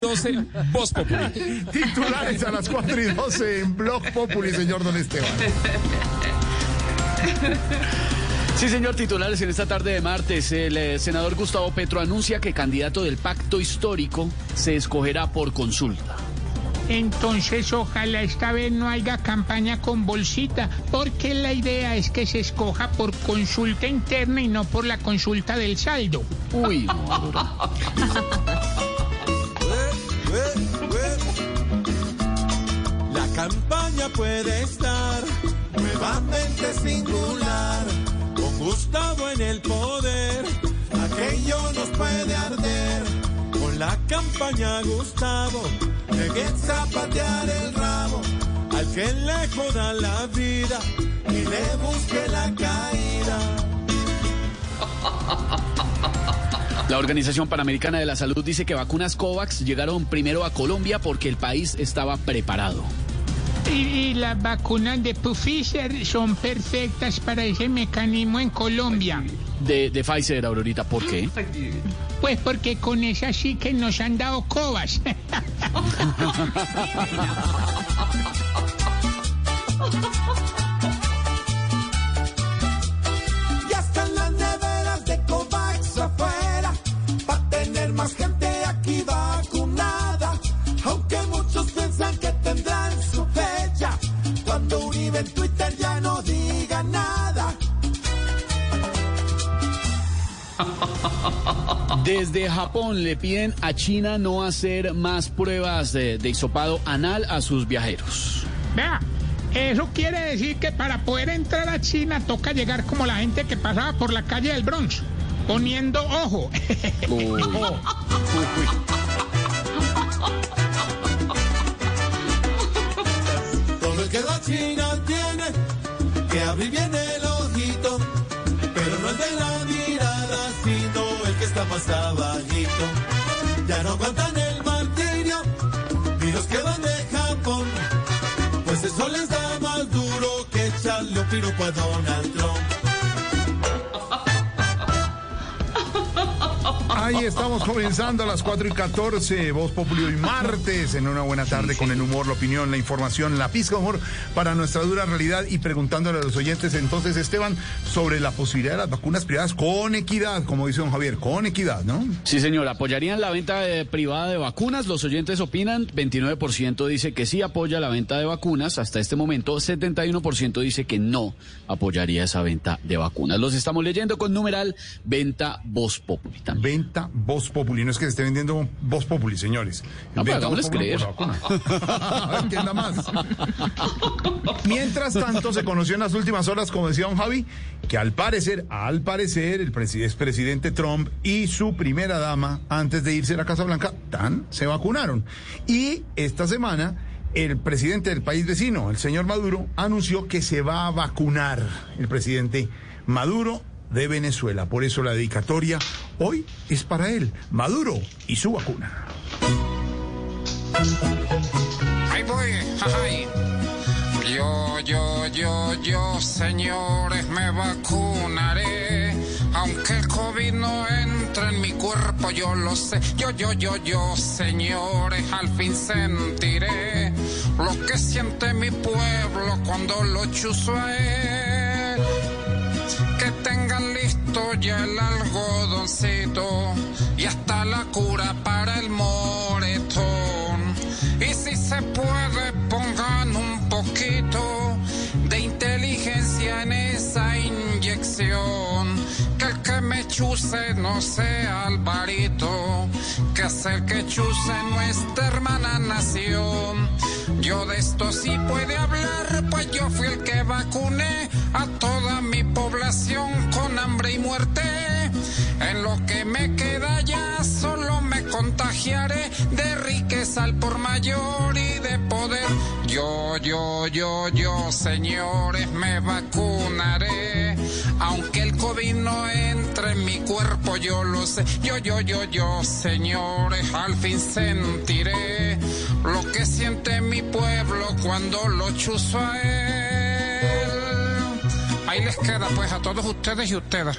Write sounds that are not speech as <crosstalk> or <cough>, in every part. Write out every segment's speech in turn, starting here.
12, Voz Populi. <laughs> Titulares a las 4 y 12 en Blog Populi, señor Don Esteban. Sí, señor, titulares en esta tarde de martes. El eh, senador Gustavo Petro anuncia que candidato del pacto histórico se escogerá por consulta. Entonces ojalá esta vez no haya campaña con bolsita, porque la idea es que se escoja por consulta interna y no por la consulta del saldo. Uy, <laughs> no, La campaña puede estar nuevamente singular. Con Gustavo en el poder, aquello nos puede arder. Con la campaña Gustavo, llegué a zapatear el rabo. Al que le joda la vida y le busque la caída. <laughs> La Organización Panamericana de la Salud dice que vacunas COVAX llegaron primero a Colombia porque el país estaba preparado. Y, y las vacunas de Pfizer son perfectas para ese mecanismo en Colombia. De, de Pfizer, Aurorita, ¿por qué? Pues porque con esas sí que nos han dado cobas. <laughs> <laughs> Desde Japón le piden a China no hacer más pruebas de, de hisopado anal a sus viajeros. Vea, eso quiere decir que para poder entrar a China toca llegar como la gente que pasaba por la calle del Bronx, poniendo ojo. <laughs> Uy. Todo el que va a China tiene que abrir bien el ojito, pero no el de la mirada, más abajito. Ya no aguantan el martirio, ni los que van de Japón, pues eso les da más duro que echarle un piropo a Donald Trump. Ahí estamos comenzando a las 4 y 14, Voz Populi hoy martes, en una buena tarde con el humor, la opinión, la información, la pizca de humor para nuestra dura realidad y preguntándole a los oyentes entonces, Esteban, sobre la posibilidad de las vacunas privadas con equidad, como dice don Javier, con equidad, ¿no? Sí, señor, apoyarían la venta eh, privada de vacunas. Los oyentes opinan, 29% dice que sí apoya la venta de vacunas. Hasta este momento, 71% dice que no apoyaría esa venta de vacunas. Los estamos leyendo con numeral venta Voz Populi también. Venta Voz Populi, no es que se esté vendiendo Voz Populi, señores. No, hagámosles creer. <laughs> más. <laughs> Mientras tanto, se conoció en las últimas horas, como decía don Javi, que al parecer, al parecer, el presi- expresidente Trump y su primera dama, antes de irse a la Casa Blanca, tan, se vacunaron. Y esta semana, el presidente del país vecino, el señor Maduro, anunció que se va a vacunar el presidente Maduro de Venezuela. Por eso la dedicatoria hoy es para él, Maduro y su vacuna. Ahí voy, ay. Yo, yo, yo, yo, señores, me vacunaré. Aunque el COVID no entre en mi cuerpo, yo lo sé. Yo, yo, yo, yo, señores, al fin sentiré lo que siente mi pueblo cuando lo chuzo a él. Ya el algodoncito y hasta la cura para el moretón. Y si se puede, pongan un poquito de inteligencia en esa inyección. Que el que me chuse no sea Alvarito, que es el que chuse nuestra hermana nación. Yo de esto sí puede hablar, pues yo fui el que vacuné a toda mi población al por mayor y de poder. Yo, yo, yo, yo, señores, me vacunaré. Aunque el COVID no entre en mi cuerpo, yo lo sé. Yo, yo, yo, yo, señores, al fin sentiré lo que siente mi pueblo cuando lo chuzo a él. Ahí les queda pues a todos ustedes y ustedes.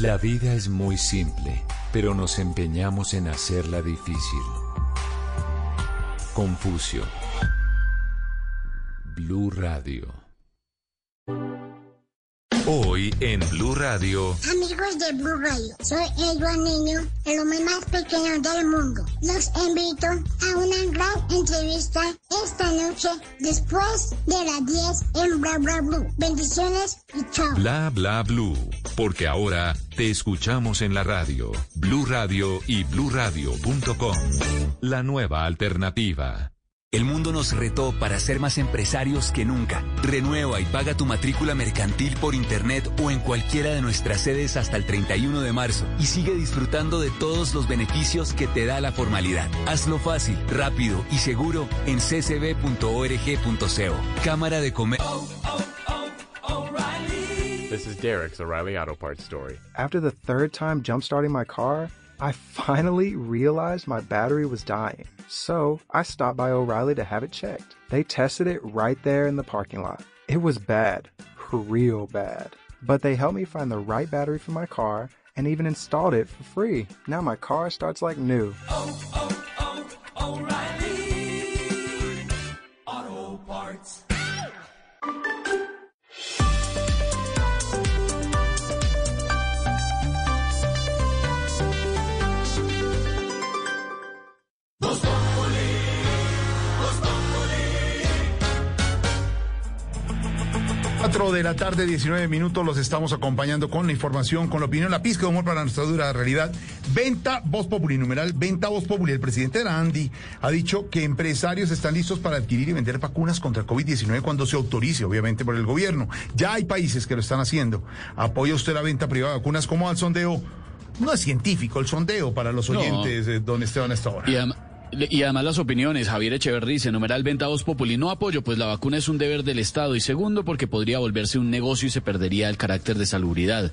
La vida es muy simple, pero nos empeñamos en hacerla difícil. Confucio. Blue Radio. Hoy en Blue Radio. Amigos de Blue Radio, soy Eduardo Niño, el hombre más pequeño del mundo. Los invito a una gran entrevista esta noche después de las 10 en Bla Bla Blue. Bendiciones y chao. Bla Bla Blue, porque ahora te escuchamos en la radio. Blue Radio y bluradio.com. La nueva alternativa. El mundo nos retó para ser más empresarios que nunca. Renueva y paga tu matrícula mercantil por internet o en cualquiera de nuestras sedes hasta el 31 de marzo y sigue disfrutando de todos los beneficios que te da la formalidad. Hazlo fácil, rápido y seguro en ccb.org.co. Cámara de Comercio. This is Derek's O'Reilly Auto Parts story. After the third time jump starting my car, I finally realized my battery was dying. So I stopped by O'Reilly to have it checked. They tested it right there in the parking lot. It was bad, real bad. But they helped me find the right battery for my car and even installed it for free. Now my car starts like new. Oh, oh, oh, Auto Parts. Cuatro de la tarde, 19 minutos, los estamos acompañando con la información, con la opinión, la pizca de humor para nuestra dura realidad. Venta Voz Populi, numeral Venta Voz Populi. El presidente Andy ha dicho que empresarios están listos para adquirir y vender vacunas contra el COVID-19 cuando se autorice, obviamente, por el gobierno. Ya hay países que lo están haciendo. ¿Apoya usted la venta privada de vacunas como al sondeo? No es científico el sondeo para los No. oyentes, de don Esteban, a esta hora. Y, adem- y además las opiniones, Javier Echeverri dice, numeral venta voz populi, no apoyo, pues la vacuna es un deber del Estado y segundo porque podría volverse un negocio y se perdería el carácter de salubridad.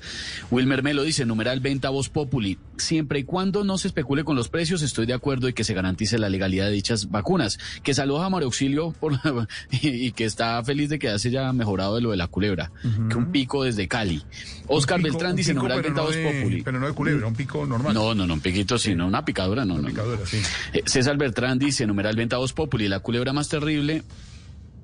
Wilmer Melo dice, numeral venta voz populi, siempre y cuando no se especule con los precios, estoy de acuerdo y que se garantice la legalidad de dichas vacunas. Que saluda a Mario Auxilio por la- <laughs> y, y que está feliz de que ya se haya mejorado de lo de la culebra, que un pico desde Cali. Oscar pico- Beltrán dice, pico, numeral venta no voz populi. Pero no de culebra, un pico normal. No, no, no, un piquito, sino una picadura, no, no. Picadura, sí. Eh, César Bertrán dice, numeral venta voz populi, la culebra más terrible.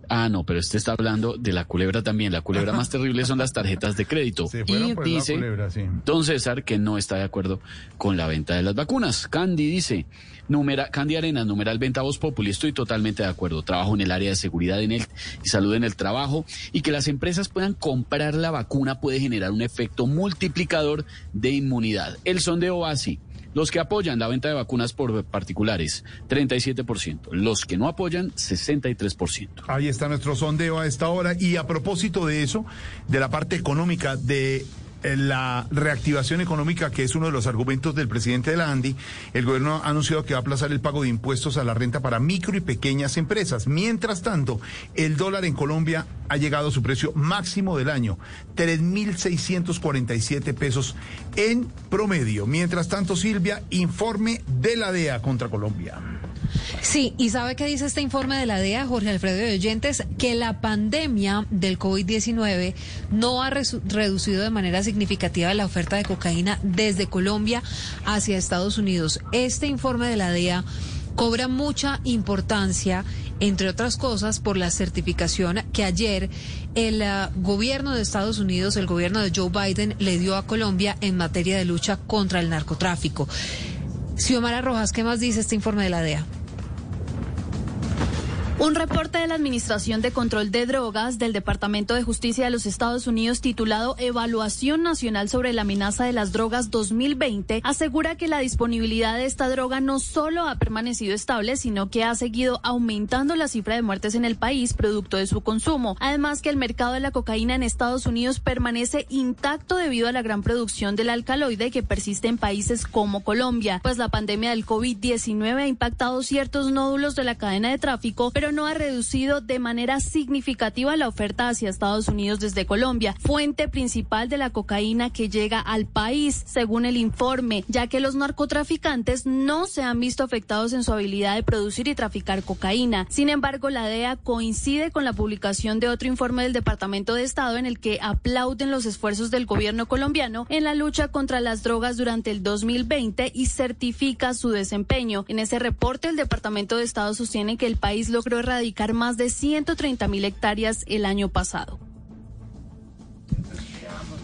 Ah, no, pero este está hablando de la culebra también. La culebra más terrible son las tarjetas de crédito. <laughs> Se Y dice culebra, sí. don César que no está de acuerdo con la venta de las vacunas. Candy dice, numera, Candy Arenas, numeral venta voz populi, estoy totalmente de acuerdo. Trabajo en el área de seguridad en el, y salud en el trabajo y que las empresas puedan comprar la vacuna puede generar un efecto multiplicador de inmunidad. El sondeo así. Los que apoyan la venta de vacunas por particulares, 37%. Los que no apoyan, 63%. Ahí está nuestro sondeo a esta hora. Y a propósito de eso, de la parte económica, de la reactivación económica, que es uno de los argumentos del presidente de la ANDI, el gobierno ha anunciado que va a aplazar el pago de impuestos a la renta para micro y pequeñas empresas. Mientras tanto, el dólar en Colombia ha llegado a su precio máximo del año, 3.647 pesos en promedio. Mientras tanto, Silvia, informe de la DEA contra Colombia. Sí, y ¿sabe qué dice este informe de la DEA, Jorge Alfredo de Oyentes? Que la pandemia del COVID-19 no ha reducido de manera significativa la oferta de cocaína desde Colombia hacia Estados Unidos. Este informe de la DEA cobra mucha importancia entre otras cosas por la certificación que ayer el uh, gobierno de Estados Unidos, el gobierno de Joe Biden, le dio a Colombia en materia de lucha contra el narcotráfico. Xiomara Rojas, ¿qué más dice este informe de la DEA? Un reporte de la Administración de Control de Drogas del Departamento de Justicia de los Estados Unidos titulado Evaluación Nacional sobre la amenaza de las drogas 2020 asegura que la disponibilidad de esta droga no solo ha permanecido estable, sino que ha seguido aumentando la cifra de muertes en el país producto de su consumo. Además que el mercado de la cocaína en Estados Unidos permanece intacto debido a la gran producción del alcaloide que persiste en países como Colombia, pues la pandemia del COVID-19 ha impactado ciertos nódulos de la cadena de tráfico, pero no ha reducido de manera significativa la oferta hacia Estados Unidos desde Colombia, fuente principal de la cocaína que llega al país, según el informe, ya que los narcotraficantes no se han visto afectados en su habilidad de producir y traficar cocaína. Sin embargo, la DEA coincide con la publicación de otro informe del Departamento de Estado en el que aplauden los esfuerzos del gobierno colombiano en la lucha contra las drogas durante el 2020 y certifica su desempeño. En ese reporte, el Departamento de Estado sostiene que el país logró erradicar más de 130 mil hectáreas el año pasado.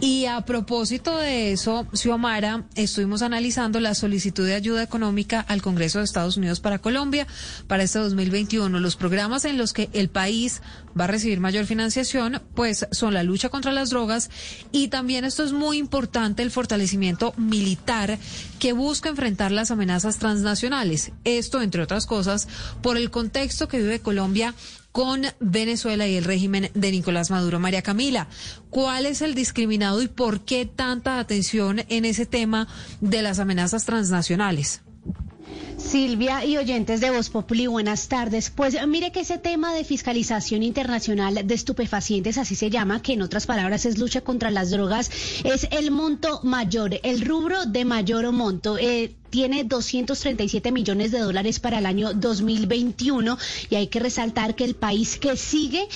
Y a propósito de eso, Xiomara, estuvimos analizando la solicitud de ayuda económica al Congreso de Estados Unidos para Colombia para este 2021. Los programas en los que el país va a recibir mayor financiación, pues son la lucha contra las drogas y también esto es muy importante, el fortalecimiento militar que busca enfrentar las amenazas transnacionales. Esto, entre otras cosas, por el contexto que vive Colombia con Venezuela y el régimen de Nicolás Maduro. María Camila, ¿cuál es el discriminado y por qué tanta atención en ese tema de las amenazas transnacionales? Silvia y oyentes de Voz Populi, buenas tardes. Pues mire que ese tema de fiscalización internacional de estupefacientes, así se llama, que en otras palabras es lucha contra las drogas, es el monto mayor, el rubro de mayor monto. Eh, tiene 237 millones de dólares para el año 2021 y hay que resaltar que el país que sigue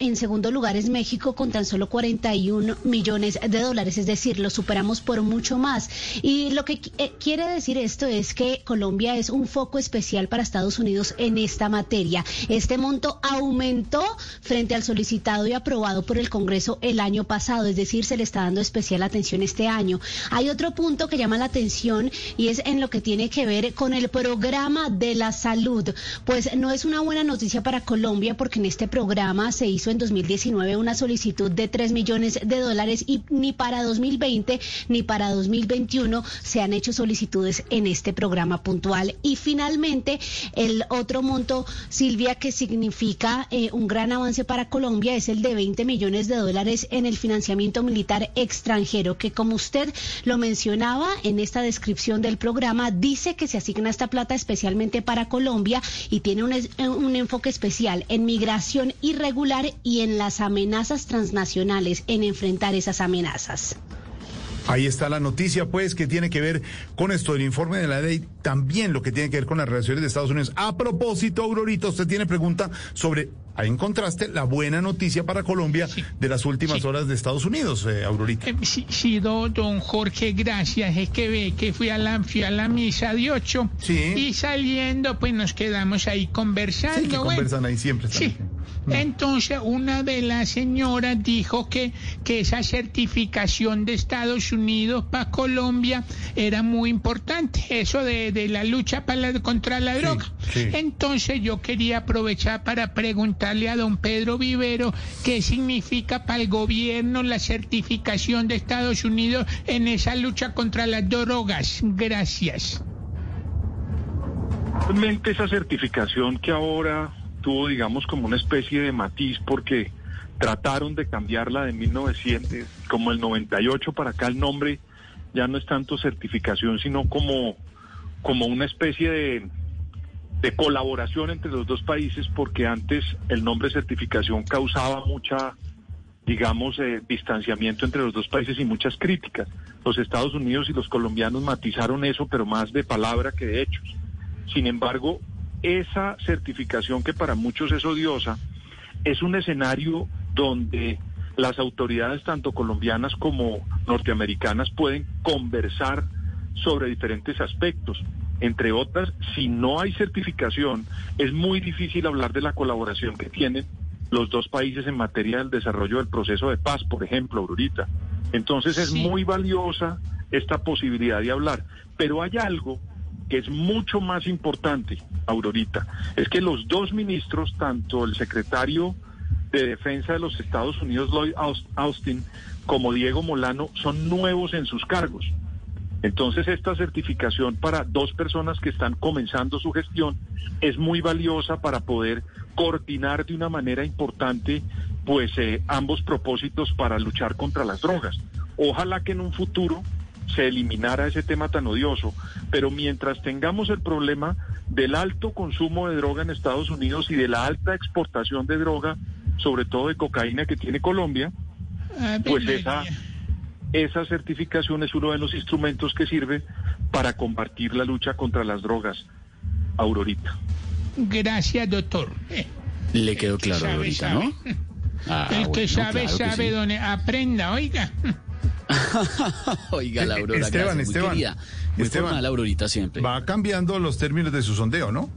en segundo lugar es México con tan solo 41 millones de dólares, es decir, lo superamos por mucho más. Y lo que eh, quiere decir esto es que Colombia es un foco especial para Estados Unidos en esta materia. Este monto aumentó frente al solicitado y aprobado por el Congreso el año pasado, es decir, se le está dando especial atención este año. Hay otro punto que llama la atención y es en lo que tiene que ver con el programa de la salud. Pues no es una buena noticia para Colombia porque en este programa se hizo en 2019 una solicitud de 3 millones de dólares y ni para 2020 ni para 2021 se han hecho solicitudes en este programa puntual. Y finalmente, el otro monto, Silvia, que significa eh, un gran avance para Colombia es el de 20 millones de dólares en el financiamiento militar extranjero, que como usted lo mencionaba en esta descripción del programa, dice que se asigna esta plata especialmente para Colombia y tiene un, un enfoque especial en migración irregular y en las amenazas transnacionales, en enfrentar esas amenazas. Ahí está la noticia, pues, que tiene que ver con esto del informe de la ley, también lo que tiene que ver con las relaciones de Estados Unidos. A propósito, Aurorita, usted tiene pregunta sobre, ahí encontraste la buena noticia para Colombia de las últimas horas de Estados Unidos, eh, Aurorita. Eh, sí, sí, don Jorge, gracias. Es que ve que fui a la, fui a la misa de ocho y saliendo, pues nos quedamos ahí conversando. Sí, que conversan ahí siempre. Sí. Entonces, una de las señoras dijo que, que esa certificación de Estados Unidos para Colombia era muy importante, eso de, de la lucha para contra la droga. Entonces, yo quería aprovechar para preguntarle a don Pedro Vivero qué significa para el gobierno la certificación de Estados Unidos en esa lucha contra las drogas. Gracias. Realmente esa certificación que ahora tuvo, digamos, como una especie de matiz porque trataron de cambiarla de 1900, como el 98 para acá el nombre ya no es tanto certificación, sino como, como una especie de, de colaboración entre los dos países, porque antes el nombre certificación causaba mucha, digamos, eh, distanciamiento entre los dos países y muchas críticas. Los Estados Unidos y los colombianos matizaron eso, pero más de palabra que de hechos. Sin embargo, esa certificación que para muchos es odiosa, es un escenario donde las autoridades tanto colombianas como norteamericanas pueden conversar sobre diferentes aspectos. Entre otras, si no hay certificación, es muy difícil hablar de la colaboración que tienen los dos países en materia del desarrollo del proceso de paz, por ejemplo, Aurorita. Entonces es muy valiosa esta posibilidad de hablar. Pero hay algo que es mucho más importante, Aurorita, es que los dos ministros, tanto el secretario de Defensa de los Estados Unidos, Lloyd Aus- Austin, como Diego Molano, son nuevos en sus cargos. Entonces, esta certificación para dos personas que están comenzando su gestión es muy valiosa para poder coordinar de una manera importante pues eh, ambos propósitos para luchar contra las drogas. Ojalá que en un futuro se eliminara ese tema tan odioso, pero mientras tengamos el problema del alto consumo de droga en Estados Unidos y de la alta exportación de droga, sobre todo de cocaína que tiene Colombia, pues esa, esa certificación es uno de los instrumentos que sirve para combatir la lucha contra las drogas. Aurorita. Gracias, doctor. Eh, Le quedó claro sabe, ahorita, sabe. ¿no? <laughs> Ah, el que bueno, sabe, claro que sabe, sí. donde aprenda, oiga. <laughs> Oiga, la Aurora, Esteban, muy Esteban. Muy Esteban. formal, Aurorita, siempre. Va cambiando los términos de su sondeo, ¿no?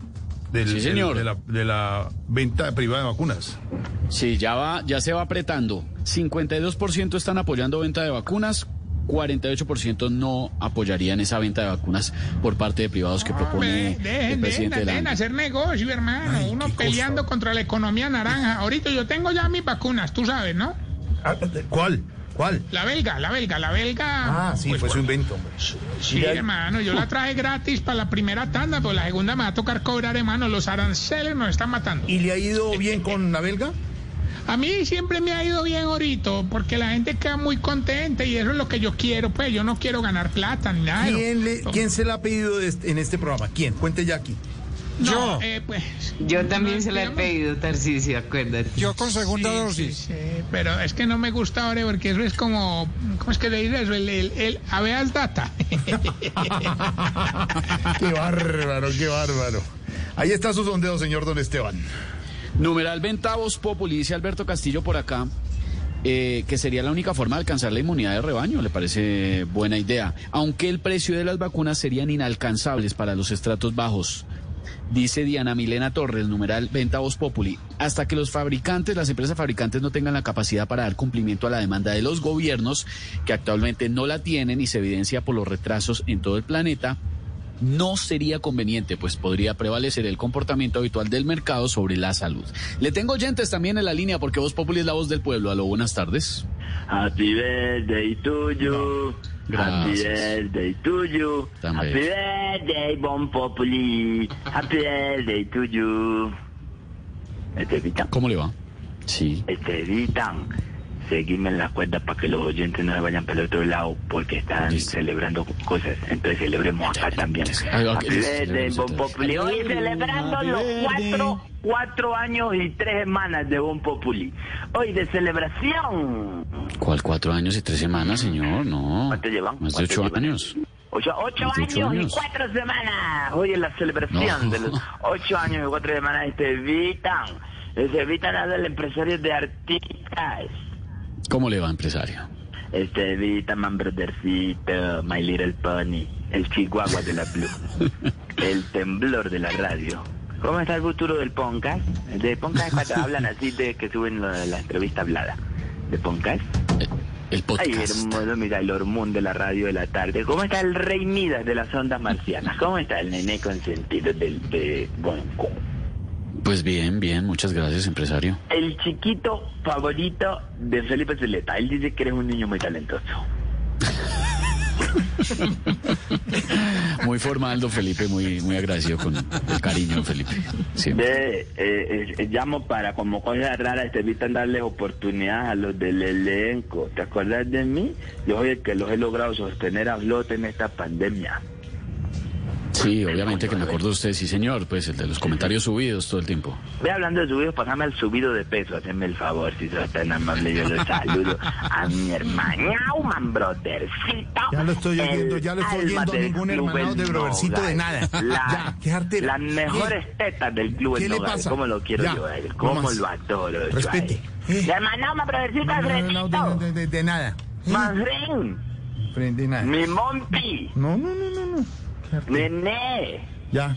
Del- Sí, señor. de, la, de la venta privada de vacunas. Sí, ya va, ya se va apretando. 52% están apoyando venta de vacunas, 48% no apoyarían esa venta de vacunas por parte de privados que propone Dejen, el dejen, presidente de la dejen ANDI. hacer negocio, hermano. Uno peleando contra la economía naranja. Ahorita yo tengo ya mis vacunas, tú sabes, ¿no? ¿Cuál? ¿Cuál? La belga, la belga, la belga. Ah, sí, Pues, fue su invento, hombre. Sí, ahí- hermano, yo la traje gratis para la primera tanda, pero la segunda me va a tocar cobrar, hermano. Los aranceles nos están matando. ¿Y le ha ido bien con la belga? A mí siempre me ha ido bien ahorita, porque la gente queda muy contenta y eso es lo que yo quiero, pues yo no quiero ganar plata ni nada. ¿Quién, le- quién se la ha pedido de este- en este programa? ¿Quién? Cuente ya aquí. No, eh, pues... Yo también se la he pedido, Tarcisio, acuérdate. Yo con segunda Sí, dosis. sí, sí, pero es que no me gusta ahora porque eso es como, ¿cómo es que le dice eso? El, el, el habeas data. <laughs> Qué bárbaro, qué bárbaro. Ahí está su sondeo, señor Don Esteban. Numeral Venta Voz Populi, dice Alberto Castillo por acá, eh, que sería la única forma de alcanzar la inmunidad de rebaño. Le parece buena idea. Aunque el precio de las vacunas serían inalcanzables para los estratos bajos. Dice Diana Milena Torres, numeral Venta Voz Populi. Hasta que los fabricantes, las empresas fabricantes no tengan la capacidad para dar cumplimiento a la demanda de los gobiernos, que actualmente no la tienen y se evidencia por los retrasos en todo el planeta, no sería conveniente, pues podría prevalecer el comportamiento habitual del mercado sobre la salud. Le tengo oyentes también en la línea porque Voz Populi es la voz del pueblo. Aló, buenas tardes. Happy birthday to you. Happy Gracias. birthday to you. Tan Happy birthday, Bon Populi. Happy birthday to you. Estevitan, ¿Cómo le va? Sí. Estevitan, seguime en la cuerda para que los oyentes no se vayan para el otro lado porque están celebrando cosas. Entonces celebremos acá también. Entonces. Populi. Hoy celebrando los cuatro, cuatro años y tres semanas de Bon Populi. Hoy de celebración. ¿Cuál cuatro años y tres semanas, señor? No. ¿Cuánto llevan? Más de ¿Cuánto ocho llevan? años. Ocho, años, ocho años. y cuatro semanas. Hoy es la celebración No. de los ocho años y cuatro semanas de este Vitan. Este Vitan es el empresario de artistas. ¿Cómo le va, empresario? Este Vitan, Man Brothercito, My Little Pony, el chihuahua de la Blue, <laughs> el temblor de la radio. ¿Cómo está el futuro del podcast? De podcast es cuando <laughs> hablan así de que suben la, la entrevista hablada. ¿De podcast? El Ay, hermoso, mira, el hormón de la radio de la tarde. ¿Cómo está el rey Midas de las ondas marcianas? ¿Cómo está el nené consentido del de Bonco? Pues bien, bien, muchas gracias, empresario. El chiquito favorito de Felipe Zuleta. Él dice que eres un niño muy talentoso. <laughs> Muy formal, don Felipe, muy, muy agradecido con el cariño, don Felipe. Siempre. Ve, eh, eh, eh, llamo para como cosas raras, te evitan darles oportunidades a los del elenco. ¿Te acuerdas de mí? Yo soy el que los he logrado sostener a flote en esta pandemia. Sí, obviamente que me acuerdo de usted, sí, señor, pues el de los comentarios subidos todo el tiempo. Ve hablando de subidos, pasame al subido de peso, haceme el favor, si sos tan amable, yo lo saludo a mi hermano, man brothercito. Ya lo estoy oyendo, ya lo estoy oyendo, ningún El de brovercito de nada. La- Ya. Las mejores tetas del club ¿Qué El le Nogal, pasa? ¿Cómo lo quiero Ya, yo a él? ¿Cómo lo adoro yo Respete. a él? Hermano, man brothercito, No, no, de, de- de nada. Nada. mi mompi. No, no, no, no, no. Nene, Ya.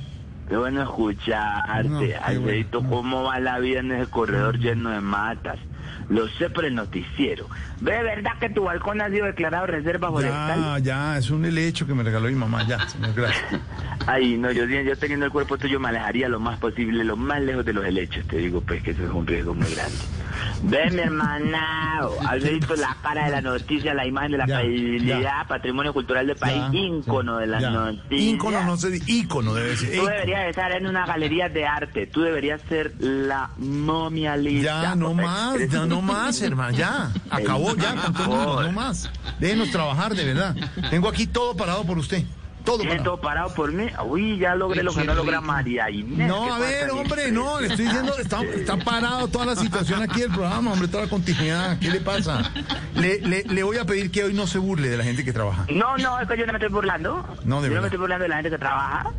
qué bueno escucharte. No, Alfredito, ¿cómo va la vida en ese corredor lleno de matas? Lo sé por el noticiero. ¿Ve verdad que tu balcón ha sido declarado reserva forestal? Ya, ya, es un helecho que me regaló mi mamá, ya, señor, gracias. <laughs> Ay, no, yo, yo teniendo el cuerpo tuyo me alejaría lo más posible, lo más lejos de los helechos. Te digo, pues, que eso es un riesgo muy grande. Ve, mi hermana, <laughs> has visto la cara de la noticia, la imagen de la credibilidad, patrimonio cultural del país, Ya, ícono de la Ya. noticia. Ícono no se dice, ícono debe ser. Tú ícono. deberías estar en una galería de arte. Tú deberías ser la momia lista. Ya, no Porque más, ya un- no más, hermano, ya. Acabó ya <laughs> con todo el mundo, no más. Déjenos trabajar, de verdad. Tengo aquí todo parado por usted. Todo ¿Tienes parado. todo parado por mí? Uy, ya logré lo que no logra María Inés. No, ¿Qué a ver, hombre, no, le estoy diciendo, está, está parado toda la situación aquí del programa, hombre, toda la continuidad. ¿Qué le pasa? Le, le, le voy a pedir que hoy no se burle de la gente que trabaja. No, no, es que yo no me estoy burlando. No, de yo no me estoy burlando de la gente que trabaja.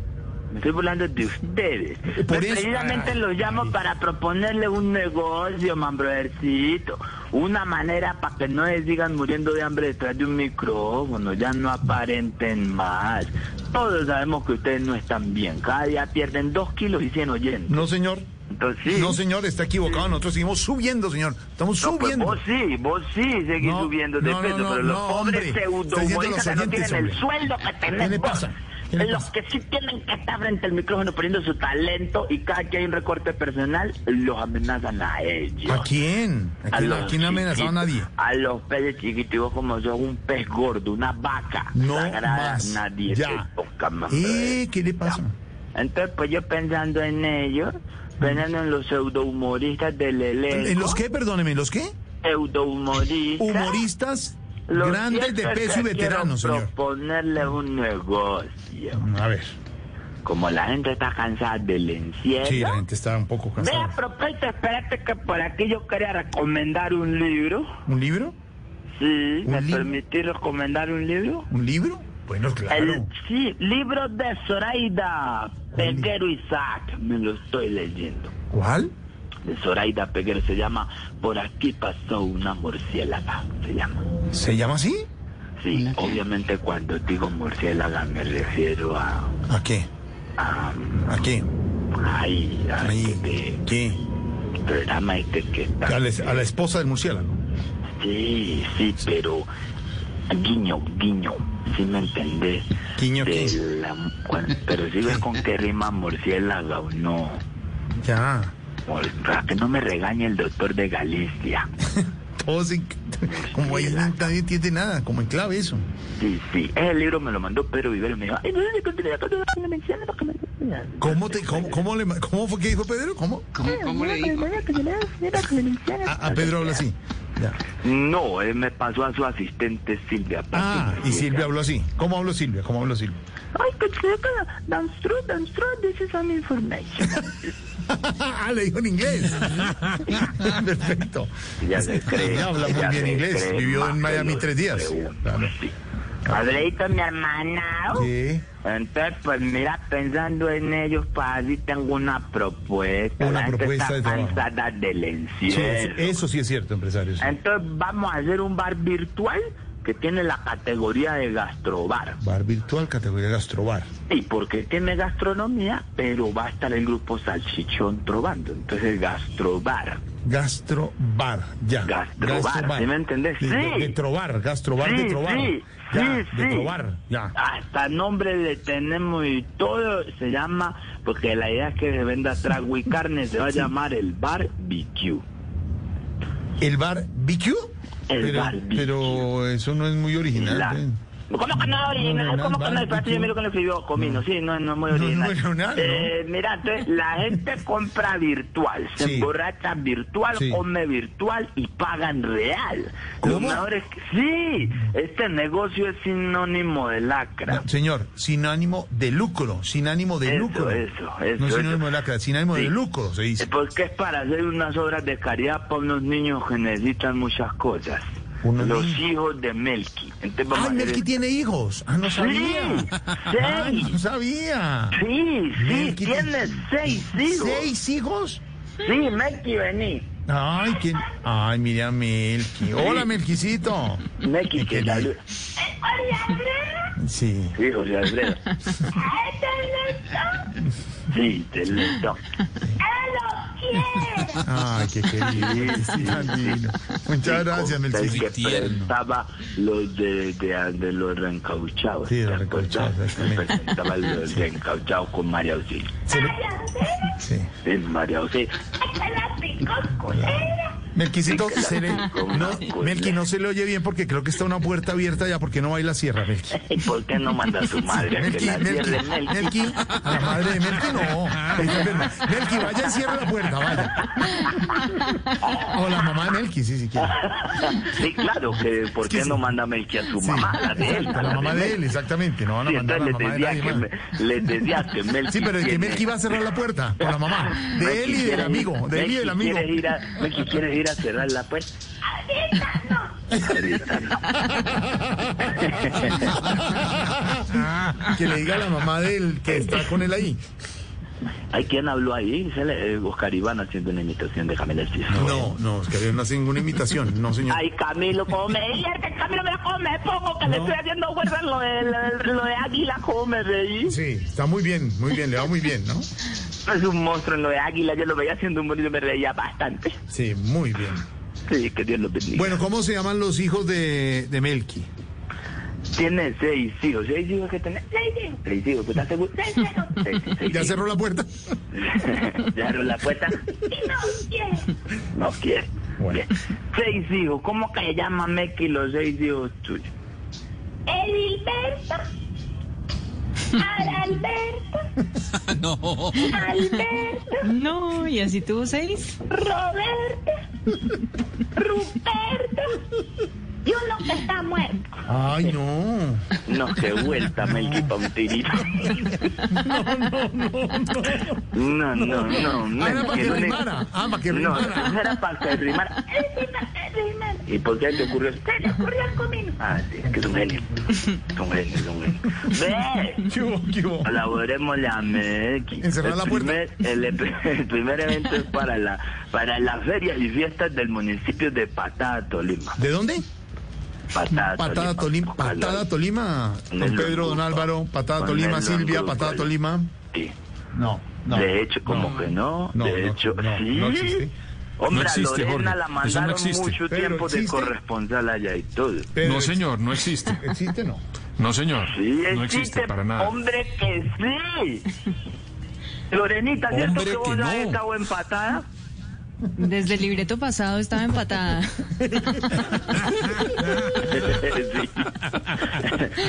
Me estoy burlando de ustedes. Pues precisamente los llamo para proponerle un negocio, man, brothercito. Una manera para que no se sigan muriendo de hambre detrás de un micrófono. Ya no aparenten más. Todos sabemos que ustedes no están bien. Cada día pierden dos kilos y cien oyentes. No, señor. Entonces, sí. No, señor, está equivocado. Nosotros seguimos subiendo, señor. Estamos No, pues subiendo. vos sí, vos sí seguís No, subiendo de no, peso, pero los pobres pseudo-humoristas no tienen el sueldo que tenés ¿Qué le pasa? ¿Qué le los pasa? que sí tienen que estar frente al micrófono poniendo su talento y cada que hay un recorte personal, los amenazan a ellos. ¿A quién? ¿A quién, los a quién ha amenazado a nadie? A los peces chiquitos, y vos como sos un pez gordo, una vaca No sagrada, más. nadie Ya. te toca más. Eh, ¿qué le pasa? Entonces, pues yo pensando en ellos, pensando en los pseudo-humoristas del elenco. ¿En los qué, perdóneme, los qué? Pseudo-humoristas. Humoristas Lo grandes de peso y veteranos, señor. proponerle un negocio. A ver. Como la gente está cansada del encierro. Sí, la gente está un poco Vea, cansada. propósito, espérate que por aquí yo quería recomendar un libro. ¿Un libro? Sí, ¿me libro? permitís recomendar un libro? ¿Un libro? Bueno, claro. El- sí, libro de Zoraida Peguero Isaac. Me lo estoy leyendo. ¿Cuál? De Zoraida Peguero. Se llama Por aquí pasó una murciélaga. Se llama. ¿Se llama así? Sí, obviamente cuando digo murciélaga me refiero a... ¿A qué? a ¿A qué? ay, a Ahí. este ¿Qué? programa este que está... A la, a la esposa del murciélago. Sí, sí, pero... Guiño, guiño, ¿sí me entendés? ¿Guiño De qué? la- bueno, pero si ves con qué rima murciélaga o no. Ya. Para que no me regañe el doctor de Galicia. Sin- Como ahí nadie entiende nada, como en clave eso. Sí, sí, ese libro me lo mandó Pedro Vivero y me dijo, ay, no me menciona porque me... ¿Cómo, te, cómo, cómo, le, ¿Cómo fue que dijo Pedro? ¿Cómo? ¿Cómo le dijo? A, a Pedro habla así. Ya. No, él me pasó a su asistente Silvia. Ah, y Silvia habló así. ¿Cómo habló Silvia? ¿Cómo habló Silvia? Ay, que chica, that's true, that's true, this is some information. <laughs> ah, le dijo en inglés. <laughs> Perfecto. Ya se <laughs> cree. Ella habla muy bien inglés. Vivió en Miami tres días. Claro. sí. Alfredito, mi hermana. ¿Qué? Entonces, pues mira, pensando en ellos, pues así tengo una propuesta. Una propuesta de cansada del Sí, encierro. eso sí es cierto, empresario. sí. Entonces vamos a hacer un bar virtual que tiene la categoría de gastrobar. Bar virtual, categoría gastrobar. Sí, porque tiene gastronomía, pero va a estar el grupo Salchichón Trovando. Entonces, gastrobar. Gastrobar, ya. Gastrobar, ¿sí me entendés? De, Sí. de- de trobar, gastrobar de Sí, trobar. sí, ya, sí, de sí. trobar, ya. Hasta nombre le tenemos y todo se llama, porque la idea es que se venda trago y carne, se va a llamar el bar BQ. ¿El bar BQ? El pero, bar BQ. pero eso no es muy original. La- ¿eh? ¿Cómo que no original? No, no, ¿Cómo que no? Yo miro que lo escribió Comino. Sí, no, no es muy No es original. muy original, ¿no? Eh, mira, entonces la gente compra virtual, se Sí. emborracha virtual, Sí. come virtual y pagan real. ¿Cómo? que sí, este negocio es sinónimo de lacra. No, señor, sin ánimo de lucro, sin ánimo de Eso, lucro. eso, eso, No eso. sinónimo de lacra, sin ánimo de Sí. lucro, se dice. Porque es para hacer unas obras de caridad para unos niños que necesitan muchas cosas. Unos Los niños. hijos de Melqui. Entonces vamos Ay, a hacer Melqui tiene hijos. Ah, no Sí, sabía. Ay, seis. no sabía. Sí, sí, tiene seis hijos. ¿Seis hijos? Sí, Melqui, vení. Ay, ¿quién? Ay, mire a Melqui. Hola, Melquicito. Melqui, Qué que lindo. salud. Sí. Sí, José Alfredo. <laughs> Sí, Ay, qué querido. sí, lindo. Muchas gracias, El Melchor. que presentaba los de, de, de los reencauchados. Sí, los reencauchados. Presentaba los <laughs> reencauchados con María Auxilio. Sí. Sí, María Auxilio. Melquisito, se le, no, Melqui, no se le oye bien porque creo que está una puerta abierta ya porque no va a ir la sierra, Melqui. <laughs> ¿Y por qué no manda a su madre a que Melqui, la Melqui, Melqui? Melqui, a la madre de Melqui no. Melqui, vaya y cierre la puerta, vaya. O la mamá de Melqui, sí, si quiere. Sí, claro, que ¿por qué no manda Melqui a su mamá? a La de él. A la mamá de él, exactamente. No van a Sí, mandar a la mamá de nadie que, me- les Melqui Sí, pero el que Melqui va a cerrar la puerta con la mamá. De él y del amigo, de él y del Melqui amigo. quiere ir a, Melqui quiere ir a cerrar la puerta. Ahorita no. Que le diga a la mamá de él que está con él ahí. ¿Hay quien habló ahí? Se le- eh, Oscar Iván haciendo una imitación de Camila Cifuentes. No, no, es que no hace ninguna imitación, no, señor. Ay, Camilo, ¿cómo me divierte? Camilo, me pongo, que le estoy haciendo fuerza lo de, lo, lo de águila, ¿cómo me reí? Sí, está muy bien, muy bien, le va muy bien, ¿no? Es un monstruo en lo de águila, yo lo veía haciendo y yo me reía bastante. Sí, muy bien. Sí, que Dios lo bendiga. Bueno, ¿cómo se llaman los hijos de, de Melqui? Tiene seis hijos, seis hijos que tiene. Seis hijos. Seis hijos, ¿estás seguro? Seis hijos. Seis, seis, seis ¿Ya hijos. cerró la puerta? <laughs> Cerró la puerta. No quiere. No quiere. Bien. Seis hijos, ¿cómo que se llama Meki los seis hijos tuyos? Edilberto. Adalberto. <laughs> No. Alberto. No, y así tuvo seis. Roberto. Ruperto. Y uno que está muerto. Ay, no. No, qué vuelta, Melqui, pa' un tirito. <laughs> No, no, no, no. No, no, no. Ah, era para que no rimara. Ah, para que No, rimara. no era para que rimara. <laughs> ¿Y por qué te ocurrió eso? Se le ocurrió al comino. Ah, sí, es que es un genio. Es un genio, es un genio. ¡Ve! ¿Qué hubo, qué hubo? Colaborémosle a Melqui. Encerrar la puerta. primer- el, el primer evento es para la, para la feria y fiestas del municipio de Patada, Tolima. ¿De dónde? Patada, Patada Tolima, Patada Tolima, don Pedro, don Álvaro, Patada Tolima, Silvia, Patada Tolima. Sí. No, no. de hecho, como no, que no. no, de hecho, no, sí. no existe. Hombre, No existe, a Lorena Jorge. la mandaron existe. mucho Pero tiempo de corresponsal allá y todo. Pero No, señor, no existe. <laughs> ¿Existe no? No, señor. Sí, No existe para nada. Hombre, que sí. <laughs> Lorenita, ¿cierto Hombre, que vos que has no. estado empatada? Desde el libreto pasado estaba empatada. sí.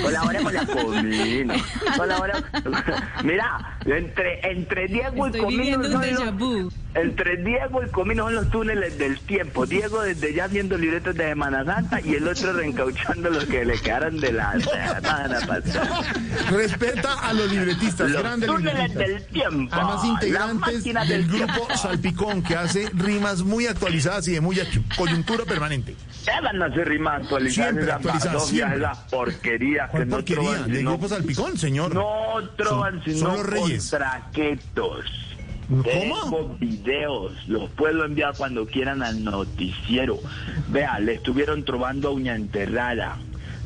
Colaboremos la comino. Colabore- Mira, entre, entre Diego y Comino son los-. Entre Diego y Comino son los túneles del tiempo. Diego desde ya viendo libretos de Semana Santa y el otro reencauchando los que le quedaron de la semana pasada. Respeta a los libretistas, Los grandes túneles libretistas. del tiempo. Además, La integrantes del del grupo tiempo. Salpicón, que hace rimas muy actualizadas y de muy coyuntura permanente. Deben hacer rimas actualizadas Siempre actualizadas, siempre. esas porquerías que ¿Cuál no porquería? troban ¿Del sino, grupo Salpicón, señor? no troban sino son los reyes. contraquetos. ¿Cómo? Tengo videos, los puedo enviar cuando quieran al noticiero. Vea, le estuvieron trovando a Uña Enterrada,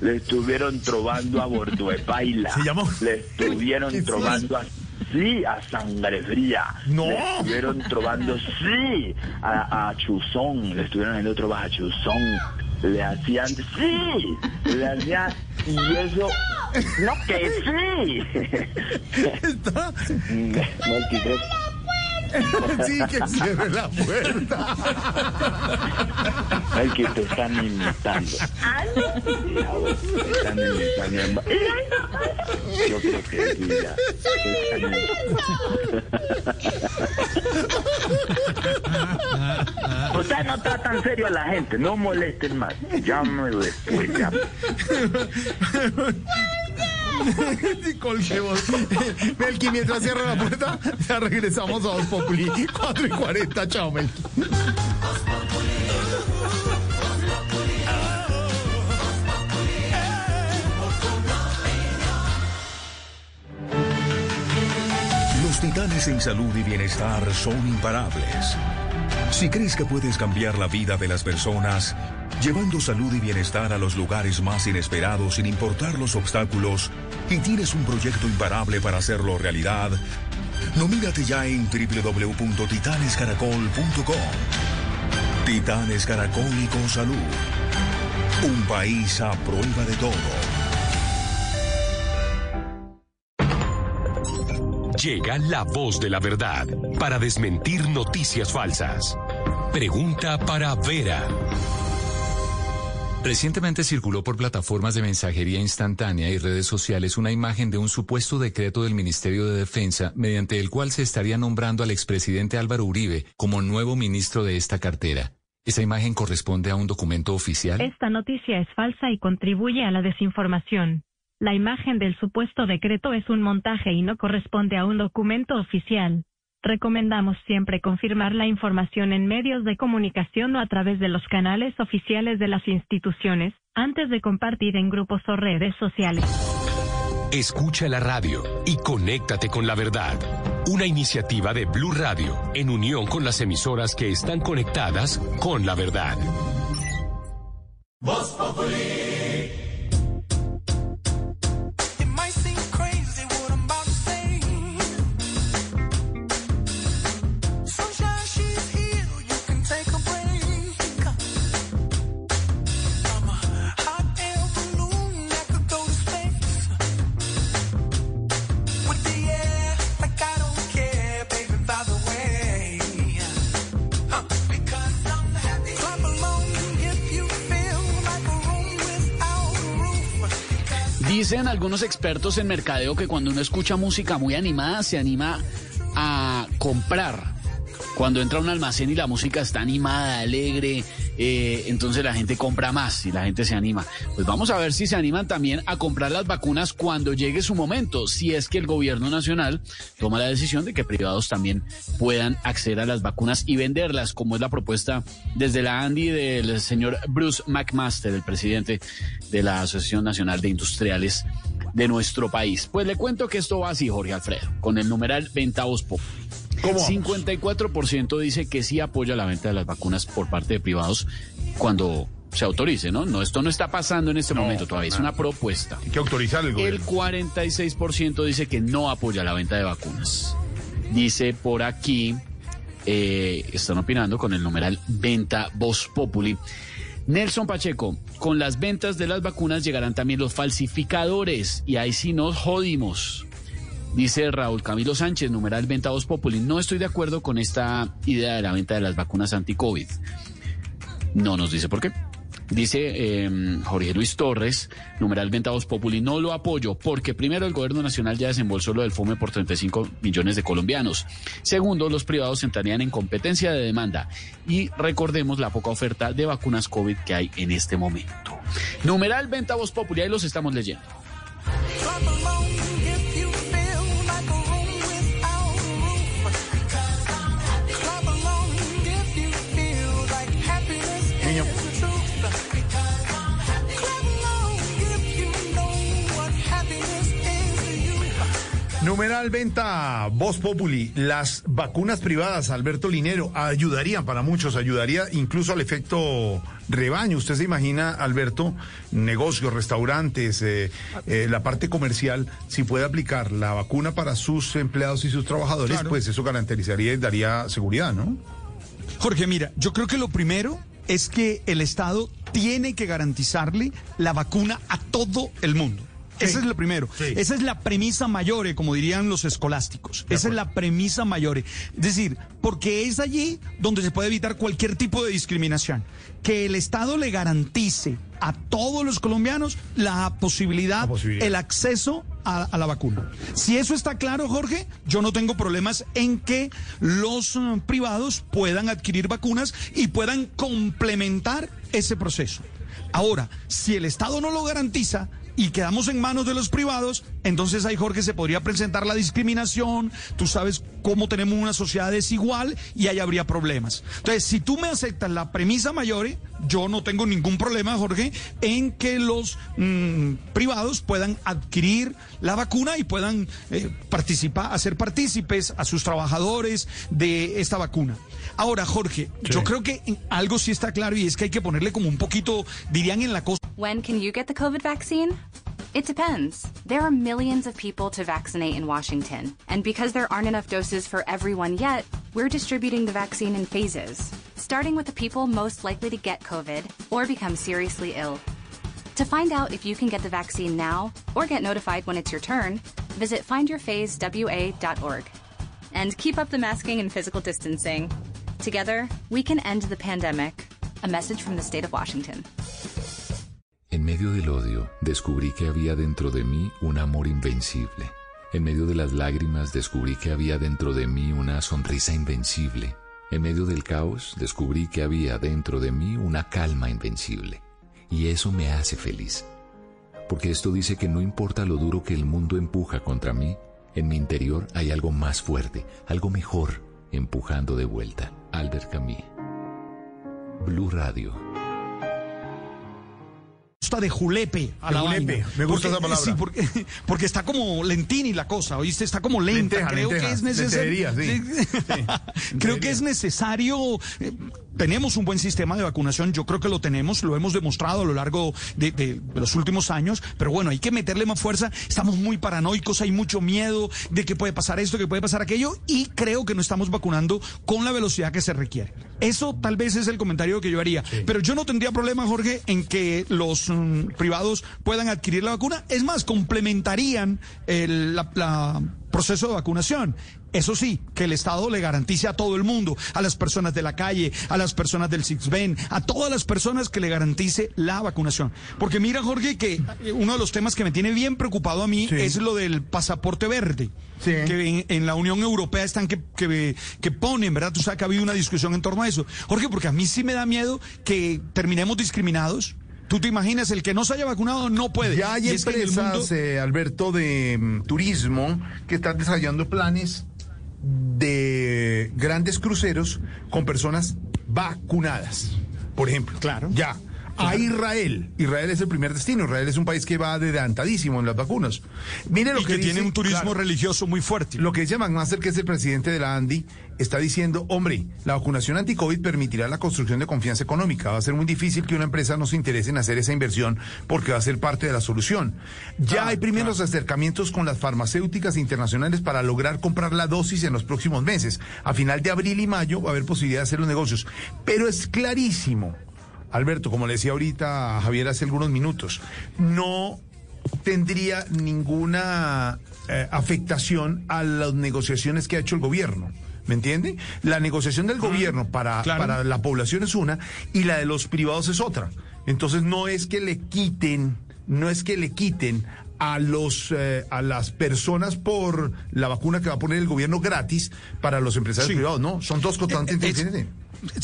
le estuvieron trovando a Bordo de Paila, <laughs> ¿Se llamó? le estuvieron <laughs> ¿Qué es trovando a sí a Sangre Fría, No. le estuvieron trovando sí a, a Chuzón, le estuvieron haciendo trovas a Chuzón, le hacían sí, le hacían y eso no que sí. <laughs> Está- <laughs> No, que- <laughs> Sí, que cierre la puerta. Ay, que te están imitando. Te están imitando. Yo creo que sí, ya. Imitando. Usted no está tan serio a la gente, no molesten más. Llámame después, llámame. <laughs> Colguemos. <laughs> Melqui, mientras cierra la puerta, ya regresamos a Voz Populi. 4 y 40. Chao, Melqui. Los titanes en salud y bienestar son imparables. Si crees que puedes cambiar la vida de las personas, llevando salud y bienestar a los lugares más inesperados sin importar los obstáculos, y tienes un proyecto imparable para hacerlo realidad, nomínate ya en www.titanescaracol.com. Titanes Caracol y con salud. Un país a prueba de todo. Llega la voz de la verdad para desmentir noticias falsas. Pregunta para Vera. Recientemente circuló por plataformas de mensajería instantánea y redes sociales una imagen de un supuesto decreto del Ministerio de Defensa mediante el cual se estaría nombrando al expresidente Álvaro Uribe como nuevo ministro de esta cartera. ¿Esa imagen corresponde a un documento oficial? Esta noticia es falsa y contribuye a la desinformación. La imagen del supuesto decreto es un montaje y no corresponde a un documento oficial. Recomendamos siempre confirmar la información en medios de comunicación o a través de los canales oficiales de las instituciones, antes de compartir en grupos o redes sociales. Escucha la radio y conéctate con la verdad. Una iniciativa de Blue Radio en unión con las emisoras que están conectadas con la verdad. Dicen algunos expertos en mercadeo que cuando uno escucha música muy animada se anima a comprar. Cuando entra un almacén y la música está animada, alegre, eh, entonces la gente compra más y la gente se anima. Pues vamos a ver si se animan también a comprar las vacunas cuando llegue su momento, si es que el gobierno nacional toma la decisión de que privados también puedan acceder a las vacunas y venderlas, como es la propuesta desde la Andy del señor Bruce McMaster, el presidente de la Asociación Nacional de Industriales de nuestro país. Pues le cuento que esto va así, Jorge Alfredo, con el numeral Venta Voz Pop. 54% dice que sí apoya la venta de las vacunas por parte de privados cuando se autorice, ¿no? No, esto no está pasando en este momento todavía, es una propuesta. Hay que autorizar el gobierno. El 46% dice que no apoya la venta de vacunas. Dice por aquí, eh, están opinando con el numeral Venta Voz Populi. Nelson Pacheco, con las ventas de las vacunas llegarán también los falsificadores y ahí sí nos jodimos. Dice Raúl Camilo Sánchez, numeral Venta Voz Populi. No estoy de acuerdo con esta idea de la venta de las vacunas anti-COVID. No nos dice por qué. Dice eh, Jorge Luis Torres, numeral Venta Voz Populi, no lo apoyo porque primero el gobierno nacional ya desembolsó lo del FOME por 35 millones de colombianos. Segundo, los privados entrarían en competencia de demanda. Y recordemos la poca oferta de vacunas COVID que hay en este momento. Numeral Venta Voz Populi, ahí los estamos leyendo. Numeral venta Voz Populi. Las vacunas privadas, Alberto Linero, ayudarían para muchos, ayudaría incluso al efecto rebaño. Usted se imagina, Alberto, negocios, restaurantes, eh, eh, la parte comercial, si puede aplicar la vacuna para sus empleados y sus trabajadores, Claro. pues eso garantizaría y daría seguridad, ¿no? Jorge, mira, yo creo que lo primero es que el Estado tiene que garantizarle la vacuna a todo el mundo. Ese es lo primero. Esa es la premisa mayor, como dirían los escolásticos. Esa es la premisa mayor. Es decir, porque es allí donde se puede evitar cualquier tipo de discriminación. Que el Estado le garantice a todos los colombianos la posibilidad, el acceso a, a la vacuna. Si eso está claro, Jorge, yo no tengo problemas en que los eh, privados puedan adquirir vacunas y puedan complementar ese proceso. Ahora, si el Estado no lo garantiza y quedamos en manos de los privados, entonces ahí Jorge se podría presentar la discriminación, tú sabes cómo tenemos una sociedad desigual y ahí habría problemas. Entonces, si tú me aceptas la premisa mayor, yo no tengo ningún problema, Jorge, en que los mm, privados puedan adquirir la vacuna y puedan eh, participar, hacer partícipes a sus trabajadores de esta vacuna. Ahora, Jorge, yo creo que algo sí está claro y es que hay que ponerle como un poquito, dirían en la cosa. When can you get the COVID vaccine? It depends. There are millions of people to vaccinate in Washington, and because there aren't enough doses for everyone yet, we're distributing the vaccine in phases, starting with the people most likely to get COVID or become seriously ill. To find out if you can get the vaccine now or get notified when it's your turn, visit findyourphasewa.org. And keep up the masking and physical distancing. Together, we can end the pandemic. A message from the state of Washington. En medio del odio, descubrí que había dentro de mí un amor invencible. En medio de las lágrimas, descubrí que había dentro de mí una sonrisa invencible. En medio del caos, descubrí que había dentro de mí una calma invencible. Y eso me hace feliz. Porque esto dice que no importa lo duro que el mundo empuja contra mí, en mi interior hay algo más fuerte, algo mejor, empujando de vuelta. Albert Camus. Blue Radio. Gusta de julepe a De la julepe, vaina. me gusta Porque- esa palabra. Sí, porque, <laughs> porque está como lentini la cosa, ¿oíste? Está como lenta. Lenteja, Creo lenteja, que es necesario. sí. <laughs> Creo que es necesario. eh, tenemos un buen sistema de vacunación, yo creo que lo tenemos, lo hemos demostrado a lo largo de, de- de los últimos años, pero bueno, hay que meterle más fuerza. Estamos muy paranoicos, hay mucho miedo de que puede pasar esto, que puede pasar aquello, y creo que no estamos vacunando con la velocidad que se requiere. Eso tal vez es el comentario que yo haría. Pero yo no tendría problema, Jorge, en que los mm, privados puedan adquirir la vacuna. Es más, complementarían el la- la proceso de vacunación. Eso sí, que el Estado le garantice a todo el mundo, a las personas de la calle, a las personas del Sixben, a todas las personas que le garantice la vacunación. Porque mira, Jorge, que uno de los temas que me tiene bien preocupado a mí es lo del pasaporte verde. Que en, en la Unión Europea están que, que, que ponen, ¿verdad? Tú sabes que ha habido una discusión en torno a eso. Jorge, porque a mí sí me da miedo que terminemos discriminados. Tú te imaginas, el que no se haya vacunado no puede. Ya hay es que empresas, mundo- eh, Alberto, de mm, turismo que están desarrollando planes de grandes cruceros con personas vacunadas, por ejemplo. Claro. Ya. A Israel. Israel es el primer destino. Israel es un país que va adelantadísimo en las vacunas. Mire lo Y que, que tiene dice- un turismo claro. religioso muy fuerte. Lo que dice McMaster, que es el presidente de la ANDI, está diciendo, hombre, la vacunación anti-COVID permitirá la construcción de confianza económica. Va a ser muy difícil que una empresa no se interese en hacer esa inversión porque va a ser parte de la solución. Ya hay primeros acercamientos con las farmacéuticas internacionales para lograr comprar la dosis en los próximos meses. A final de abril y mayo va a haber posibilidad de hacer los negocios. Pero es clarísimo, Alberto, como le decía ahorita a Javier hace algunos minutos, no tendría ninguna eh, afectación a las negociaciones que ha hecho el gobierno. ¿Me entiende? La negociación del gobierno para, para la población es una y la de los privados es otra. Entonces no es que le quiten, no es que le quiten a los eh, a las personas por la vacuna que va a poner el gobierno gratis para los empresarios Sí. privados, no, son dos constantes Eh,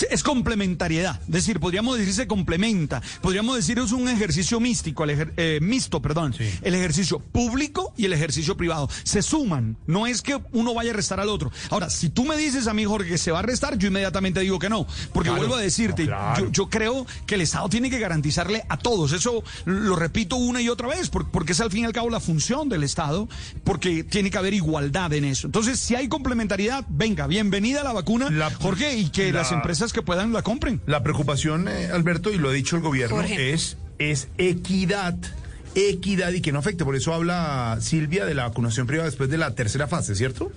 es- complementariedad, es decir, podríamos decir se complementa, podríamos decir es un ejercicio místico, el ejer- eh, mixto, perdón, el ejercicio público y el ejercicio privado, se suman, no es que uno vaya a restar al otro. Ahora, si tú me dices a mí, Jorge, que se va a restar, yo inmediatamente digo que no, porque Claro, vuelvo a decirte, no, claro. yo, yo creo que el Estado tiene que garantizarle a todos, eso lo repito una y otra vez, por- porque es al fin y al cabo la función del Estado, porque tiene que haber igualdad en eso. Entonces, si hay complementariedad, venga, bienvenida la vacuna, Jorge, y que la- las empresas que puedan la compren. La preocupación, eh, Alberto, y lo ha dicho el gobierno, es, es equidad. Equidad y que no afecte. Por eso habla Silvia de la vacunación privada después de la tercera fase, ¿cierto?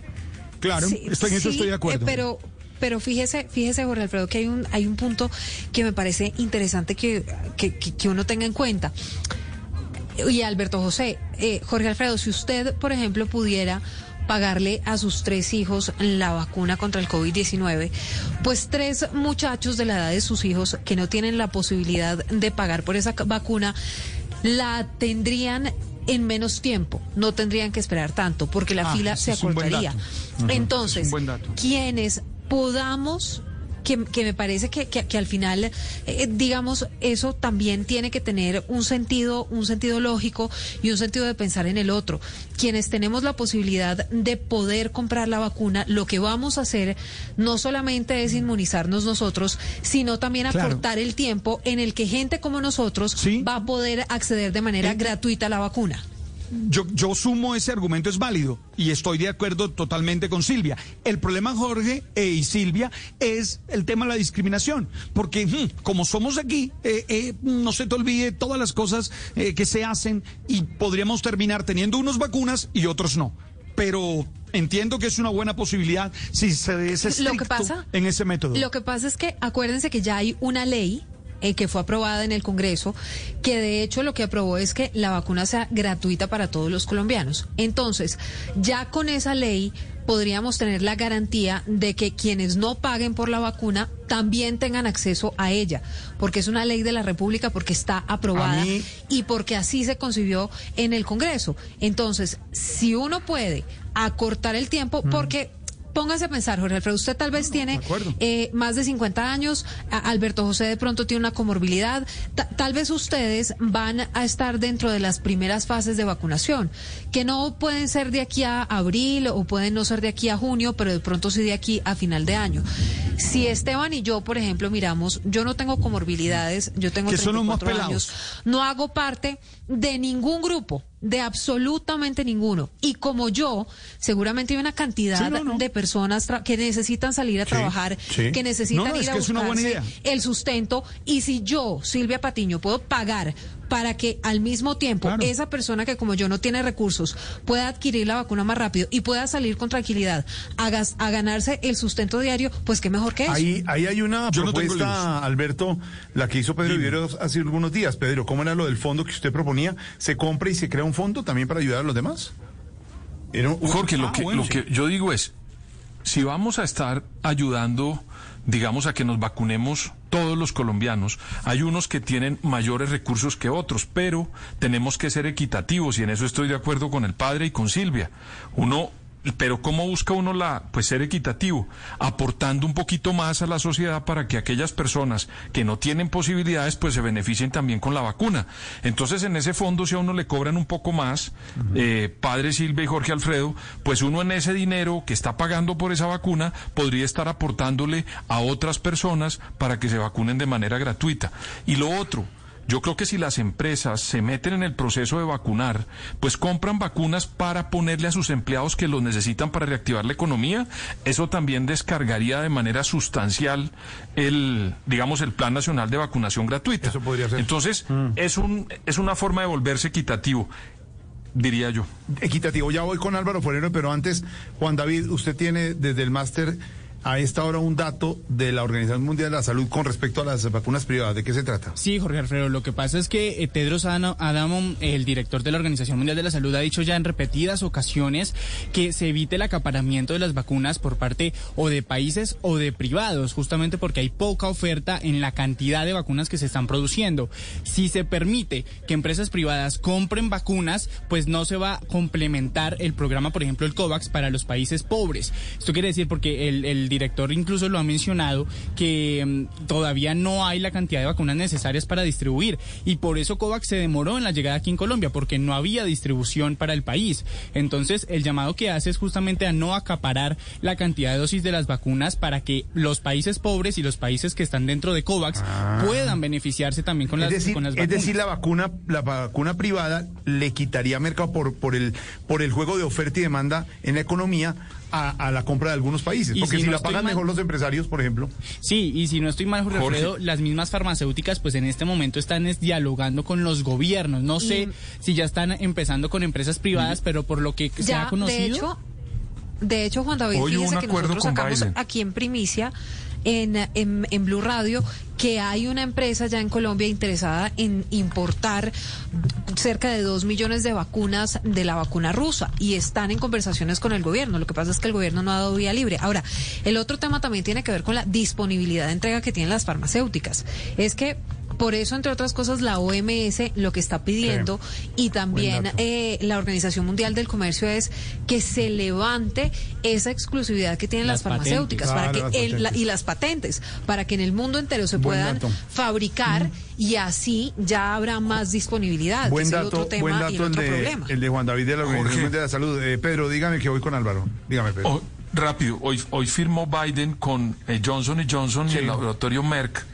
Claro, Sí, sí, eh, pero, pero fíjese, fíjese, Jorge Alfredo, que hay un, hay un punto que me parece interesante que, que, que- que uno tenga en cuenta. Y Alberto José, eh, Jorge Alfredo, si usted, por ejemplo, pudiera pagarle a sus tres hijos la vacuna contra el COVID-19, pues tres muchachos de la edad de sus hijos que no tienen la posibilidad de pagar por esa vacuna, la tendrían en menos tiempo, no tendrían que esperar tanto, porque la Ah, fila se acortaría. Entonces, quienes podamos que, que me parece que, que, que al final, eh, digamos, eso también tiene que tener un sentido, un sentido lógico y un sentido de pensar en el otro. Quienes tenemos la posibilidad de poder comprar la vacuna, lo que vamos a hacer no solamente es inmunizarnos nosotros, sino también acortar el tiempo en el que gente como nosotros va a poder acceder de manera gratuita a la vacuna. Yo, yo sumo ese argumento, es válido y estoy de acuerdo totalmente con Silvia. El problema, Jorge eh, y Silvia, es el tema de la discriminación, porque hmm, como somos aquí, eh, eh, no se te olvide todas las cosas eh, que se hacen y podríamos terminar teniendo unos vacunas y otros no. Pero entiendo que es una buena posibilidad si se es Lo que pasa- en ese método. Lo que pasa es que acuérdense que ya hay una ley eh, que fue aprobada en el Congreso, que de hecho lo que aprobó es que la vacuna sea gratuita para todos los colombianos. Entonces, ya con esa ley podríamos tener la garantía de que quienes no paguen por la vacuna también tengan acceso a ella, porque es una ley de la República, porque está aprobada mí- y porque así se concibió en el Congreso. Entonces, si uno puede acortar el tiempo, porque póngase a pensar, Jorge Alfredo, usted tal vez tiene eh, más de 50 años, Alberto José de pronto tiene una comorbilidad, ta- tal vez ustedes van a estar dentro de las primeras fases de vacunación, que no pueden ser de aquí a abril o pueden no ser de aquí a junio, pero de pronto sí de aquí a final de año. Si Esteban y yo, por ejemplo, miramos, yo no tengo comorbilidades, yo tengo Que son los más 34 años, no hago parte de ningún grupo, de absolutamente ninguno. Y como yo, seguramente hay una cantidad Sí, no, no. de personas que necesitan salir a Sí, trabajar, sí. que necesitan No, ir a buscarse el sustento. Y si yo, Silvia Patiño, puedo pagar para que al mismo tiempo esa persona que como yo no tiene recursos pueda adquirir la vacuna más rápido y pueda salir con tranquilidad a, gas- a ganarse el sustento diario, pues qué mejor que eso. Ahí, ahí hay una Yo no tengo propuesta, Alberto, la que hizo Pedro Viveros hace algunos días. Pedro, ¿cómo era lo del fondo que usted proponía? ¿Se compra y se crea un fondo también para ayudar a los demás? Era un- Jorge, lo, Ah, que, bueno, lo sí. que yo digo es, si vamos a estar ayudando, digamos, a que nos vacunemos todos los colombianos, hay unos que tienen mayores recursos que otros, pero tenemos que ser equitativos y en eso estoy de acuerdo con el padre y con Silvia. Uno pero ¿cómo busca uno la, pues ser equitativo? Aportando un poquito más a la sociedad para que aquellas personas que no tienen posibilidades, pues se beneficien también con la vacuna. Entonces, en ese fondo, si a uno le cobran un poco más, eh, padre Silvia y Jorge Alfredo, pues uno en ese dinero que está pagando por esa vacuna podría estar aportándole a otras personas para que se vacunen de manera gratuita. Y lo otro, yo creo que si las empresas se meten en el proceso de vacunar, pues compran vacunas para ponerle a sus empleados que los necesitan para reactivar la economía, eso también descargaría de manera sustancial el, digamos, el Plan Nacional de Vacunación Gratuita. Eso podría ser. Entonces, es un es una forma de volverse equitativo, diría yo. Equitativo, ya voy con Álvaro Forero, pero antes, Juan David, usted tiene desde el máster a esta hora un dato de la Organización Mundial de la Salud con respecto a las vacunas privadas. ¿De qué se trata? Sí, Jorge Alfredo, lo que pasa es que eh, Tedros Adhanom, el director de la Organización Mundial de la Salud, ha dicho ya en repetidas ocasiones que se evite el acaparamiento de las vacunas por parte o de países o de privados, justamente porque hay poca oferta en la cantidad de vacunas que se están produciendo. Si se permite que empresas privadas compren vacunas, pues no se va a complementar el programa, por ejemplo, el COVAX para los países pobres. Esto quiere decir porque el director incluso lo ha mencionado que mm, todavía no hay la cantidad de vacunas necesarias para distribuir y por eso COVAX se demoró en la llegada aquí en Colombia porque no había distribución para el país. Entonces el llamado que hace es justamente a no acaparar la cantidad de dosis de las vacunas para que los países pobres y los países que están dentro de COVAX puedan beneficiarse también con las, es decir, con las es vacunas. decir, la vacuna, la vacuna privada le quitaría mercado por, por el por el juego de oferta y demanda en la economía a, a la compra de algunos países. Porque si si, no la pagan mal- mejor los empresarios, por ejemplo. Sí, y si no estoy mal, Jorge, Jorge. Alfredo, las mismas farmacéuticas, pues en este momento están es dialogando con los gobiernos. No sé si ya están empezando con empresas privadas, pero por lo que se ha conocido. de hecho, de hecho, Juan David, fíjese un que acuerdo nosotros con sacamos Biden. aquí en primicia, en, en, Blue Radio, que hay una empresa ya en Colombia interesada en importar cerca de dos millones de vacunas de la vacuna rusa y están en conversaciones con el gobierno. Lo que pasa es que el gobierno no ha dado vía libre. Ahora, el otro tema también tiene que ver con la disponibilidad de entrega que tienen las farmacéuticas. Es que Por eso, entre otras cosas, la OMS lo que está pidiendo y también eh, la Organización Mundial del Comercio es que se levante esa exclusividad que tienen las, Las farmacéuticas para que las el- la- y las patentes para que en el mundo entero se Buen puedan dato. fabricar y así ya habrá más disponibilidad. que Buen es el dato, otro tema buen y el dato el otro de, problema. el de Juan David de la Organización. Mundial de la Salud. Eh, Pedro, dígame que voy con Álvaro. Dígame, Pedro. Oh, rápido, hoy, hoy firmó Biden con eh, Johnson Johnson y Sí. el laboratorio Merck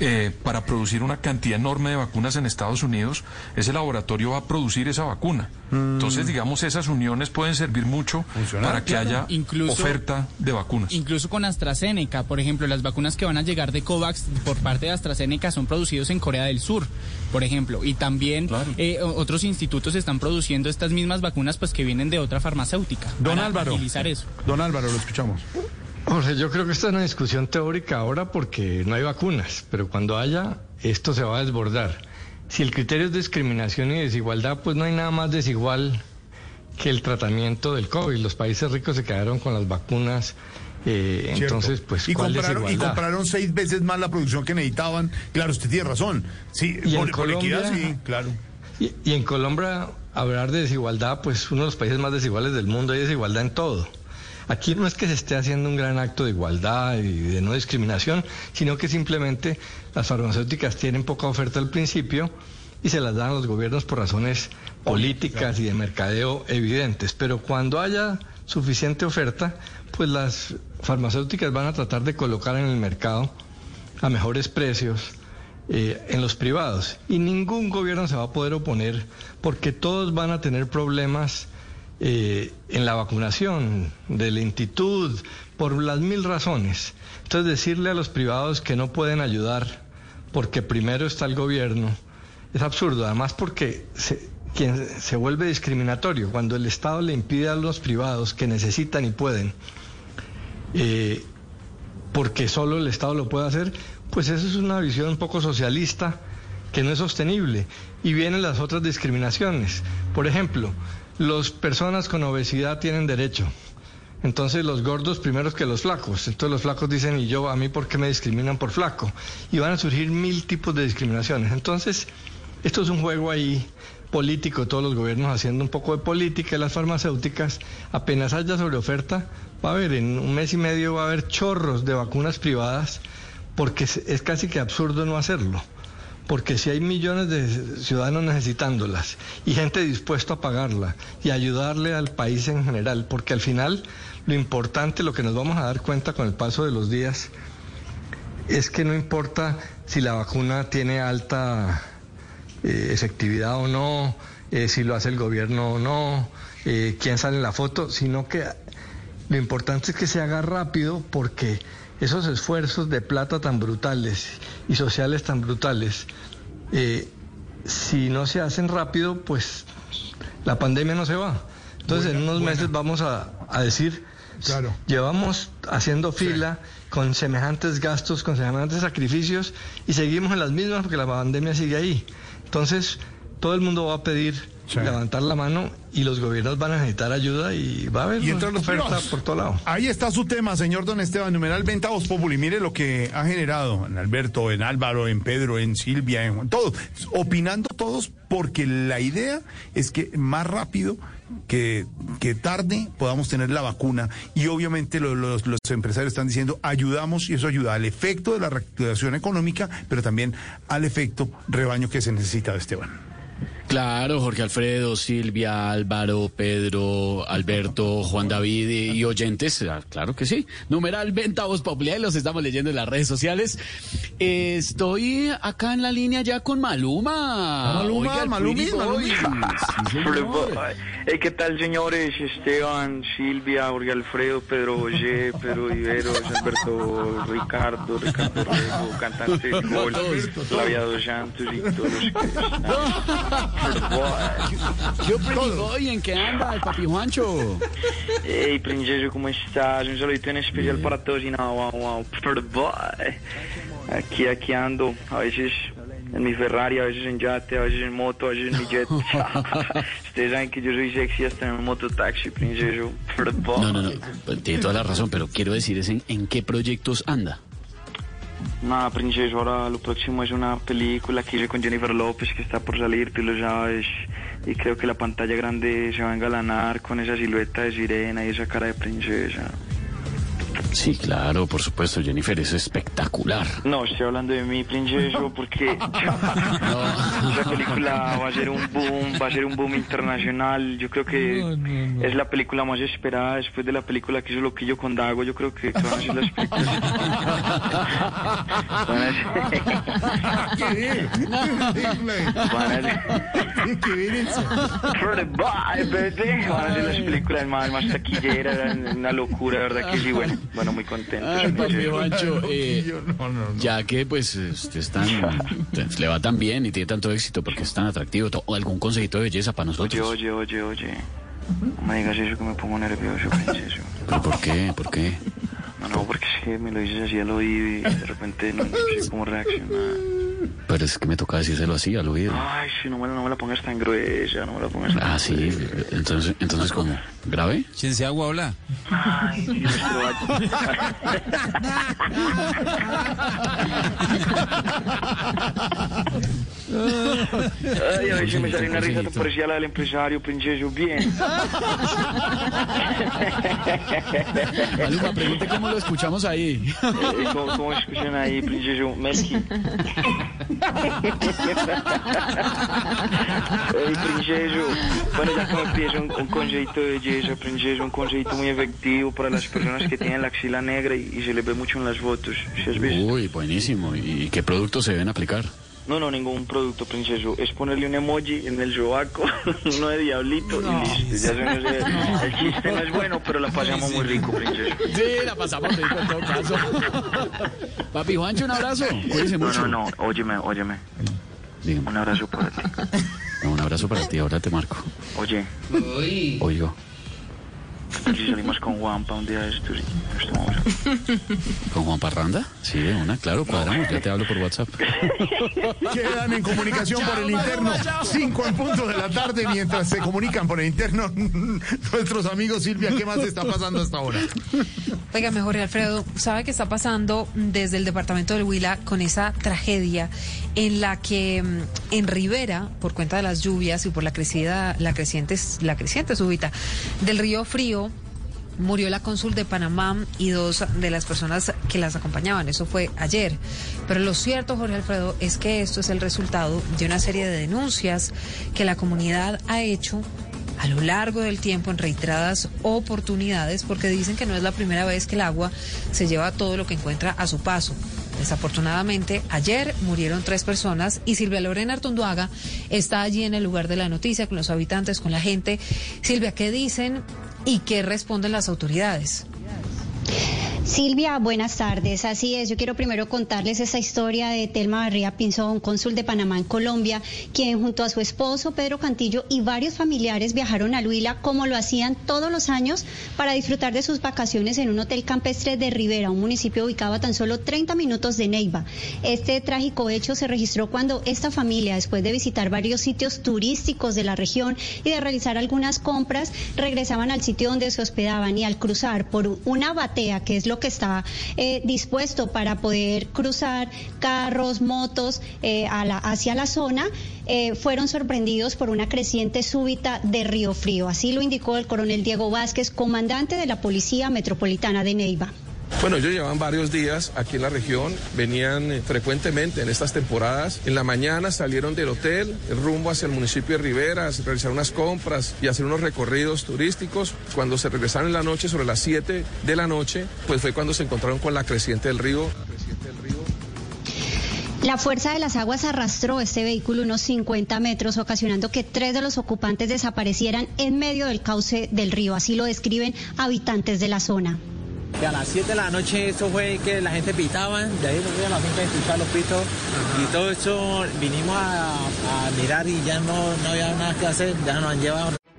eh, para producir una cantidad enorme de vacunas en Estados Unidos. Ese laboratorio va a producir esa vacuna. Entonces, digamos, esas uniones pueden servir mucho para que claro. haya Incluso- oferta de vacunas. Incluso con AstraZeneca, por ejemplo, las vacunas que van a llegar de COVAX por parte de AstraZeneca son producidos en Corea del Sur, por ejemplo, y también eh, otros institutos están produciendo estas mismas vacunas pues que vienen de otra farmacéutica. Don para Álvaro. eso. Don Álvaro, lo escuchamos. Jorge, yo creo que esta es una discusión teórica ahora porque no hay vacunas, pero cuando haya, esto se va a desbordar. Si el criterio es discriminación y desigualdad, pues no hay nada más desigual que el tratamiento del COVID. Los países ricos se quedaron con las vacunas, eh, entonces, pues, y ¿cuál compraron, y compraron seis veces más la producción que necesitaban. Claro, usted tiene razón. Sí, Y en por, equidad, sí, claro. Y, y en Colombia, hablar de desigualdad, pues uno de los países más desiguales del mundo, hay desigualdad en todo. Aquí no es que se esté haciendo un gran acto de igualdad y de no discriminación, sino que simplemente las farmacéuticas tienen poca oferta al principio y se las dan a los gobiernos por razones políticas y de mercadeo evidentes. Pero cuando haya suficiente oferta, pues las farmacéuticas van a tratar de colocar en el mercado a mejores precios eh, en los privados. Y ningún gobierno se va a poder oponer porque todos van a tener problemas eh, en la vacunación, de lentitud, por las mil razones. Entonces decirle a los privados que no pueden ayudar porque primero está el gobierno es absurdo, además porque se, quien se vuelve discriminatorio cuando el Estado le impide a los privados que necesitan y pueden eh, porque solo el Estado lo puede hacer, pues eso es una visión un poco socialista que no es sostenible. Y vienen las otras discriminaciones. Por ejemplo, las personas con obesidad tienen derecho. Entonces los gordos primeros que los flacos. Entonces los flacos dicen, ¿y yo a mí por qué me discriminan por flaco? Y van a surgir mil tipos de discriminaciones. Entonces, esto es un juego ahí político, todos los gobiernos haciendo un poco de política las farmacéuticas. Apenas haya sobre oferta, va a haber, en un mes y medio va a haber chorros de vacunas privadas, porque es casi que absurdo no hacerlo. Porque si hay millones de ciudadanos necesitándolas y gente dispuesta a pagarla y ayudarle al país en general, porque al final lo importante, lo que nos vamos a dar cuenta con el paso de los días, es que no importa si la vacuna tiene alta eh, efectividad o no, eh, si lo hace el gobierno o no, eh, quién sale en la foto, sino que lo importante es que se haga rápido porque esos esfuerzos de plata tan brutales y sociales tan brutales, eh, si no se hacen rápido, pues la pandemia no se va. Entonces en unos meses vamos a, a decir, llevamos haciendo fila con semejantes gastos, con semejantes sacrificios y seguimos en las mismas porque la pandemia sigue ahí. Entonces todo el mundo va a pedir levantar la mano y los gobiernos van a necesitar ayuda y va a haber Y entran los oferta privados. por todo lado. Ahí está su tema, señor Don Esteban, numeral Venta Voz Populi. Mire lo que ha generado en Alberto, en Álvaro, en Pedro, en Silvia, en Juan, todos, opinando todos, porque la idea es que más rápido que, que tarde podamos tener la vacuna y obviamente lo- los, los empresarios están diciendo ayudamos y eso ayuda al efecto de la reactivación económica, pero también al efecto rebaño que se necesita, Esteban. Claro, Jorge Alfredo, Silvia, Álvaro, Pedro, Alberto, Juan David y, y oyentes, ah, claro que sí. Numeral Venta Voz Populi, ahí los estamos leyendo en las redes sociales. Estoy acá en la línea ya con Maluma. Maluma, Oiga, Malumi. Malumi. <laughs> Sí. Hey, ¿Qué tal, señores? Esteban, Silvia, Jorge Alfredo, Pedro José, Pedro Viveros, Alberto Ricardo, Ricardo Rego, cantante de gol, Flavia Dos Santos y todos los que están. Yo Pretty Boy, ¿en qué anda el papi Juancho? Hey, princeso, ¿cómo estás? Un saludito en especial para todos y nada, wow, wow. Aquí, aquí ando, a veces en mi Ferrari, a veces en yate, a veces en moto, a veces en mi jet. <laughs> Ustedes saben que yo soy sexy hasta en un mototaxi, princeso. No, no, no, pues tiene toda la razón, pero quiero decir es en, en qué proyectos anda. Nada, princesa, ahora lo próximo es una película que hice con Jennifer López que está por salir, tú lo sabes. Y creo que la pantalla grande se va a engalanar con esa silueta de sirena y esa cara de princesa. Sí, claro, por supuesto, Jennifer, es espectacular. No, estoy hablando de mí, princesa, porque <laughs> <laughs> esa película va a ser un boom, va a ser un boom internacional. Yo creo que es la película más esperada después de la película que hizo Loquillo con Dago. Yo creo que, que van a ser las películas. Van a ser-. Van a ser- las películas más, más taquilleras, una locura, ¿verdad? Que sí, bueno, bueno, muy contento. Ay, papi Juancho, eh, No, no, no. ya que pues usted es tan, le va tan bien y tiene tanto éxito porque es tan atractivo, to- ¿algún consejito de belleza para Oye, nosotros? oye, oye, oye. No me digas eso que me pongo nervioso, princesa. ¿Pero por qué? ¿Por qué? No, no, porque es que me lo dices así al oído y de repente no, no sé cómo reaccionar. Pero es que me toca decírselo así al oído. Ay, sí, no me, no me la pongas tan gruesa, no me la pongas tan Ah, sí, entonces, entonces ¿cómo? ¿Grave? Ciencia agua, hola. Ay, Dios, Ay, a ver si me sale una risa, te parecía la del empresario, princeso, bien. Maluma, pregunte cómo lo escuchamos ahí. Eh, ¿Cómo, cómo escuchan ahí, princeso Melqui? Ey, princeso. Bueno, ya que un, un consejito de belleza, princeso, un consejito muy efectivo para las personas que tienen la axila negra y, y se les ve mucho en las fotos. ¿Sí has visto? Uy, buenísimo. ¿Y qué productos se deben aplicar? No, no, ningún producto, princeso. Es ponerle un emoji en el sobaco, <laughs> uno de diablito y listo. Ya se nos- el chiste no es bueno, pero la pasamos muy rico, princeso. Sí, la pasamos rico en todo caso. <laughs> Papi Juancho, un abrazo. Cuídese No, mucho. no, no, óyeme, óyeme. Dígame. Un abrazo para ti. No, un abrazo para ti, ahora te marco. Oye, Oigo. Si salimos con Juanpa un día de estos y nos tomamos <laughs> ¿Con Juan Parranda? Sí, de una, claro, cuadramos, ya te hablo por WhatsApp. <laughs> Quedan en comunicación por el interno. Cinco en punto de la tarde mientras se comunican por el interno <laughs> nuestros amigos Silvia. ¿Qué más está pasando hasta ahora? Oiga, Jorge Alfredo, ¿sabe qué está pasando desde el departamento del Huila con esa tragedia en la que mm, en Rivera, por cuenta de las lluvias y por la crecida, la creciente, la creciente súbita del río Frío, murió la cónsul de Panamá y dos de las personas que las acompañaban. Eso fue ayer. Pero lo cierto, Jorge Alfredo, es que esto es el resultado de una serie de denuncias que la comunidad ha hecho a lo largo del tiempo en reiteradas oportunidades porque dicen que no es la primera vez que el agua se lleva todo lo que encuentra a su paso. Desafortunadamente, ayer murieron tres personas y Silvia Lorena Artunduaga está allí en el lugar de la noticia con los habitantes, con la gente. Silvia, ¿qué dicen y qué responden las autoridades? Silvia, buenas tardes. Así es, yo quiero primero contarles esa historia de Telma Barría Pinzón, cónsul de Panamá en Colombia, quien junto a su esposo Pedro Cantillo y varios familiares viajaron a Huila como lo hacían todos los años para disfrutar de sus vacaciones en un hotel campestre de Rivera, un municipio ubicado a tan solo 30 minutos de Neiva. Este trágico hecho se registró cuando esta familia, después de visitar varios sitios turísticos de la región y de realizar algunas compras, regresaban al sitio donde se hospedaban y al cruzar por una batea, que es lo que está eh, dispuesto para poder cruzar carros, motos eh, hacia la zona, eh, fueron sorprendidos por una creciente súbita de Río Frío. Así lo indicó el coronel Diego Vázquez, comandante de la Policía Metropolitana de Neiva. Bueno, ellos llevan varios días aquí en la región, venían eh, frecuentemente en estas temporadas. En la mañana salieron del hotel, rumbo hacia el municipio de Rivera, a realizar unas compras y hacer unos recorridos turísticos. Cuando se regresaron en la noche, sobre las 7 de la noche, pues fue cuando se encontraron con la creciente del río. La fuerza de las aguas arrastró este vehículo unos 50 metros, ocasionando que tres de los ocupantes desaparecieran en medio del cauce del río. Así lo describen habitantes de la zona. Que a las 7 de la noche eso fue que la gente pitaba, de ahí nos a la finca escuchar los pitos y todo eso vinimos a, a mirar y ya no, no había nada que hacer, ya nos han llevado.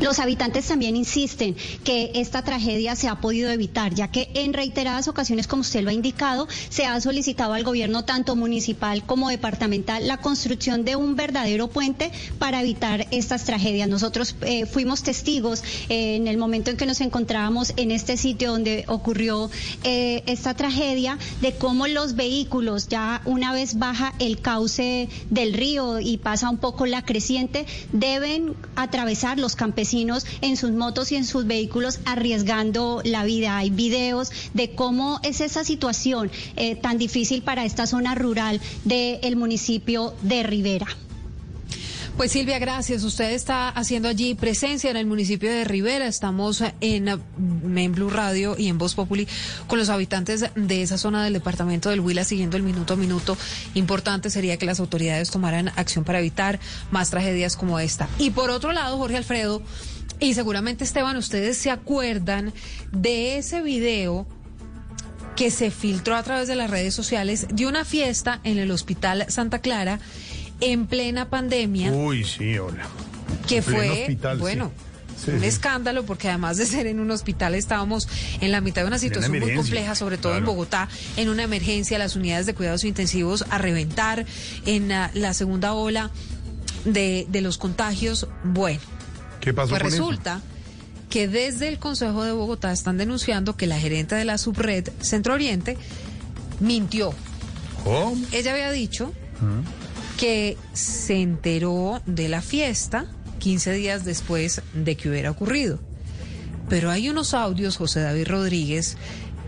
Los habitantes también insisten que esta tragedia se ha podido evitar, ya que en reiteradas ocasiones, como usted lo ha indicado, se ha solicitado al gobierno tanto municipal como departamental la construcción de un verdadero puente para evitar estas tragedias. Nosotros eh, fuimos testigos eh, en el momento en que nos encontrábamos en este sitio donde ocurrió eh, esta tragedia de cómo los vehículos ya una vez baja el cauce del río y pasa un poco la creciente, deben atravesar los campesinos en sus motos y en sus vehículos arriesgando la vida. Hay videos de cómo es esa situación eh, tan difícil para esta zona rural del municipio de Rivera. Pues Silvia, gracias. Usted está haciendo allí presencia en el municipio de Rivera. Estamos en, en Blue Radio y en Voz Populi con los habitantes de esa zona del departamento del Huila siguiendo el minuto a minuto. Importante sería que las autoridades tomaran acción para evitar más tragedias como esta. Y por otro lado, Jorge Alfredo, y seguramente Esteban, ustedes se acuerdan de ese video que se filtró a través de las redes sociales de una fiesta en el Hospital Santa Clara en plena pandemia. Uy, sí, hola. Que fue, hospital, bueno, sí. Un sí. escándalo porque además de ser en un hospital estábamos en la mitad de una situación muy compleja, sobre todo en. Bogotá, en una emergencia, las unidades de cuidados intensivos a reventar en ah, la segunda ola de, de los contagios. Bueno, ¿Qué pasó pues con eso? resulta que desde el Consejo de Bogotá están denunciando que la gerente de la subred Centro Oriente mintió. ¿Cómo? Ella había dicho que se enteró de la fiesta 15 días después de que hubiera ocurrido. Pero hay unos audios, José David Rodríguez,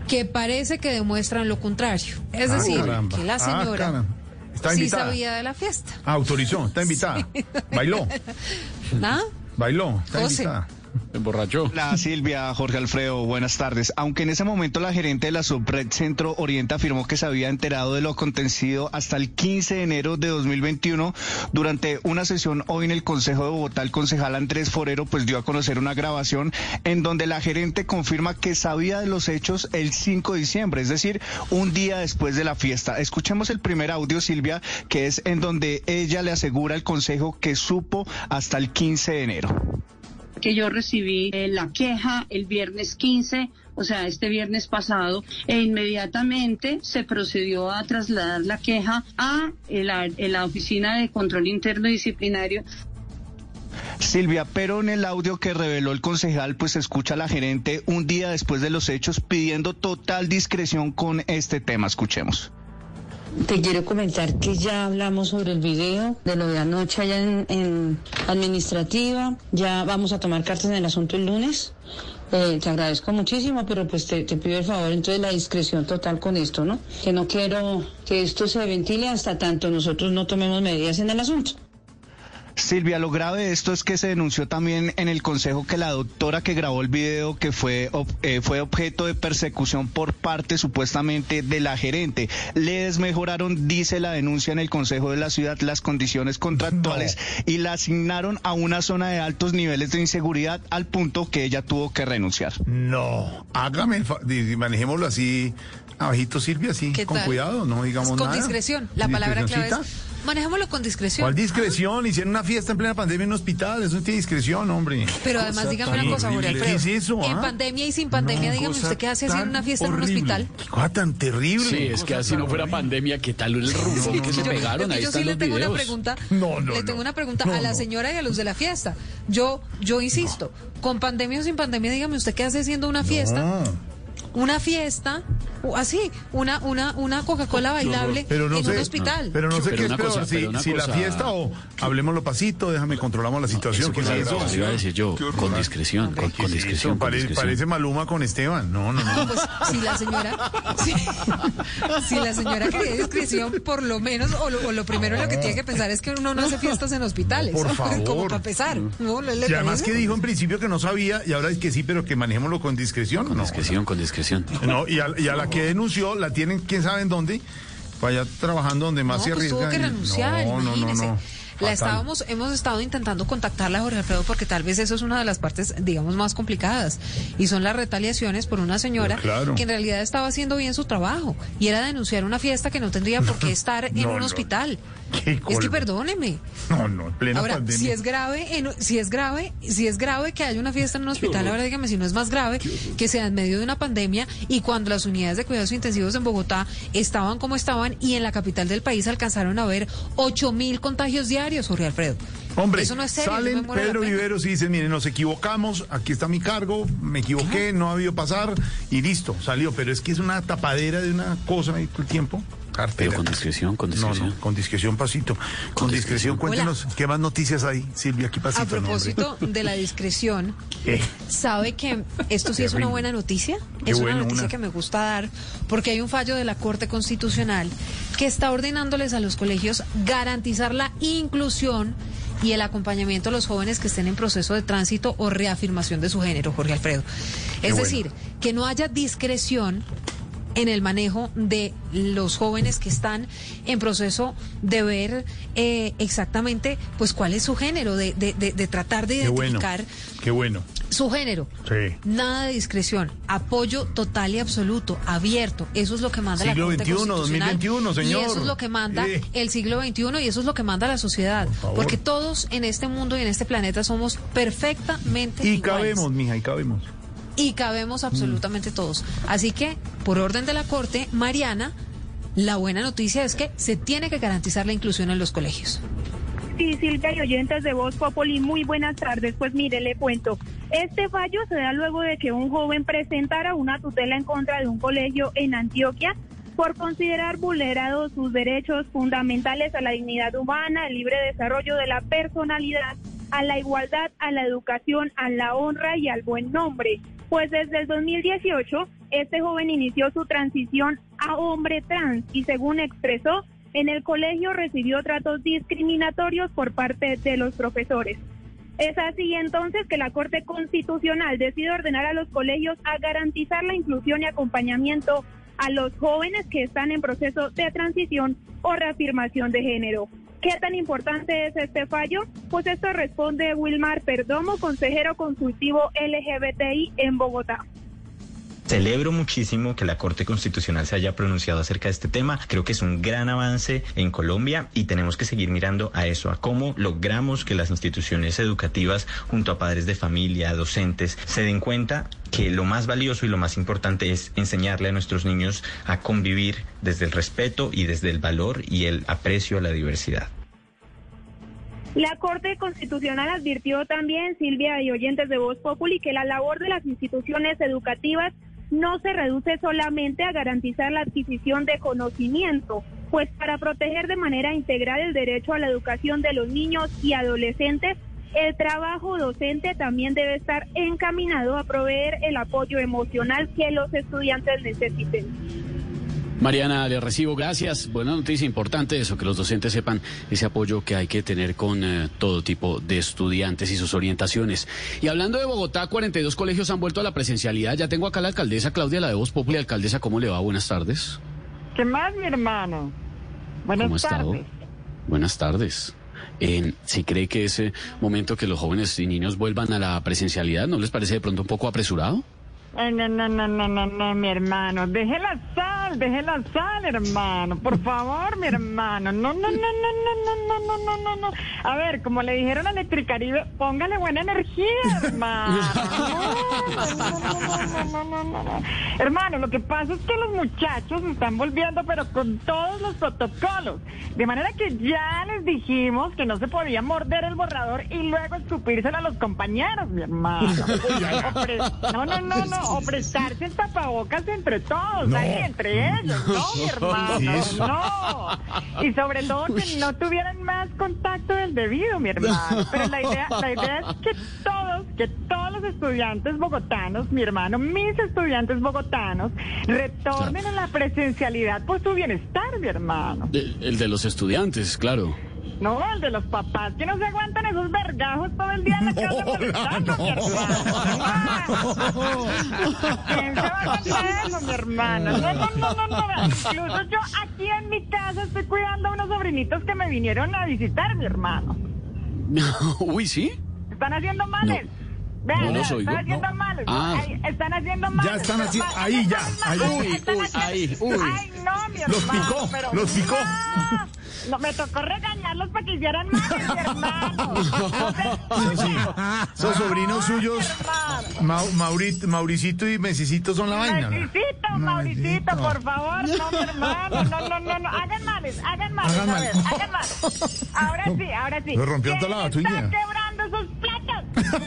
que parece que demuestran lo contrario. Es Ah, decir, caramba. que la Ah, señora. Está sí sabía de la fiesta. Ah, autorizó, está invitada. <laughs> Bailó, bailó, está José. invitada. Emborrachó. Hola Silvia, Jorge Alfredo, buenas tardes. Aunque en ese momento la gerente de la subred Centro Oriente afirmó que se había enterado de lo acontecido hasta el 15 de enero de 2021, durante una sesión hoy en el Consejo de Bogotá, el concejal Andrés Forero pues dio a conocer una grabación en donde la gerente confirma que sabía de los hechos el 5 de diciembre, es decir, un día después de la fiesta. Escuchemos el primer audio, Silvia, que es en donde ella le asegura al consejo que supo hasta el 15 de enero. Que yo recibí eh, la queja el viernes 15, o sea, este viernes pasado, e inmediatamente se procedió a trasladar la queja a la, la Oficina de Control Interno Disciplinario Silvia, pero en el audio que reveló el concejal, pues escucha a la gerente un día después de los hechos pidiendo total discreción con este tema. Escuchemos. Te quiero comentar que ya hablamos sobre el video de lo de anoche allá en, administrativa. Ya vamos a tomar cartas en el asunto el lunes. Eh, te agradezco muchísimo, pero pues te, te pido el favor entonces la discreción total con esto, ¿no? Que no quiero que esto se ventile hasta tanto nosotros no tomemos medidas en el asunto. Silvia, lo grave de esto es que se denunció también en el consejo que la doctora que grabó el video que fue, ob- eh, fue objeto de persecución por parte supuestamente de la gerente. Le desmejoraron, dice la denuncia en el consejo de la ciudad, las condiciones contractuales y la asignaron a una zona de altos niveles de inseguridad al punto que ella tuvo que renunciar. No, hágame, manejémoslo así, abajito Silvia, así, ¿Qué con tal? cuidado, no digamos con nada. discreción. La palabra clave es. Manejémoslo con discreción. ¿Cuál discreción? Hicieron una fiesta en plena pandemia en un hospital, eso no tiene discreción, hombre. Pero además, dígame una cosa, Jorge. ¿Qué es eso? En ah? pandemia y sin pandemia, No, dígame usted qué hace haciendo una fiesta en un hospital. Qué cosa tan terrible. Sí, es que así no fuera pandemia, ¿qué tal el rumbo que se Yo- pegaron? yo Ahí sí están le los tengo una pregunta. No, no, le tengo no. una pregunta No, a la señora y a los de la fiesta. Yo, yo insisto, con pandemia o sin pandemia, dígame usted qué hace haciendo una fiesta. Una fiesta, o así, una, una, una Coca-Cola bailable Pero no en sé, un hospital. pero no sé Pero qué es peor, cosa, si, si la fiesta o hablemoslo pasito, déjame controlamos la situación. Eso, que eso, es eso iba a decir yo, con discreción, con, con discreción, con Pare- discreción. parece Maluma con Esteban. No, no, no. Pues si la señora, <laughs> si, si la señora quería discreción, por lo menos, o lo, o lo primero lo que tiene que pensar es que uno no hace fiestas en hospitales. Por <laughs> favor. Como para pesar. ¿no? ¿Le- le Y además parece? que dijo en principio que no sabía y ahora es que sí, pero que manejémoslo con discreción. Con no, discreción, con discreción. No, y, a, y a la que denunció la tienen quién sabe en dónde, para allá trabajando donde más No, se pues arriesga. tuvo que renunciar, no, no, no. La estábamos, hemos estado intentando contactarla, Jorge Alfredo, porque tal vez eso es una de las partes, digamos, más complicadas. Y son las retaliaciones por una señora Pues claro. que en realidad estaba haciendo bien su trabajo. Y era denunciar una fiesta que no tendría por qué estar en No, un no. hospital. <laughs> Es que perdóneme. No, no, en plena Ahora, pandemia. si es grave, en- si es grave, si es grave que haya una fiesta en un hospital, ahora dígame si no es más grave que sea en medio de una pandemia y cuando las unidades de cuidados intensivos en Bogotá estaban como estaban y en la capital del país alcanzaron a ver 8 mil contagios diarios, Jorge Alfredo. Hombre, Eso no es serio, yo salen Pedro. Viveros y dicen, miren, nos equivocamos, aquí está mi cargo, me equivoqué, no ha habido pasar y listo, salió. Pero es que es una tapadera de una cosa ahí todo el tiempo. Pero Cartera. con discreción, con No, discreción. no, con discreción, pasito. Con, discreción, cuéntenos qué más noticias hay, Silvia, aquí pasito. A no, propósito de la discreción, ¿Qué? ¿sabe que esto sí es una buena noticia? Qué es una noticia una. que me gusta dar porque hay un fallo de la Corte Constitucional que está ordenándoles a los colegios garantizar la inclusión y el acompañamiento a los jóvenes que estén en proceso de tránsito o reafirmación de su género, Jorge Alfredo. Es bueno. decir, que no haya discreción en el manejo de los jóvenes que están en proceso de ver eh, exactamente pues cuál es su género, de, de- de- de tratar de Qué bueno, identificar qué bueno. su género. Sí. Nada de discreción, apoyo total y absoluto, abierto. Eso es lo que manda Siglo la Corte XXI, Constitucional. 2021, señor. Y eso es lo que manda el siglo XXI y eso es lo que manda la sociedad. Porque todos en este mundo y en este planeta somos perfectamente Y iguales. cabemos, mija, y cabemos. Y cabemos absolutamente todos. Así que, por orden de la Corte, Mariana, la buena noticia es que se tiene que garantizar la inclusión en los colegios. Sí, Silvia y oyentes de Voz muy buenas tardes. Pues mire, le cuento. Este fallo se da luego de que un joven presentara una tutela en contra de un colegio en Antioquia por considerar vulnerados sus derechos fundamentales a la dignidad humana, al libre desarrollo de la personalidad, a la igualdad, a la educación, a la honra y al buen nombre. Pues desde el 2018, este joven inició su transición a hombre trans y según expresó, en el colegio recibió tratos discriminatorios por parte de los profesores. Es así entonces que la Corte Constitucional decide ordenar a los colegios a garantizar la inclusión y acompañamiento a los jóvenes que están en proceso de transición o reafirmación de género. ¿Qué tan importante es este fallo? Pues esto responde Wilmar Perdomo, consejero consultivo LGBTI en Bogotá. Celebro muchísimo que la Corte Constitucional se haya pronunciado acerca de este tema. Creo que es un gran avance en Colombia y tenemos que seguir mirando a eso, a cómo logramos que las instituciones educativas, junto a padres de familia, docentes, se den cuenta que lo más valioso y lo más importante es enseñarle a nuestros niños a convivir desde el respeto y desde el valor y el aprecio a la diversidad. La Corte Constitucional advirtió también, Silvia y oyentes de Voz Populi, que la labor de las instituciones educativas no se reduce solamente a garantizar la adquisición de conocimiento, pues para proteger de manera integral el derecho a la educación de los niños y adolescentes, el trabajo docente también debe estar encaminado a proveer el apoyo emocional que los estudiantes necesiten. Mariana, le recibo, gracias. Buena noticia, importante eso, que los docentes sepan ese apoyo que hay que tener con eh, todo tipo de estudiantes y sus orientaciones. Y hablando de Bogotá, 42 colegios han vuelto a la presencialidad. Ya tengo acá la alcaldesa Claudia, la de Voz Populi. Alcaldesa, ¿cómo le va? Buenas tardes. ¿Qué más, mi hermano? Buenas ¿Cómo tardes. Buenas tardes. Eh, ¿Sí cree que ese momento que los jóvenes y niños vuelvan a la presencialidad no les parece de pronto un poco apresurado? Ay, no, no, no, no, no, no, mi hermano. Deje la sal, deje la sal, hermano. Por favor, mi hermano. No, no, no, no, no, no, no, no, no, no. A ver, como le dijeron a Electricaribe, póngale buena energía, hermano. No, no, no, no, no, no, no. Hermano, lo que pasa es que los muchachos se están volviendo, pero con todos los protocolos. De manera que ya les dijimos que no se podía morder el borrador y luego escupírselo a los compañeros, mi hermano. O pre- No, no, no, no. O prestarse el tapabocas entre todos, No. ahí entre ellos, no, mi hermano, no. Y sobre todo que no tuvieran más contacto del debido, mi hermano. Pero la idea, <laughs> la idea es que todos, que todos los estudiantes bogotanos, mi hermano, mis estudiantes bogotanos, retornen a la presencialidad por su bienestar, mi hermano. El de los estudiantes, claro. No, el de los papás que no se aguantan esos vergajos todo el día en la casa molestando, mi hermano. ¿Quién se va a aguantar eso, mi hermano? No, no, no, no, no. Incluso yo aquí en mi casa estoy cuidando a unos sobrinitos que me vinieron a visitar, mi hermano. Uy, ¿sí? Están haciendo males. Vean, No los oigo. están haciendo males. Ah. Ay, están haciendo males. Ya están haciendo- ahí ya, ahí. Uy, uy, ahí, uy. Ay, no, mi Los hermano, picó, pero- los picó. No, no, me tocó regañarlos para que hicieran mi <laughs> hermano. Sí, sí. Esos sobrinos suyos, Mau- Maurit- Mauricito y Mesicito son la vaina. ¿no? Mauricito, No, Mauricito, Mauricito. por favor, no, mi hermano, no, no, no, no, hagan males, hagan males, Hagan a males. ver, hagan males. Ahora sí, ahora sí. Lo rompió ¿Quién toda la está batuilla. quebrando esos platos?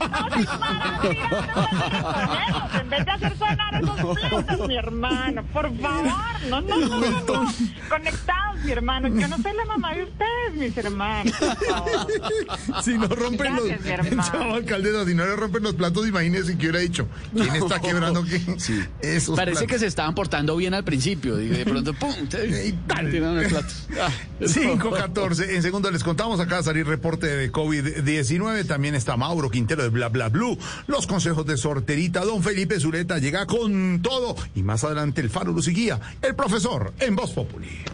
No se paran tirando en vez de hacer sonar esos <laughs> platos, mi hermano, por favor, no, no, no, no, no. conectados, mi hermano, yo no soy la mamá de ustedes, mis hermanos, por favor. Si no rompen los. <laughs> hermano. Chavo alcaldesa, si no le rompen los platos, imagínese que hubiera dicho. ¿Quién está quebrando qué? Sí. Esos Parece que se estaban portando bien al principio y de pronto, ¡pum! <laughs> Y tal. Tiraron el plato. Ah, 514. En segundo les contamos acá salir reporte de COVID-19. También está Mauro Quintero de Bla Bla Blue. Los consejos de sorterita. Don Felipe Zuleta llega con todo. Y más adelante el Faro Luz y Guía. El profesor en Voz Populi.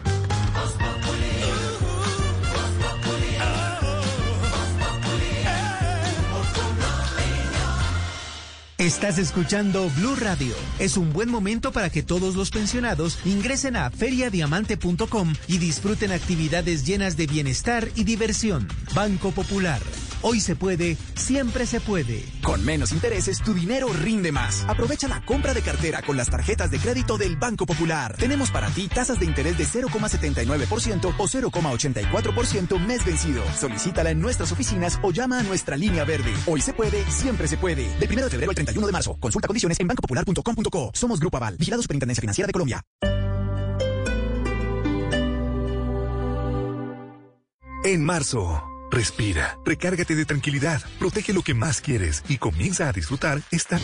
Estás escuchando Blue Radio. Es un buen momento para que todos los pensionados ingresen a feriadiamante.com y disfruten actividades llenas de bienestar y diversión. Banco Popular. Hoy se puede, siempre se puede. Con menos intereses, tu dinero rinde más. Aprovecha la compra de cartera con las tarjetas de crédito del Banco Popular. Tenemos para ti tasas de interés de 0,79% o 0,84% mes vencido. Solicítala en nuestras oficinas o llama a nuestra línea verde. Hoy se puede, siempre se puede. Del 1 de febrero al 31 de marzo. Consulta condiciones en bancopopular.com.co. Somos Grupo Aval, vigilado Superintendencia Financiera de Colombia. En marzo, respira, recárgate de tranquilidad, protege lo que más quieres y comienza a disfrutar esta...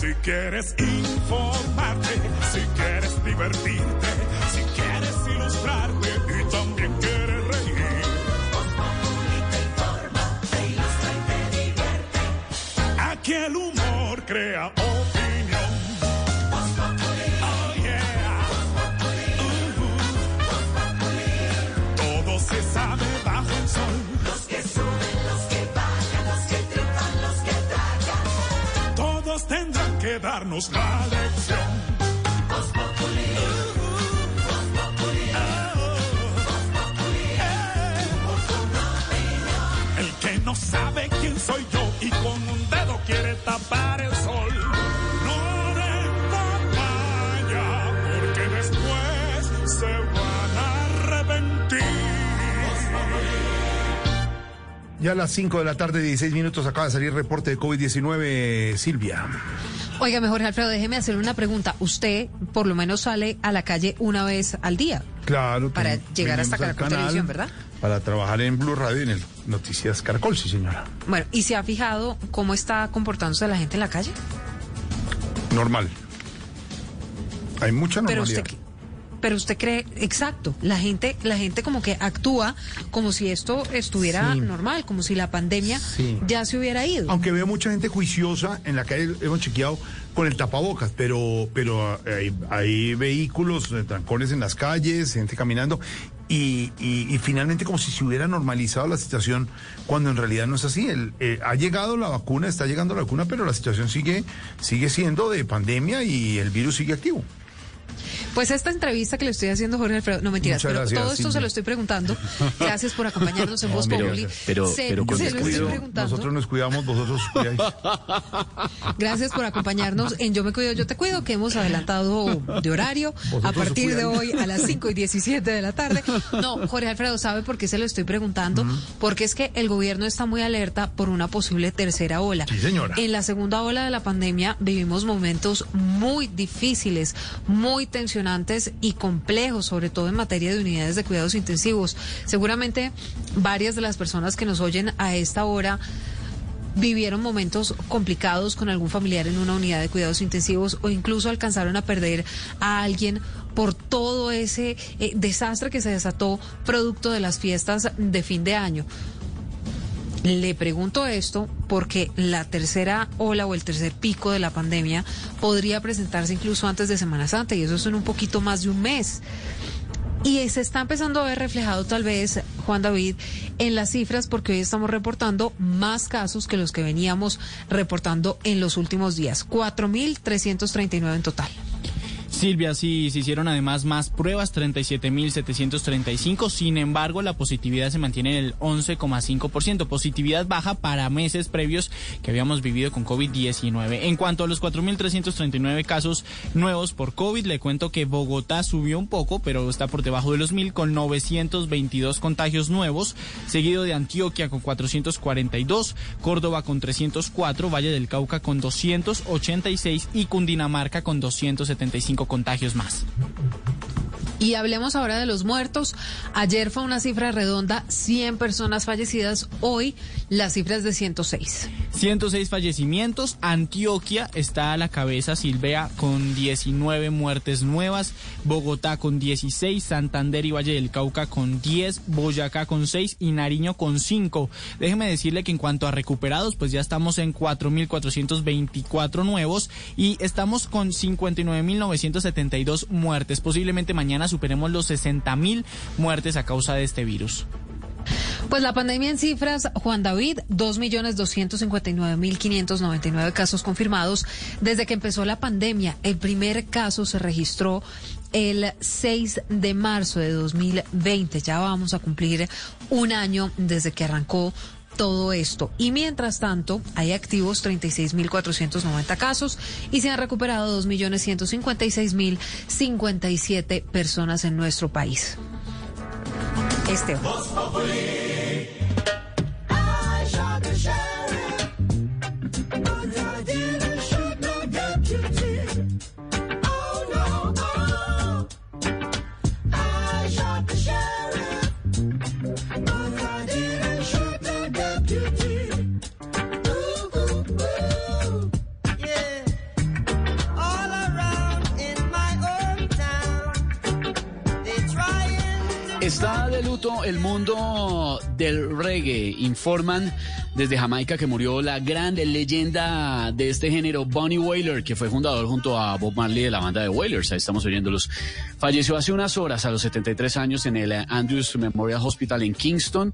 Si quieres informarte, si quieres divertirte, el humor crea opinión. Oh yeah. Uh-huh. Todo se sabe bajo el sol. Los que suben, los que bajan, los que triunfan, los que tragan. Todos tendrán que darnos la lección. El que no sabe quién soy yo y con tapar el Ya a las 5 de la tarde, 16 minutos, acaba de salir reporte de COVID-19, Silvia. Oiga, mejor Alfredo, déjeme hacerle una pregunta. Usted por lo menos sale a la calle una vez al día. Claro. Para llegar hasta Caracol Televisión, ¿verdad? Para trabajar en Blue Radio y en el Noticias Caracol, sí, señora. Bueno, ¿y se ha fijado cómo está comportándose la gente en la calle? Normal. Hay mucha Pero normalidad. usted, pero usted cree, exacto, la gente, la gente como que actúa como si esto estuviera Sí. normal, como si la pandemia Sí. ya se hubiera ido. Aunque veo mucha gente juiciosa en la calle, hemos chequeado con el tapabocas, pero, pero hay, hay vehículos, eh, trancones en las calles, gente caminando, y, y- y finalmente como si se hubiera normalizado la situación, cuando en realidad no es así. El, eh, ha llegado la vacuna, está llegando la vacuna, pero la situación sigue, sigue siendo de pandemia y el virus sigue activo. Pues esta entrevista que le estoy haciendo Jorge Alfredo, no mentiras, Muchas pero gracias, todo esto se lo estoy preguntando. Gracias por acompañarnos en <laughs> No, Voz pero- Populi. pero- Se- pero con se lo estoy descuido. preguntando. Nosotros nos cuidamos, vosotros os cuidáis. <laughs> Gracias por acompañarnos en Yo Me Cuido, Yo Te Cuido, que hemos adelantado de horario a partir de hoy a las 5 y 17 de la tarde. No, Jorge Alfredo, ¿sabe por qué se lo estoy preguntando? Porque es que el gobierno está muy alerta por una posible tercera ola. Sí, señora. En la segunda ola de la pandemia vivimos momentos muy difíciles, muy tensionantes y complejos, sobre todo en materia de unidades de cuidados intensivos. Seguramente varias de las personas que nos oyen a esta hora vivieron momentos complicados con algún familiar en una unidad de cuidados intensivos o incluso alcanzaron a perder a alguien por todo ese eh, desastre que se desató producto de las fiestas de fin de año. Le pregunto esto porque la tercera ola o el tercer pico de la pandemia podría presentarse incluso antes de Semana Santa y eso es en un poquito más de un mes. Y se está empezando a ver reflejado tal vez, Juan David, en las cifras porque hoy estamos reportando más casos que los que veníamos reportando en los últimos días. 4.339 en total. Silvia, sí, se hicieron además más pruebas, 37.735. Sin embargo, la positividad se mantiene en el 11,5%. Positividad baja para meses previos que habíamos vivido con COVID-19. En cuanto a los 4.339 casos nuevos por COVID, le cuento que Bogotá subió un poco, pero está por debajo de los 1.000 con 922 contagios nuevos, seguido de Antioquia con 442, Córdoba con 304, Valle del Cauca con 286 y Cundinamarca con 275 contagios más. Y hablemos ahora de los muertos. Ayer fue una cifra redonda, 100 personas fallecidas. Hoy la cifra es de 106. 106 fallecimientos. Antioquia está a la cabeza, Silvea, con 19 muertes nuevas. Bogotá con 16. Santander y Valle del Cauca con 10. Boyacá con 6 y Nariño con 5. Déjeme decirle que en cuanto a recuperados, pues ya estamos en 4.424 nuevos y estamos con 59.972 muertes. Posiblemente mañana superemos los 60.000 muertes a causa de este virus. Pues la pandemia en cifras, Juan David, 2.259.599 casos confirmados desde que empezó la pandemia. El primer caso se registró el 6 de marzo de 2020. Ya vamos a cumplir un año desde que arrancó todo esto. Y mientras tanto, hay activos 36.490 casos y se han recuperado 2.156.057 personas en nuestro país. Este. Está de luto el mundo del reggae. Informan desde Jamaica que murió la gran leyenda de este género, Bonnie Whaler, que fue fundador junto a Bob Marley de la banda de Whalers. Ahí estamos oyéndolos. Falleció hace unas horas, a los 73 años, en el Andrews Memorial Hospital en Kingston.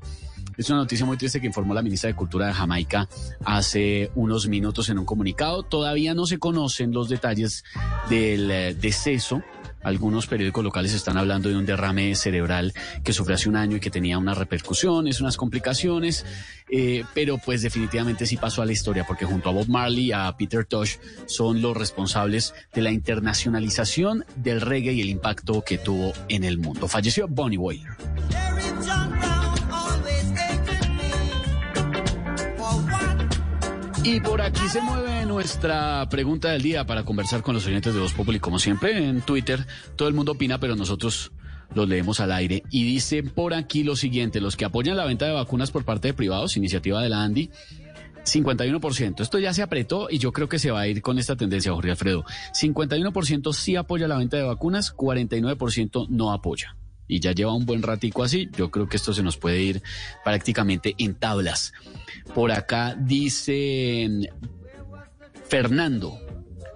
Es una noticia muy triste que informó la ministra de Cultura de Jamaica hace unos minutos en un comunicado. Todavía no se conocen los detalles del eh, deceso. Algunos periódicos locales están hablando de un derrame cerebral que sufrió hace un año y que tenía unas repercusiones, unas complicaciones, eh, pero pues definitivamente sí pasó a la historia porque junto a Bob Marley a Peter Tosh son los responsables de la internacionalización del reggae y el impacto que tuvo en el mundo. Falleció Bonnie Whaler. Y por aquí se mueve nuestra pregunta del día para conversar con los oyentes de Voz Populi. Como siempre en Twitter, todo el mundo opina, pero nosotros los leemos al aire. Y dice por aquí lo siguiente, los que apoyan la venta de vacunas por parte de privados, iniciativa de la Andy, 51%. Esto ya se apretó y yo creo que se va a ir con esta tendencia, Jorge Alfredo. 51% sí apoya la venta de vacunas, 49% no apoya. Y ya lleva un buen ratico así. Yo creo que esto se nos puede ir prácticamente en tablas. Por acá dice Fernando.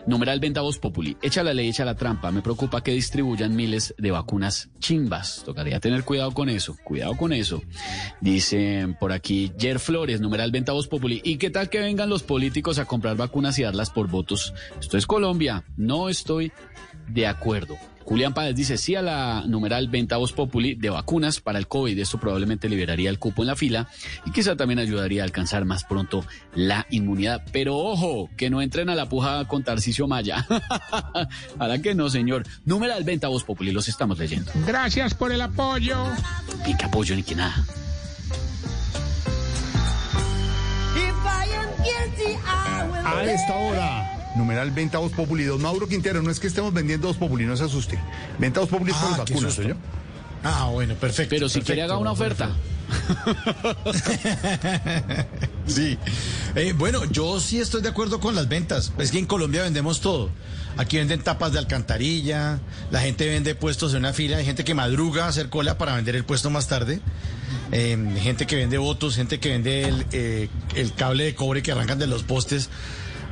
Numeral venta populi. Echa la ley, echa la trampa. Me preocupa que distribuyan miles de vacunas chimbas. Tocaría tener cuidado con eso. Cuidado con eso. Dice por aquí Jer Flores, numeral venta populi. ¿Y qué tal que vengan los políticos a comprar vacunas y darlas por votos? Esto es Colombia. No estoy de acuerdo. Julián Páez dice sí a la numeral venta voz populi de vacunas para el COVID. Esto probablemente liberaría el cupo en la fila y quizá también ayudaría a alcanzar más pronto la inmunidad. Pero ojo, que no entren a la puja con Tarcisio Maya. <laughs> ¿Para que no, señor? Numeral venta voz populi, los estamos leyendo. Gracias por el apoyo. Ni que apoyo ni que nada. A esta hora. Numeral Venta Voz Populi. Don Mauro Quintero, no es que estemos vendiendo Voz Populi, no se asuste. Venta Voz Populi es por Ah, las vacunas. ¿oyó? Ah, bueno, perfecto. Pero si quiere haga una oferta. <laughs> Sí. Eh, bueno, yo sí estoy de acuerdo con las ventas. Es que en Colombia vendemos todo. Aquí venden tapas de alcantarilla, la gente vende puestos en una fila, hay gente que madruga a hacer cola para vender el puesto más tarde, eh, gente que vende votos, gente que vende el, eh, el cable de cobre que arrancan de los postes.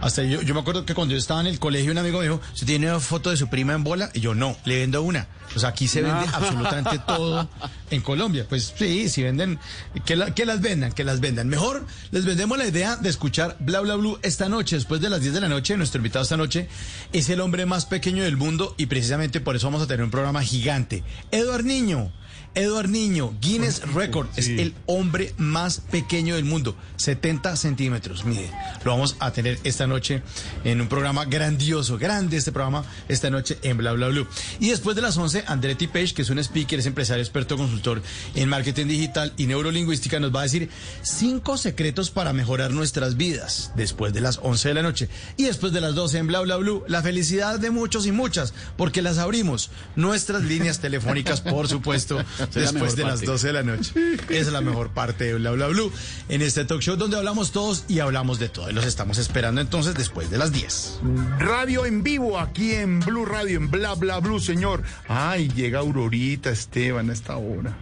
Hasta yo, yo me acuerdo que cuando yo estaba en el colegio un amigo me dijo, ¿se tiene una foto de su prima en bola? Y yo, no, le vendo una. O sea, aquí se vende absolutamente todo en Colombia. Pues sí, si venden, que, la- que las vendan, que las vendan. Mejor les vendemos la idea de escuchar Bla Bla Blue esta noche, después de las 10 de la noche. Nuestro invitado esta noche es el hombre más pequeño del mundo y precisamente por eso vamos a tener un programa gigante. Eduard Niño. Eduard Niño, Guinness Record, es el hombre más pequeño del mundo, 70 centímetros, mide. Lo vamos a tener esta noche en un programa grandioso, grande este programa, esta noche en Bla Bla Blue. Y después de las 11, Andretti Page, que es un speaker, es empresario, experto, consultor en marketing digital y neurolingüística, nos va a decir cinco secretos para mejorar nuestras vidas después de las 11 de la noche. Y después de las 12 en Bla Bla Blue, la felicidad de muchos y muchas, porque las abrimos, nuestras líneas telefónicas, por supuesto, La después de las parte. 12 de la noche. <laughs> Esa es la mejor parte de Bla Bla Blue en este talk show donde hablamos todos y hablamos de todo. Y los estamos esperando entonces después de las 10. Radio en vivo aquí en Blue Radio, en Bla Bla Blue, señor. Ay, llega Aurorita, Esteban, a esta hora.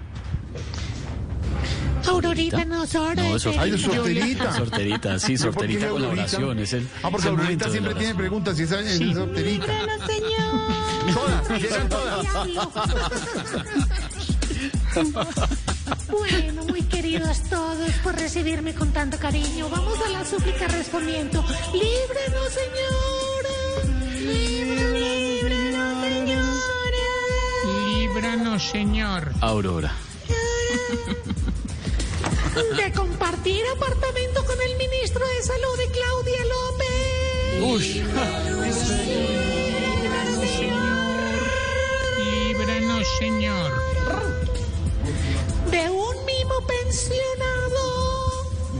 Aurorita no sorte. No, es sorterita. Ay, es sorterita. Sorterita, sí, ¿Pero por qué sorterita con la oración. Es el, Ah, porque Aurorita siempre tiene preguntas y esa es Sí. sorterita. Líbranos, Señor. Todas, llegan todas. Bueno, muy queridos todos por recibirme con tanto cariño. Vamos a la súplica respondiendo. Líbranos, Señor. Líbranos, Señor. Líbranos, Señor. Aurora. De compartir apartamento con el ministro de Salud, Claudia López. Uy. Líbranos, Señor. Líbranos, Señor. De un mimo pensionado.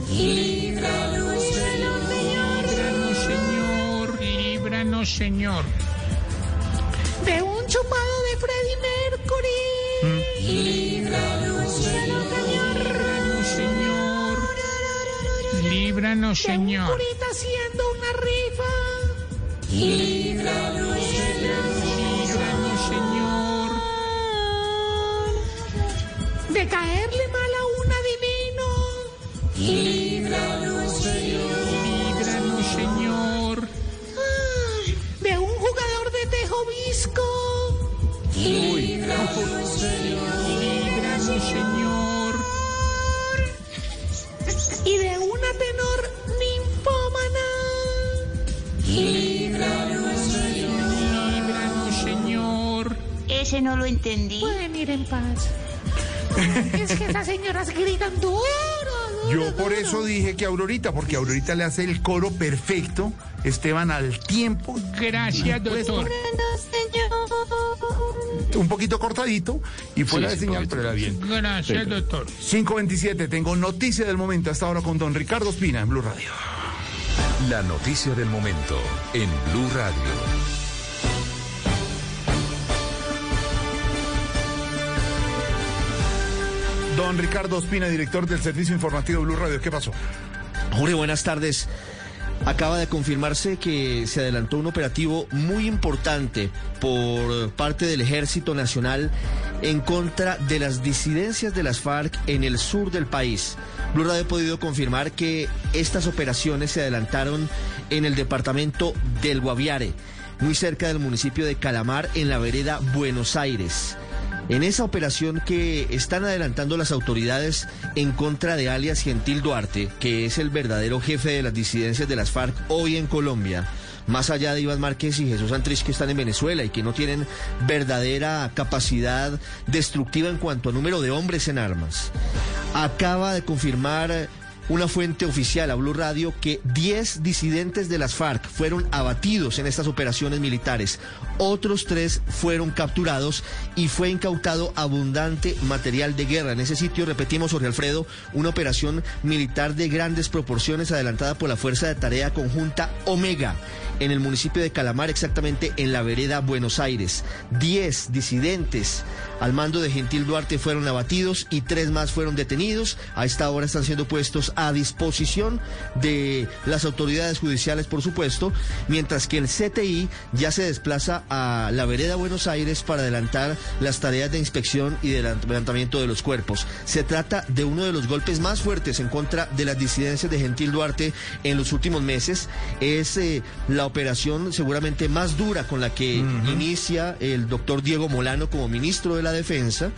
Líbranos, Señor. Líbranos, Señor. Líbranos, Señor. De un chupado de Freddie Mercury. Líbranos, Señor. Líbranos, Señor. Líbranos, Señor. De un curita haciendo una rifa. Líbranos, De caerle mal a un adivino. Líbranos, Señor. Líbranos, Señor. De un jugador de tejo visco. Líbranos, Señor. Líbranos, Señor. Y de una tenor ninfómana. Líbranos, Señor. Líbranos, Señor. Ese no lo entendí. Pueden ir en paz. <laughs> Es que esas señoras gritan duro. duro, Yo por duro. eso dije que Aurorita, porque Aurorita le hace el coro perfecto, Esteban al tiempo, Gracias, doctor. un poquito cortadito, y fuera Sí, de sí, señal, pero era bien. Gracias, doctor. 527, tengo noticia del momento hasta ahora con don Ricardo Espina en Blue Radio. La noticia del momento en Blue Radio. Don Ricardo Espina, director del Servicio Informativo Blue Radio, ¿qué pasó? Jorge, buenas tardes. Acaba de confirmarse que se adelantó un operativo muy importante por parte del Ejército Nacional en contra de las disidencias de las FARC en el sur del país. Blue Radio ha podido confirmar que estas operaciones se adelantaron en el departamento del Guaviare, muy cerca del municipio de Calamar, en la vereda Buenos Aires. En esa operación que están adelantando las autoridades en contra de alias Gentil Duarte, que es el verdadero jefe de las disidencias de las FARC hoy en Colombia, más allá de Iván Márquez y Jesús Santrich que están en Venezuela y que no tienen verdadera capacidad destructiva en cuanto a número de hombres en armas, acaba de confirmar una fuente oficial a Blue Radio que 10 disidentes de las FARC fueron abatidos en estas operaciones militares. Otros tres fueron capturados y fue incautado abundante material de guerra. En ese sitio, repetimos, Jorge Alfredo, una operación militar de grandes proporciones adelantada por la Fuerza de Tarea Conjunta Omega en el municipio de Calamar, exactamente en la vereda Buenos Aires. Diez disidentes al mando de Gentil Duarte fueron abatidos y tres más fueron detenidos. A esta hora están siendo puestos a disposición de las autoridades judiciales, por supuesto, mientras que el CTI ya se desplaza a la vereda Buenos Aires para adelantar las tareas de inspección y de levantamiento de los cuerpos. Se trata de uno de los golpes más fuertes en contra de las disidencias de Gentil Duarte en los últimos meses. Es eh, la operación seguramente más dura con la que inicia el doctor Diego Molano como ministro de la Defensa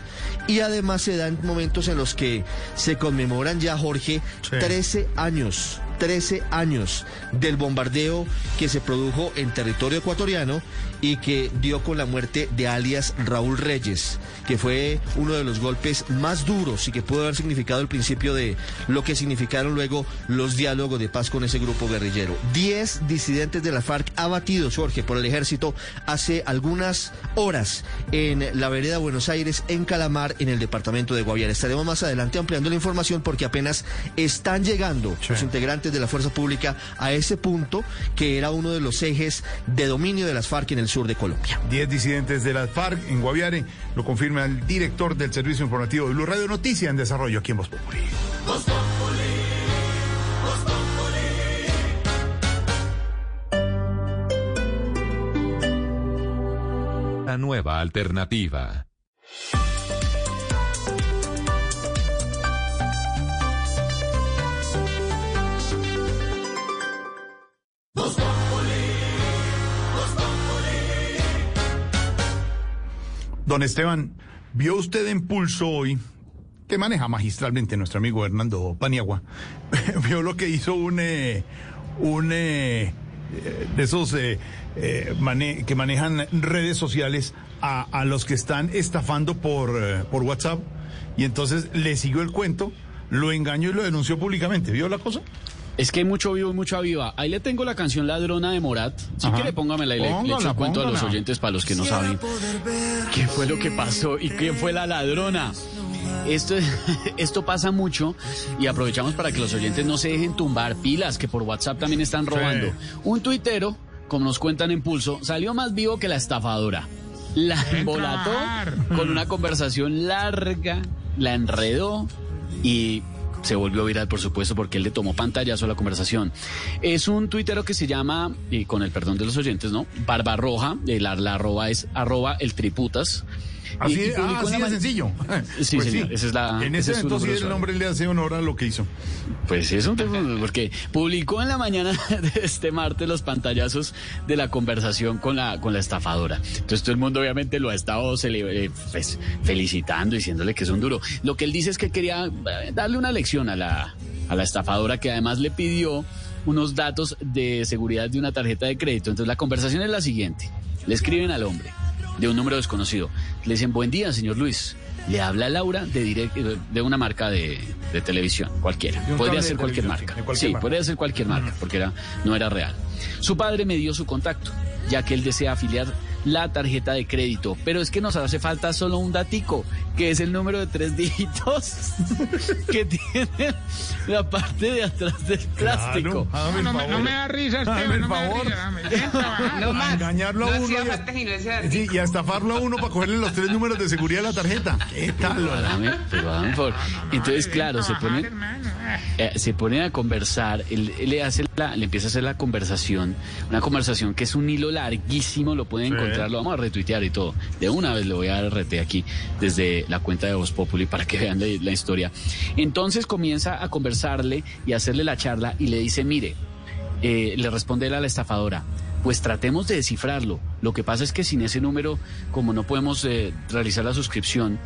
y además se dan momentos en los que se conmemoran ya, Jorge, 13 años 13 años del bombardeo que se produjo en territorio ecuatoriano y que dio con la muerte de alias Raúl Reyes, que fue uno de los golpes más duros y que pudo haber significado el principio de lo que significaron luego los diálogos de paz con ese grupo guerrillero. Diez disidentes de la FARC abatidos, Jorge, por el ejército hace algunas horas en la vereda Buenos Aires, en Calamar, en el departamento de Guaviare. Estaremos más adelante ampliando la información porque apenas están llegando los integrantes de la fuerza pública a ese punto que era uno de los ejes de dominio de las FARC en el sur de Colombia. Diez disidentes de las FARC en Guaviare, lo confirma el director del Servicio Informativo de Blue Radio Noticia en desarrollo aquí en Voz Populi. La nueva alternativa. Don Esteban, ¿vio usted en Pulso hoy, que maneja magistralmente nuestro amigo Hernando Paniagua, <laughs> vio lo que hizo un, eh, un eh, eh, de esos eh, eh, que manejan redes sociales a, a los que están estafando por, eh, por WhatsApp? Y entonces le siguió el cuento, lo engañó y lo denunció públicamente. ¿Vio la cosa? Es que hay mucho vivo y mucho viva. Ahí le tengo la canción Ladrona de Morat. Si quiere, póngamela y le, le echo Póngala, el cuento a los oyentes para los que no saben qué fue lo que pasó y quién fue la ladrona. Esto, <laughs> esto pasa mucho y aprovechamos para que los oyentes no se dejen tumbar pilas que por WhatsApp también están robando. Un tuitero, como nos cuentan en Pulso, salió más vivo que la estafadora. La embolató con una conversación larga, la enredó y se volvió viral, por supuesto, porque él le tomó pantallazo a la conversación. Es un tuitero que se llama, y con el perdón de los oyentes, ¿no? Barbarroja, la, la arroba es arroba el triputas. Así, Y- ah, así de sencillo. Sí, <laughs> Pues señor, esa es la- En ese ese sí el nombre le hace honor a lo que hizo. Pues sí, es un tema, porque publicó en la mañana <laughs> de este martes los pantallazos de la conversación con la, con la estafadora. Entonces todo el mundo obviamente lo ha estado eh, pues, felicitando, diciéndole que es un duro. Lo que él dice es que quería eh, darle una lección a la, a la estafadora que además le pidió unos datos de seguridad de una tarjeta de crédito. Entonces la conversación es la siguiente. Le escriben al hombre de un número desconocido. Le dicen, buen día, señor Luis. Le habla Laura de, direct- de una marca de, de televisión, cualquiera. Podría ser cualquier marca. sí, cualquier sí, marca. podría ser cualquier marca, porque era, no era real. Su padre me dio su contacto, ya que él desea afiliar la tarjeta de crédito. Pero es que nos hace falta solo un datico. Que es el número de tres dígitos <laughs> que tiene la parte de atrás del plástico. Claro, hágame el No, me- favor. no me da risa, Esteban, el no me da favor. risa, dame, trabaja. <laughs> No más. Engañarlo a No uno. y a-. Sí, y a estafarlo a uno para cogerle los tres números de seguridad de la tarjeta. ¿Qué tal? Pero favor. Entonces, claro, se ponen, eh, se ponen a conversar, él, él le hace la, le empieza a hacer la conversación, una conversación que es un hilo larguísimo, lo pueden Sí. encontrar, lo vamos a retuitear y todo. De una vez le voy a dar RT aquí desde la cuenta de Voz Populi para que vean la, la historia. Entonces comienza a conversarle y a hacerle la charla y le dice, mire, eh, le responde él a la estafadora. Pues tratemos de descifrarlo. Lo que pasa es que sin ese número, como no podemos eh, realizar la suscripción,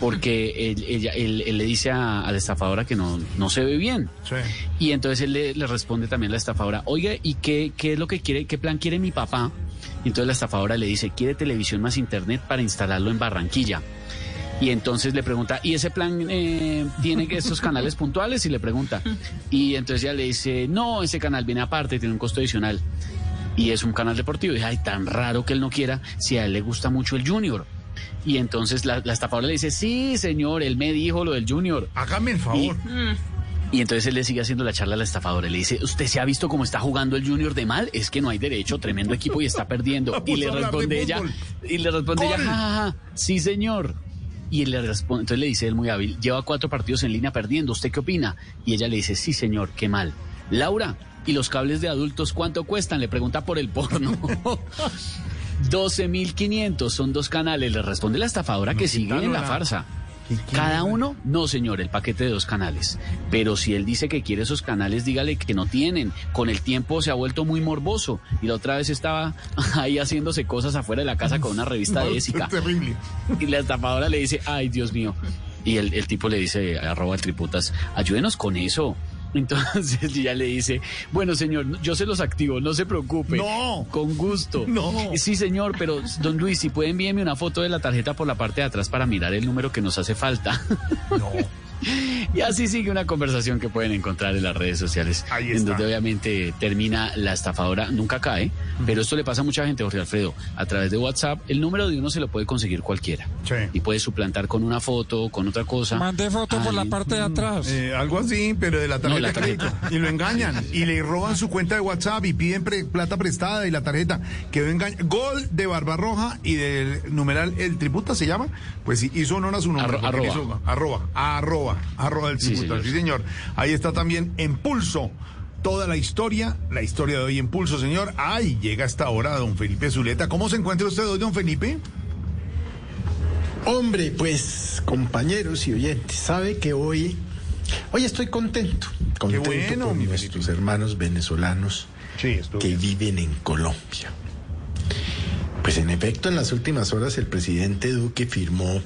porque él, ella- él- él le dice a, a la estafadora que no, no se ve bien. Y entonces él le, le responde también a la estafadora, oiga, ¿y qué, qué es lo que quiere, qué plan quiere mi papá? Y entonces la estafadora le dice, quiere televisión más internet para instalarlo en Barranquilla. Y entonces le pregunta, ¿y ese plan eh, tiene estos canales puntuales? Y le pregunta. Y entonces ella le dice, no, ese canal viene aparte, tiene un costo adicional. Y es un canal deportivo. Y dice, ay, tan raro que él no quiera si a él le gusta mucho el Junior. Y entonces la, la estafadora le dice, sí, señor, él me dijo lo del Junior. Hágame el favor. Y entonces él le sigue haciendo la charla a la estafadora. Le dice, ¿usted se ha visto cómo está jugando el Junior de mal? Es que no hay derecho, tremendo equipo y está perdiendo. <laughs> y le responde ella, y le responde ella, ¡Gol! "Ja, ja, ja, sí señor. Y él le responde, entonces le dice él muy hábil, lleva cuatro partidos en línea perdiendo, ¿usted qué opina? Y ella le dice, sí señor, qué mal. Laura, ¿y los cables de adultos cuánto cuestan? Le pregunta por el porno. <laughs> 12.500 son dos canales, le responde la estafadora que sigue en la la- farsa. Cada uno, no señor, el paquete de dos canales. Pero si él dice que quiere esos canales, dígale que no tienen. Con el tiempo se ha vuelto muy morboso. Y la otra vez estaba <laughs> ahí haciéndose cosas afuera de la casa con una revista de <laughs> Ésica. terrible. Y la estafadora le dice, ay Dios mío. Y el, el tipo le dice, arroba triputas, ayúdenos con eso. Entonces <laughs> ella le dice, bueno señor, yo se los activo, no se preocupe. No. Con gusto. No. Sí señor, pero don Luis, si puede envíeme una foto de la tarjeta por la parte de atrás para mirar el número que nos hace falta. No. <laughs> <laughs> Y así sigue una conversación que pueden encontrar en las redes sociales, Ahí en está. donde obviamente termina la estafadora, nunca cae, pero esto le pasa a mucha gente, Jorge Alfredo, a través de WhatsApp, el número de uno se lo puede conseguir cualquiera. Y puede suplantar con una foto, con otra cosa. Mande foto por la parte de atrás. Eh, algo así, pero de la tarjeta No, la de crédito. tarjeta. Y lo engañan. Y le roban su cuenta de WhatsApp y piden pre- plata prestada y la tarjeta. Quedó engaña. Gol de Barbarroja y del numeral El Triputa se llama. Pues sí, hizo honor a su nombre. Arro- arroba. hizo- arroba. Arroba. Arroba del Sí, señor. Sí, señor. Ahí está también en pulso. Toda la historia, la historia de hoy en pulso, señor. Ay, llega hasta ahora don Felipe Zuleta. ¿Cómo se encuentra usted hoy, don Felipe? Hombre, pues compañeros y oyentes, sabe que hoy, hoy estoy contento, contento bueno, mi nuestros hermanos venezolanos que viven en Colombia. Pues en efecto, en las últimas horas el presidente Duque firmó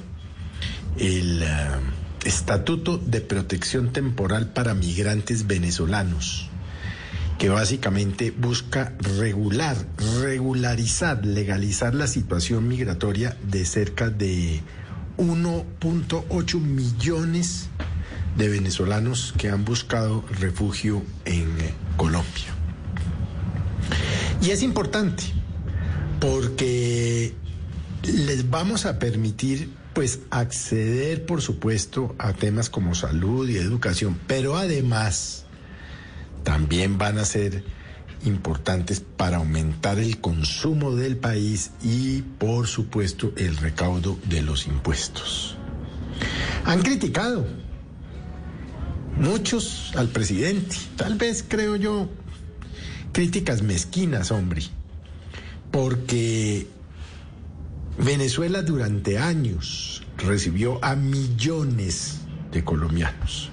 el ah, Estatuto de Protección Temporal para Migrantes Venezolanos, que básicamente busca regular, regularizar, legalizar la situación migratoria de cerca de 1.8 millones de venezolanos que han buscado refugio en eh, Colombia. Y es importante porque les vamos a permitir pues acceder por supuesto a temas como salud y educación, pero además también van a ser importantes para aumentar el consumo del país y por supuesto el recaudo de los impuestos. Han criticado muchos al presidente, tal vez creo yo, críticas mezquinas, hombre, porque Venezuela durante años recibió a millones de colombianos.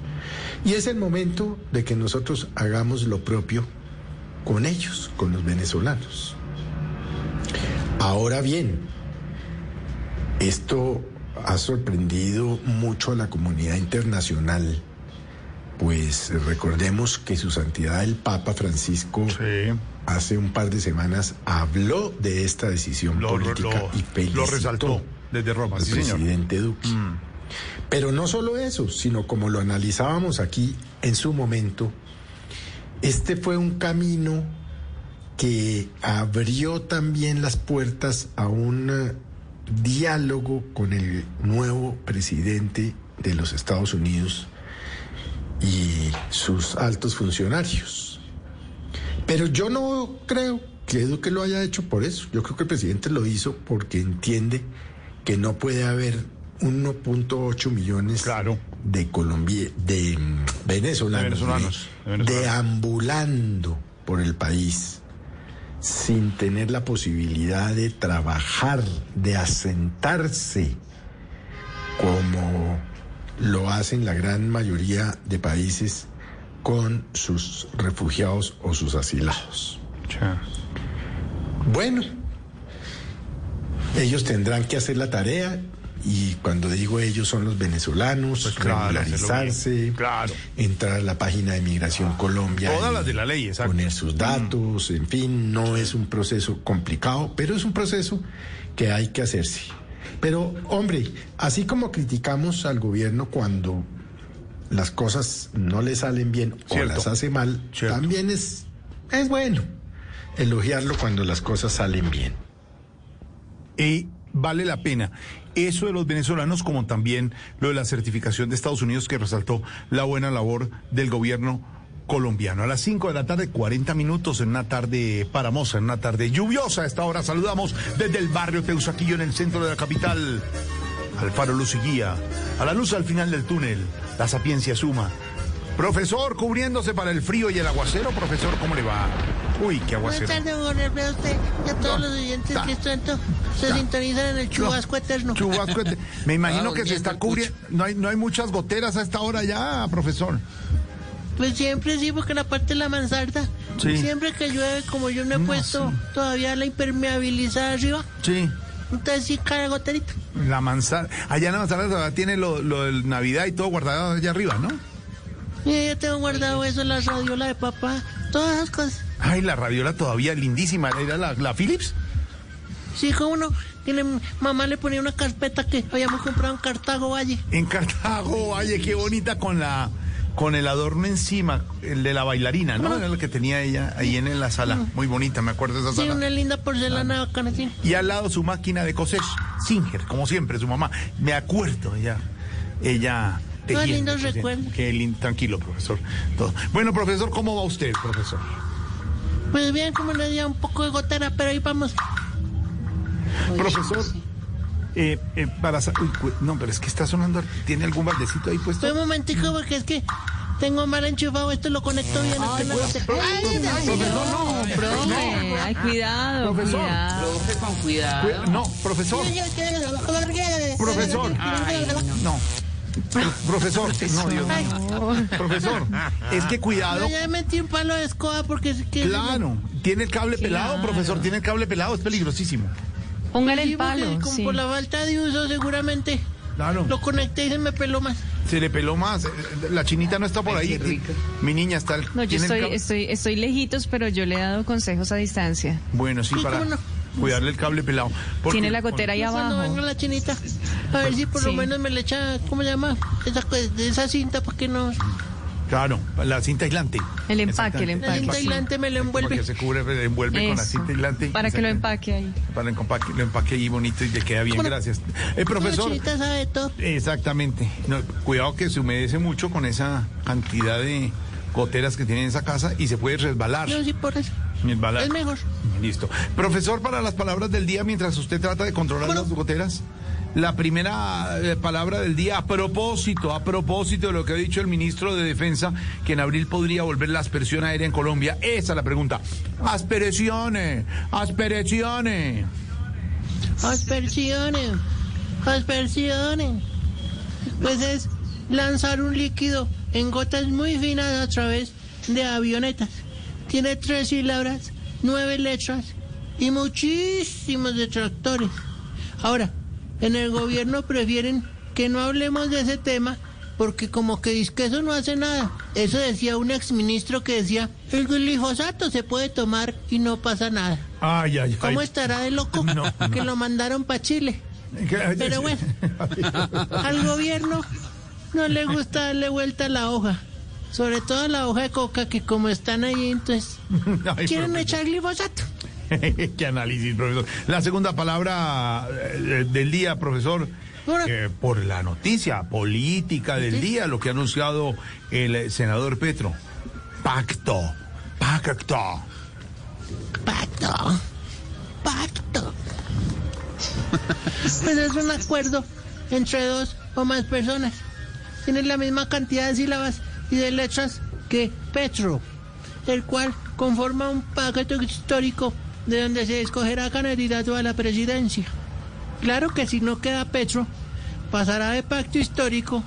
Y es el momento de que nosotros hagamos lo propio con ellos, con los venezolanos. Ahora bien, esto ha sorprendido mucho a la comunidad internacional, pues recordemos que su santidad el Papa Francisco hace un par de semanas habló de esta decisión Lo- política lo- y felicitó lo resaltó desde Roma, al sí, señor. Mm. presidente. Pero no solo eso, sino como lo analizábamos aquí en su momento, este fue un camino que abrió también las puertas a un diálogo con el nuevo presidente de los Estados Unidos y sus altos funcionarios. Pero yo no creo que Duque lo haya hecho por eso. Yo creo que el presidente lo hizo porque entiende que no puede haber 1.8 millones de Colombia, de mm, venezolanos, venezolanos, de- de venezolanos. deambulando por el país sin tener la posibilidad de trabajar, de asentarse, como lo hacen la gran mayoría de países con sus refugiados o sus asilados. Bueno, ellos tendrán que hacer la tarea y cuando digo ellos son los venezolanos, Pues claro, regularizarse, entrar a la página de Migración Colombia. Todas las de la ley, exacto. Mm. Poner sus datos, en fin, no es un proceso complicado, pero es un proceso que hay que hacerse. Pero, hombre, así como criticamos al gobierno cuando las cosas no le salen bien o las hace mal, también es, es bueno elogiarlo cuando las cosas salen bien. Y vale la pena. Eso de los venezolanos, como también lo de la certificación de Estados Unidos, que resaltó la buena labor del gobierno colombiano. A las 5 de la tarde, 40 minutos, en una tarde paramosa, en una tarde lluviosa. A esta hora saludamos desde el barrio Teusaquillo, en el centro de la capital. Al faro luz y guía, a la luz al final del túnel, la sapiencia suma. Profesor, cubriéndose para el frío y el aguacero, profesor, ¿cómo le va? Uy, qué Buenas aguacero. tardes, Jorge Alfredo, a usted y a todos los oyentes que tanto se sintonizan en el chubasco eterno. Chubasco ete- Me imagino Ah, que se está cubriendo. No hay, no hay muchas goteras a esta hora ya, profesor. Pues siempre sí, porque la parte de la mansarda, Sí. siempre que llueve, como yo no he puesto todavía la impermeabilizada arriba, Sí. entonces sí cae goterita. La manzana. Allá en la manzana todavía tiene lo, lo del Navidad y todo guardado allá arriba, ¿no? Y yo tengo guardado eso, la radiola de papá, todas esas cosas. Ay, la radiola todavía lindísima. ¿Era la, la Philips? Sí, como no, tiene, mamá le ponía una carpeta que habíamos comprado en Cartago Valle. En Cartago, Valle, qué bonita con la con el adorno encima, el de la bailarina, ¿no? Era lo que tenía ella ahí en, la sala. Muy bonita, me acuerdo de esa Sí, sala. una linda porcelana bacana, sí. Y al lado su máquina de coser, Singer, como siempre, su mamá. Me acuerdo, ella, ella Qué tejiendo, lindos recuerdos. Qué lindo, tranquilo, profesor. Todo. Bueno, profesor, ¿cómo va usted, profesor? Pues bien, como le decía, un poco de gotera, pero ahí vamos. Profesor, eh, eh, para... uy, no, pero es que está sonando, ¿tiene algún baldecito ahí puesto? Un momentico, porque es que tengo mal enchufado, esto lo conecto bien. es que no lo sé. Ay, profesor, no, Profe, ay, cuidado, Profesor. cuidado. Profe, con cuidado. Cu- No, profesor, profesor. No. Pro- Profesor, no, Dios mío. Profesor, es que cuidado. No, ya metí un palo de escoba porque es que... Claro, tiene el cable pelado, profesor, tiene el cable pelado, es peligrosísimo. Póngale el palo. Como sí. por la falta de uso, seguramente. Claro. Lo conecté y se me peló más. Se le peló más. La chinita no está por ahí. Mi niña está. el- No, yo el estoy, estoy, estoy lejitos, pero yo le he dado consejos a distancia. Bueno, sí, para no. cuidarle el cable pelado. Porque- Tiene la gotera ahí Cuando abajo. venga la chinita, a ver si por lo menos me le echa, ¿cómo se llama? Esa, esa cinta para que no... Claro, la cinta aislante. El empaque, el La empaque. cinta sí. aislante me lo Para envuelve. que se cubre, se envuelve con la cinta aislante. Para que lo empaque ahí. Para el empaque, lo empaque ahí bonito y le queda bien, gracias. Eh, profesor. La sabe todo. Exactamente. No, cuidado que se humedece mucho con esa cantidad de goteras que tiene en esa casa y se puede resbalar. Yo sí por eso. Resbalar. Es mejor. Listo. Profesor, para las palabras del día, mientras usted trata de controlar las goteras, la primera eh, palabra del día, a propósito, a propósito de lo que ha dicho el ministro de Defensa, que en abril podría volver la aspersión aérea en Colombia. Esa es la pregunta. Aspersiones, aspersiones. Aspersiones. Aspersiones. Pues es lanzar un líquido en gotas muy finas a través de avionetas. Tiene tres sílabas, nueve letras y muchísimos detractores. Ahora, en el gobierno prefieren que no hablemos de ese tema porque como que dice que eso no hace nada. Eso decía un exministro que decía, el glifosato se puede tomar y no pasa nada. Ay, ay, ay. ¿Cómo estará de loco que lo mandaron para Chile? <laughs> Pero bueno, al gobierno no le gusta darle vuelta a la hoja. Sobre todo a la hoja de coca, que como están ahí, entonces <laughs> quieren echar glifosato. <laughs> Qué análisis, profesor. La segunda palabra eh, del día, profesor, eh, por la noticia política del día, lo que ha anunciado el senador Petro. Pacto. Pacto. Pacto. Pacto. <laughs> Pues es un acuerdo entre dos o más personas. Tienen la misma cantidad de sílabas y de letras que Petro, el cual conforma un pacto histórico de donde se escogerá candidato a la presidencia. Claro que si no queda Petro, pasará de pacto histórico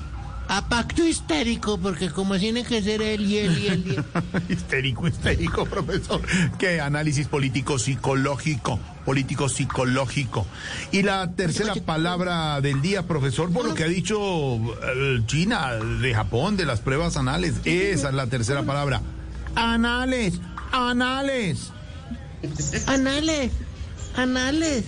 a pacto histérico, porque como tiene que ser él y él y él y él. <laughs> histérico, histérico, profesor. Qué análisis político psicológico, político psicológico. Y la tercera palabra del día, profesor, por lo que ha dicho eh, China, de Japón, de las pruebas anales. Esa es la tercera palabra. Anales, anales. Anales, anales.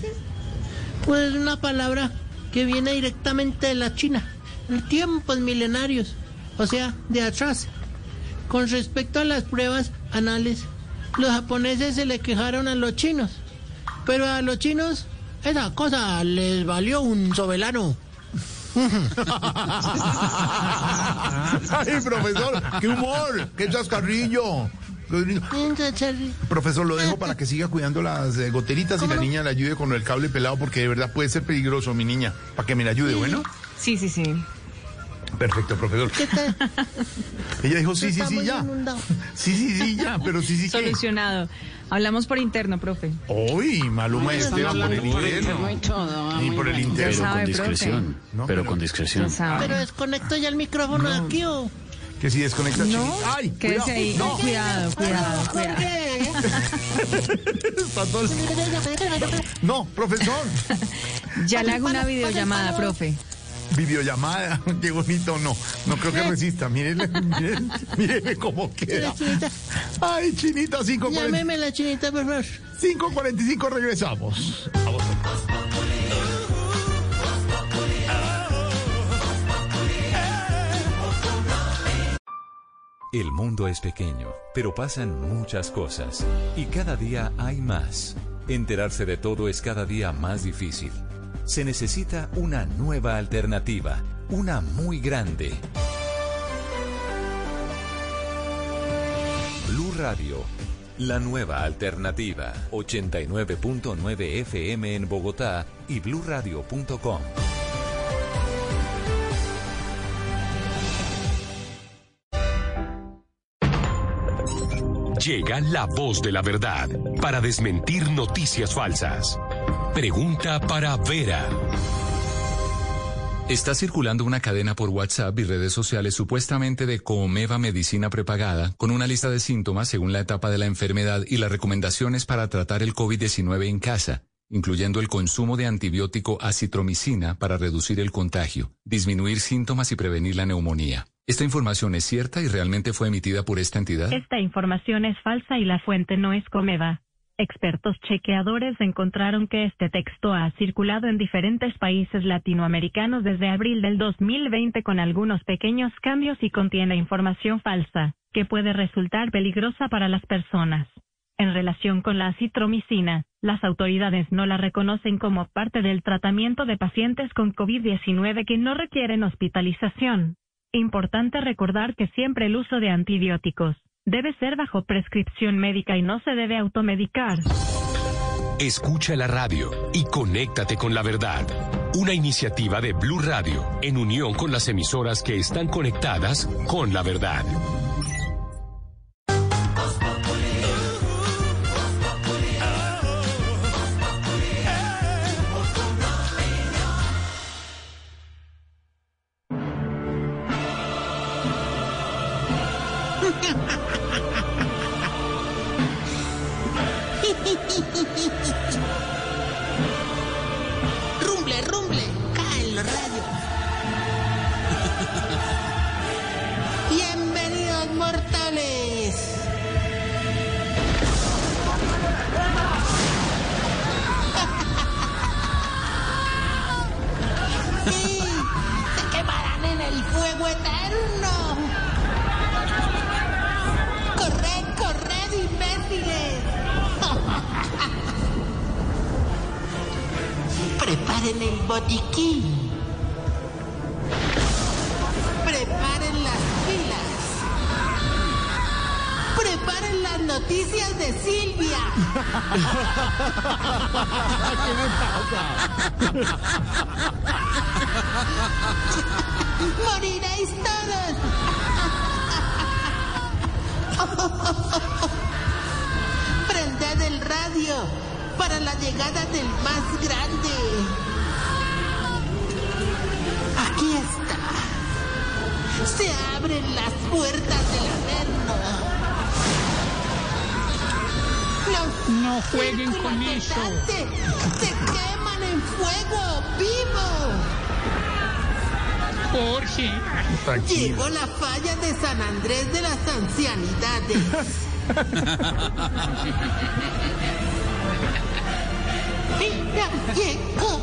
Pues es una palabra que viene directamente de la China, en tiempos milenarios, o sea, de atrás. Con respecto a las pruebas anales, los japoneses se le quejaron a los chinos, pero a los chinos esa cosa les valió un sobelano. <laughs> Ay, profesor, qué humor, qué chascarrillo. Profesor, lo dejo para que siga cuidando las eh, goteritas y la niña le ayude con el cable pelado porque de verdad puede ser peligroso, mi niña. Para que me la ayude, ¿bueno? Sí, sí, sí. Perfecto, profesor. <laughs> Ella dijo sí, sí, sí, ya. <laughs> Sí, sí, sí, ya, pero sí, sí, ¿qué? Solucionado. Hablamos por interno, profe. Uy, Maluma y Esteban por el interno. Y por el interno. Pero con discreción. No, pero pero- con discreción. Pero desconecto ya el micrófono de aquí o. Que si desconecta. No, Ay, quédese cuidado. ahí. No. Cuidado, cuidado, cuidado. <laughs> No, profesor. <laughs> Ya le hago una videollamada, profe. Videollamada, <laughs> qué bonito, no, no creo que resista. Mírenle, mírenle, mírenle cómo queda. Ay, chinita, 5.45. Llámeme la chinita, por favor. 5.45 regresamos. Vamos. El mundo es pequeño, pero pasan muchas cosas y cada día hay más. Enterarse de todo es cada día más difícil. Se necesita una nueva alternativa, una muy grande. Blue Radio, la nueva alternativa. 89.9 FM en Bogotá y bluradio.com. Llega la voz de la verdad para desmentir noticias falsas. Pregunta para Vera. Está circulando una cadena por WhatsApp y redes sociales supuestamente de Comeva Medicina Prepagada con una lista de síntomas según la etapa de la enfermedad y las recomendaciones para tratar el COVID-19 en casa, incluyendo el consumo de antibiótico acitromicina para reducir el contagio, disminuir síntomas y prevenir la neumonía. ¿Esta información es cierta y realmente fue emitida por esta entidad? Esta información es falsa y la fuente no es Comeva. Expertos chequeadores encontraron que este texto ha circulado en diferentes países latinoamericanos desde abril del 2020 con algunos pequeños cambios y contiene información falsa, que puede resultar peligrosa para las personas. En relación con la citromicina, las autoridades no la reconocen como parte del tratamiento de pacientes con COVID-19 que no requieren hospitalización. Importante recordar que siempre el uso de antibióticos debe ser bajo prescripción médica y no se debe automedicar. Escucha la radio y conéctate con la verdad. Una iniciativa de Blue Radio en unión con las emisoras que están conectadas con la verdad. 哈哈。Preparen las pilas. Preparen las noticias de Silvia. ¿Qué me Moriréis todos. Prended el radio para la llegada del más grande. Se abren las puertas del averno. Los No jueguen con eso. se, se queman en fuego vivo. Jorge. Llegó la falla de San Andrés de las ancianidades. <laughs> Mira, llegó.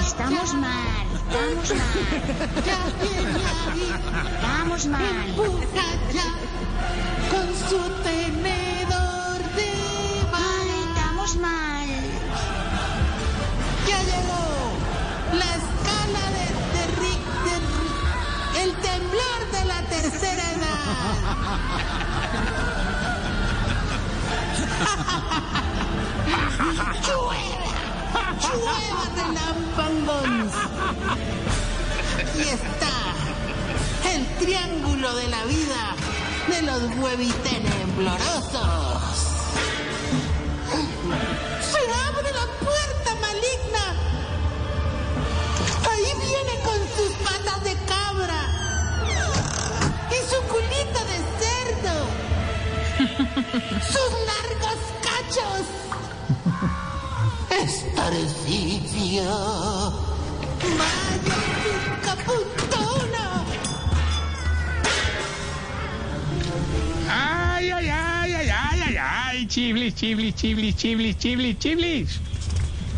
Estamos mal, estamos mal. Ya viene ahí. Estamos mal. Empuja ya con su tenedor de Ay, estamos mal. Ya llegó la escala de, de Rick, de Rick- el temblor de la tercera edad. <laughs> Llueva, llueva relámpagos. Y está el triángulo de la vida de los huevitenemblosos. Se abre la puerta maligna. Ahí viene con sus patas de cabra y su culito de cerdo. Sus largos cachos. Estarcicio. Chiblis, chiblis, chiblis, chiblis, chiblis, chiblis.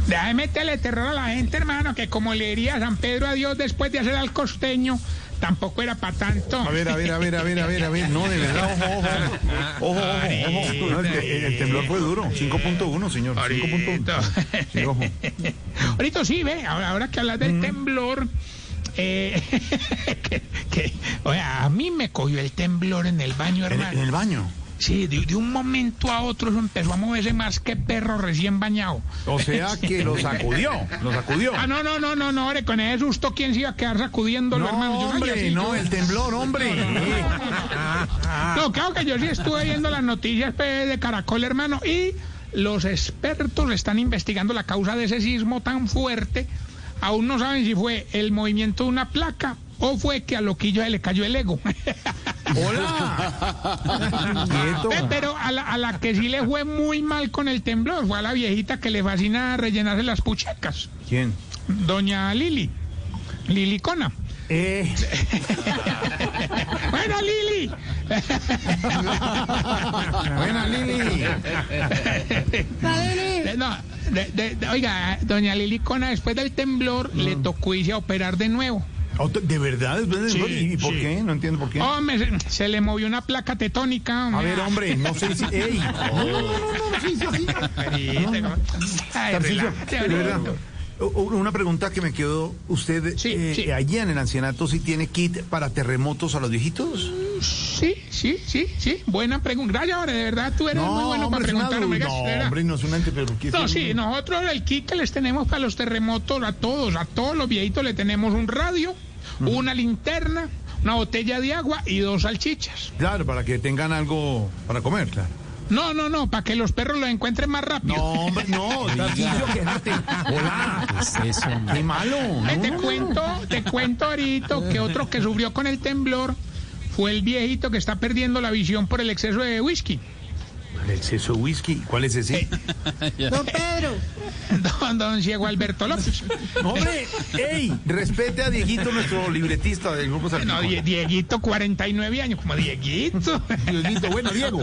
Deja de meterle terror a la gente, hermano, que como le diría San Pedro a Dios después de hacer al costeño, tampoco era para tanto. A ver, a ver, a ver, a ver, a ver, a ver. No, de verdad, ojo, ojo. Ojo, ojo, ojo. No, el, temblor fue duro. 5.1, señor. 5.1. Sí, ojo. Ahorita sí, ve, ahora, ahora que hablas del temblor, eh, <laughs> que, que, oye, a mí me cogió el temblor en el baño, ¿En, hermano. en el baño? Sí, de, de un momento a otro eso empezó a moverse más que perro recién bañado. O sea que lo sacudió. Lo sacudió. Ah, no, no, no, no, no, hombre, con ese susto, ¿quién se iba a quedar sacudiéndolo, No, hermano? Yo hombre, así, no, yo- el temblor, hombre. No, claro que yo sí estuve viendo las noticias pues, de Caracol, hermano, y los expertos están investigando la causa de ese sismo tan fuerte. Aún no saben si fue el movimiento de una placa o fue que a Loquillo se le cayó el ego. Hola. <laughs> Pero a la, a la que sí le fue muy mal con el temblor fue a la viejita que le fascina rellenarse las puchecas. ¿Quién? Doña Lili. Lilicona. Eh. bueno, <laughs> Lili. Buena, Lili. <laughs> No, de- de- de- oiga, doña Lilicona, después del temblor le tocó irse a operar de nuevo. ¿De verdad? ¿Y por sí. qué? No entiendo por qué. Hombre, se, se le movió una placa tetónica. A ver, hombre, no sé si... ¡Ey! <laughs> No, no, no, no, sí, sí, sí. Ay, de verdad. Una pregunta que me quedó. ¿Usted eh, allí en el ancianato sí tiene kit para terremotos a los viejitos? Sí, sí, sí, sí. Buena pregunta. Gracias, hombre, de verdad, tú eres muy bueno hombre, para una preguntar. No, hombre, no es una ante, pero ¿qué No, sí, nosotros el kit que les tenemos para los terremotos a todos, a todos los viejitos le tenemos un radio, una linterna, una botella de agua y dos salchichas. Claro, para que tengan algo para comer, claro. No, no, no, para que los perros lo encuentren más rápido. No, hombre, no, Tarcisio, quédate. Hola. ¿Qué es eso, hombre? Qué malo. Eh, te cuento, te cuento ahorita que otro que sufrió con el temblor fue el viejito que está perdiendo la visión por el exceso de whisky. El exceso de whisky. ¿Cuál es ese? <laughs> Don Pedro. <laughs> Don, don Ciego Alberto López. Hombre, ey, respete a Dieguito, nuestro libretista del grupo No, Salpicón. Die- Dieguito, 49 años, como Dieguito. <laughs> Dieguito, bueno, Diego.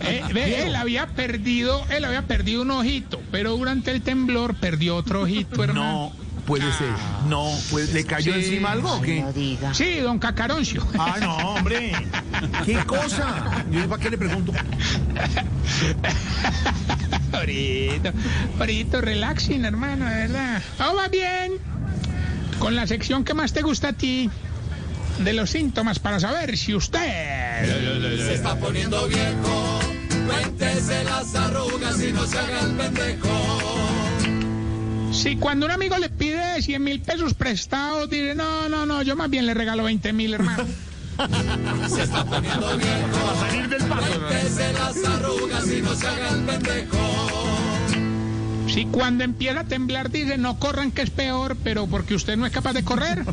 Eh, ve, Diego. él había perdido, él había perdido un ojito, pero durante el temblor perdió otro ojito, hermano. No puede ser. No, pues, ¿le cayó Sí. encima algo o qué? Sí, don Cacaroncio. Ah, no, hombre. <laughs> ¿Qué cosa? Yo para qué le pregunto. Ahorita, ahorita, relaxing, hermano, de verdad. Todo va bien. Con la sección que más te gusta a ti de los síntomas para saber si usted Se está poniendo viejo, cuéntese las arrugas y no se haga el pendejo. Si cuando un amigo le pide 100 mil pesos prestados, dice, no, no, no, yo más bien le regalo 20 mil, hermano. <laughs> Se está poniendo viejo, a salir del paso. cuéntese las arrugas y no se haga el pendejo. Si cuando empieza a temblar dice, no corran que es peor, pero porque usted no es capaz de correr.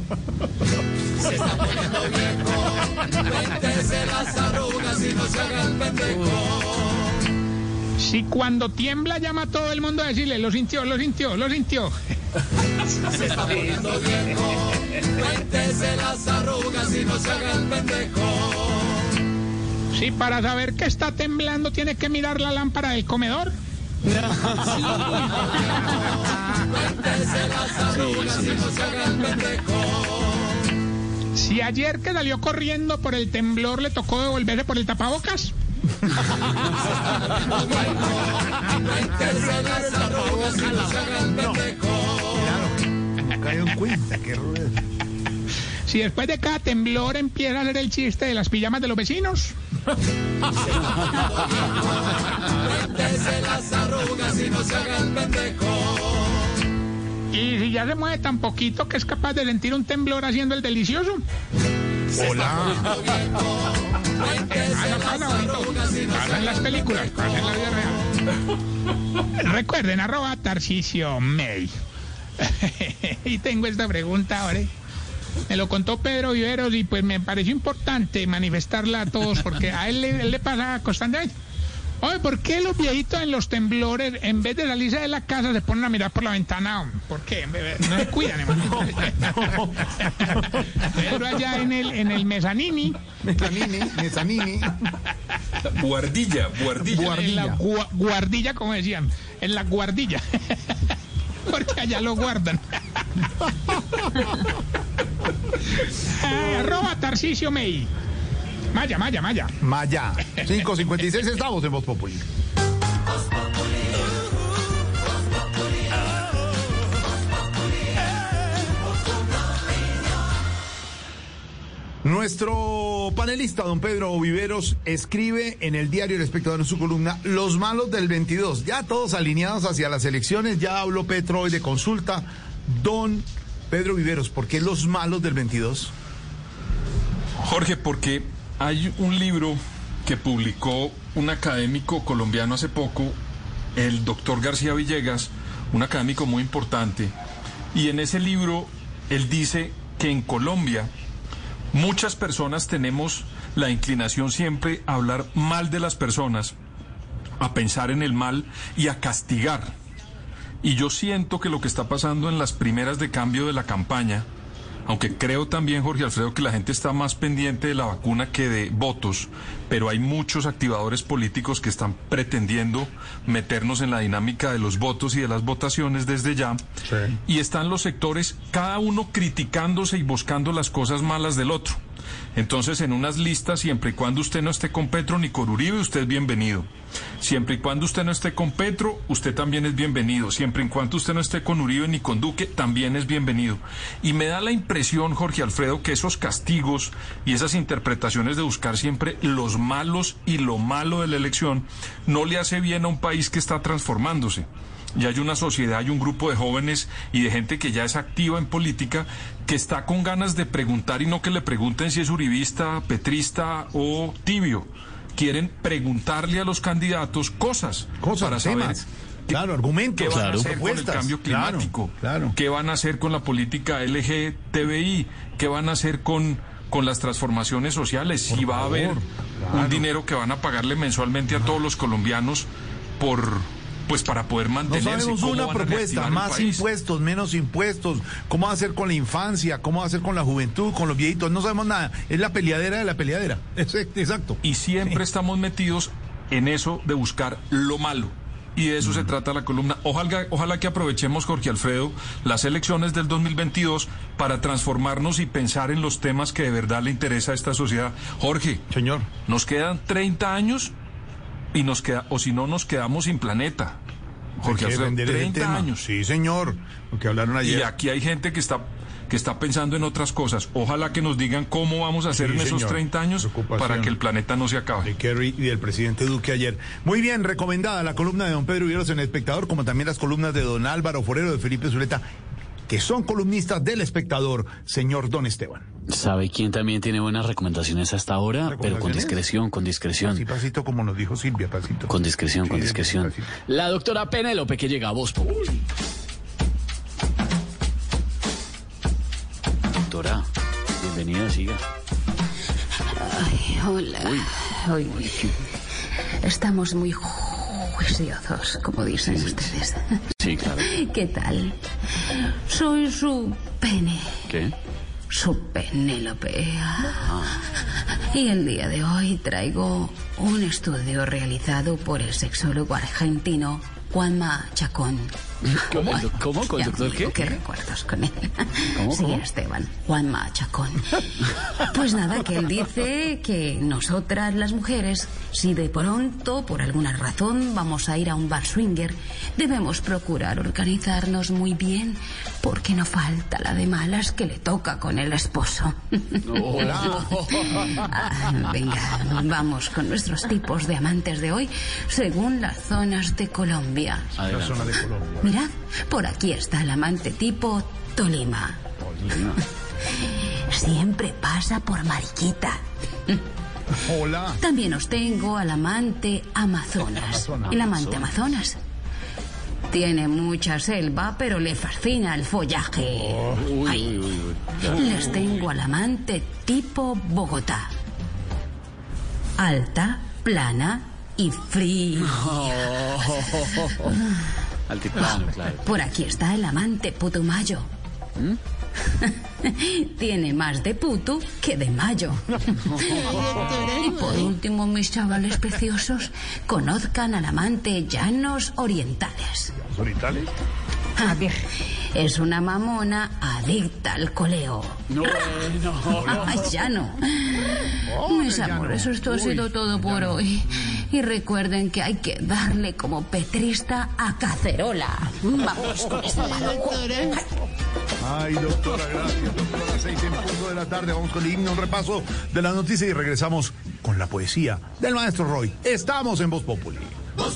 Se está poniendo viejo, cuéntese las arrugas y no se haga el pendejo. Si cuando tiembla llama a todo el mundo a decirle, lo sintió, lo sintió, lo sintió. <laughs> Se está poniendo viejo, cuéntese las arrugas y no se haga el pendejo. Si para saber que está temblando tiene que mirar la lámpara del comedor. Si ayer que salió corriendo por el temblor le tocó devolverse por el tapabocas. Si después de cada temblor empieza a hacer el chiste de las pijamas de los vecinos. Y. Y si ya se mueve tan poquito que es capaz de sentir un temblor haciendo el delicioso. Hola. Pasa, en las películas, pasa en la vida real. Recuerden, arroba Tarcisio May. <laughs> y tengo esta pregunta ahora. Me lo contó Pedro Viveros y pues me pareció importante manifestarla a todos porque a él le, él le pasa constantemente. Oye, ¿por qué los viejitos en los temblores, en vez de salirse de la casa, se ponen a mirar por la ventana? ¿Por qué? No se cuidan, <laughs> hermano. Pero allá en el, en el mezanini. Mezanini, mezanini. Guardilla, guardilla. En la gua- guardilla, como decían. En la guardilla. <laughs> Porque allá lo guardan. Ay, <laughs> arroba Tarcisio May. Maya, Maya, Maya. Maya. 5.56 estamos en Voz Populi. Nuestro panelista, don Pedro Viveros, escribe en el diario El Espectador en su columna Los malos del 22. Ya todos alineados hacia las elecciones. Ya habló Petro hoy de consulta. Don Pedro Viveros, ¿por qué los malos del 22? Jorge, porque hay un libro que publicó un académico colombiano hace poco, el doctor García Villegas, un académico muy importante, y en ese libro él dice que en Colombia muchas personas tenemos la inclinación siempre a hablar mal de las personas, a pensar en el mal y a castigar. Y yo siento que lo que está pasando en las primeras de cambio de la campaña, aunque creo también, Jorge Alfredo, que la gente está más pendiente de la vacuna que de votos, pero hay muchos activadores políticos que están pretendiendo meternos en la dinámica de los votos y de las votaciones desde ya. Y están los sectores, cada uno criticándose y buscando las cosas malas del otro. Entonces, en unas listas, siempre y cuando usted no esté con Petro ni con Uribe, usted es bienvenido. Siempre y cuando usted no esté con Petro, usted también es bienvenido. Siempre y cuando usted no esté con Uribe ni con Duque, también es bienvenido. Y me da la impresión, Jorge Alfredo, que esos castigos y esas interpretaciones de buscar siempre los malos y lo malo de la elección no le hace bien a un país que está transformándose. Ya hay una sociedad, hay un grupo de jóvenes y de gente que ya es activa en política que está con ganas de preguntar y no que le pregunten si es uribista, petrista o tibio. Quieren preguntarle a los candidatos cosas, Cosas, para saber. Claro, argumentos. qué van Claro. a hacer con el cambio climático, claro. qué van a hacer con la política LGTBI, qué van a hacer con, con las transformaciones sociales, si va a haber un dinero que van a pagarle mensualmente a todos los colombianos por pues para poder No mantenerse. sabemos ¿Cómo una propuesta, más impuestos, menos impuestos, cómo va a hacer con la infancia, cómo va a hacer con la juventud, con los viejitos, no sabemos nada, es la peleadera de la peleadera. <laughs> Exacto. Y siempre <laughs> estamos metidos en eso de buscar lo malo. Y de eso se trata la columna. Ojalá, ojalá que aprovechemos, Jorge Alfredo, las elecciones del 2022 para transformarnos y pensar en los temas que de verdad le interesa a esta sociedad. Jorge, señor, nos quedan 30 años y nos queda, o si no, nos quedamos sin planeta. Jorge Hay que Alfredo, vender ese 30 tema. años. Sí, señor. Lo que hablaron ayer. Y aquí hay gente que está que está pensando en otras cosas. Ojalá que nos digan cómo vamos a hacer Sí, en esos señor. 30 años para que el planeta no se acabe. de Kerry y del presidente Duque ayer. Muy bien, recomendada la columna de don Pedro Viveros en El Espectador, como también las columnas de don Álvaro Forero, de Felipe Zuleta, que son columnistas del Espectador, señor Don Esteban. ¿Sabe quién también tiene buenas recomendaciones hasta ahora? Pero con discreción, con discreción. Así pasito como nos dijo Silvia, pasito. Con discreción, con discreción. pasito. La doctora Penélope que llega a Voz Populi. Doctora, bienvenida, siga. Ay, hola. Hoy estamos muy juiciosos, como dicen ustedes. Sí, claro. <laughs> ¿Qué tal? Soy su pene, ¿Qué? su Penélope. Y el día de hoy traigo un estudio realizado por el sexólogo argentino Juanma Chacón. ¿Cómo? ¿Cómo? ¿Con Ya, doctor amigo, qué? qué recuerdos con él. ¿Cómo, Sí, cómo? Esteban, Juanma Chacón. Pues nada, que él dice que nosotras las mujeres, si de pronto, por alguna razón, vamos a ir a un bar swinger, debemos procurar organizarnos muy bien, porque no falta la de malas que le toca con el esposo. Ah, venga, vamos con nuestros tipos de amantes de hoy, según las zonas de Colombia. La zona de Colombia. Mirad, por aquí está el amante tipo Tolima. Siempre pasa por Mariquita. Hola. También os tengo al amante Amazonas. Amazonas. El amante Amazonas. Tiene mucha selva, pero le fascina el follaje. Ay. Les tengo al amante tipo Bogotá. Alta, plana y fría. Altiplano, claro. Por aquí está el amante Putumayo. <laughs> Tiene más de puto que de mayo. <laughs> y por último, mis chavales preciosos, conozcan al amante Llanos Orientales. ¿Orientales? Ah, Es una mamona adicta al coleo. No, <laughs> Ay, Llano. Mis amores, esto ha sido todo por hoy. Y recuerden que hay que darle como petrista a cacerola. Vamos con esta mano. Ay, doctora, gracias. Doctora, a las seis en punto de la tarde. Vamos con el himno, un repaso de la noticia y regresamos con la poesía del maestro Roy. Estamos en Voz Populi. Las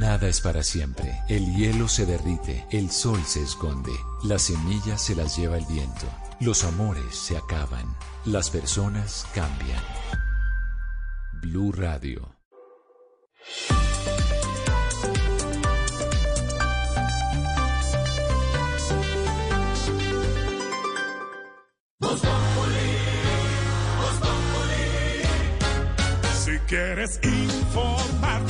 Nada es para siempre. El hielo se derrite, el sol se esconde, las semillas se las lleva el viento, los amores se acaban, las personas cambian. Blue Radio. Si quieres quieres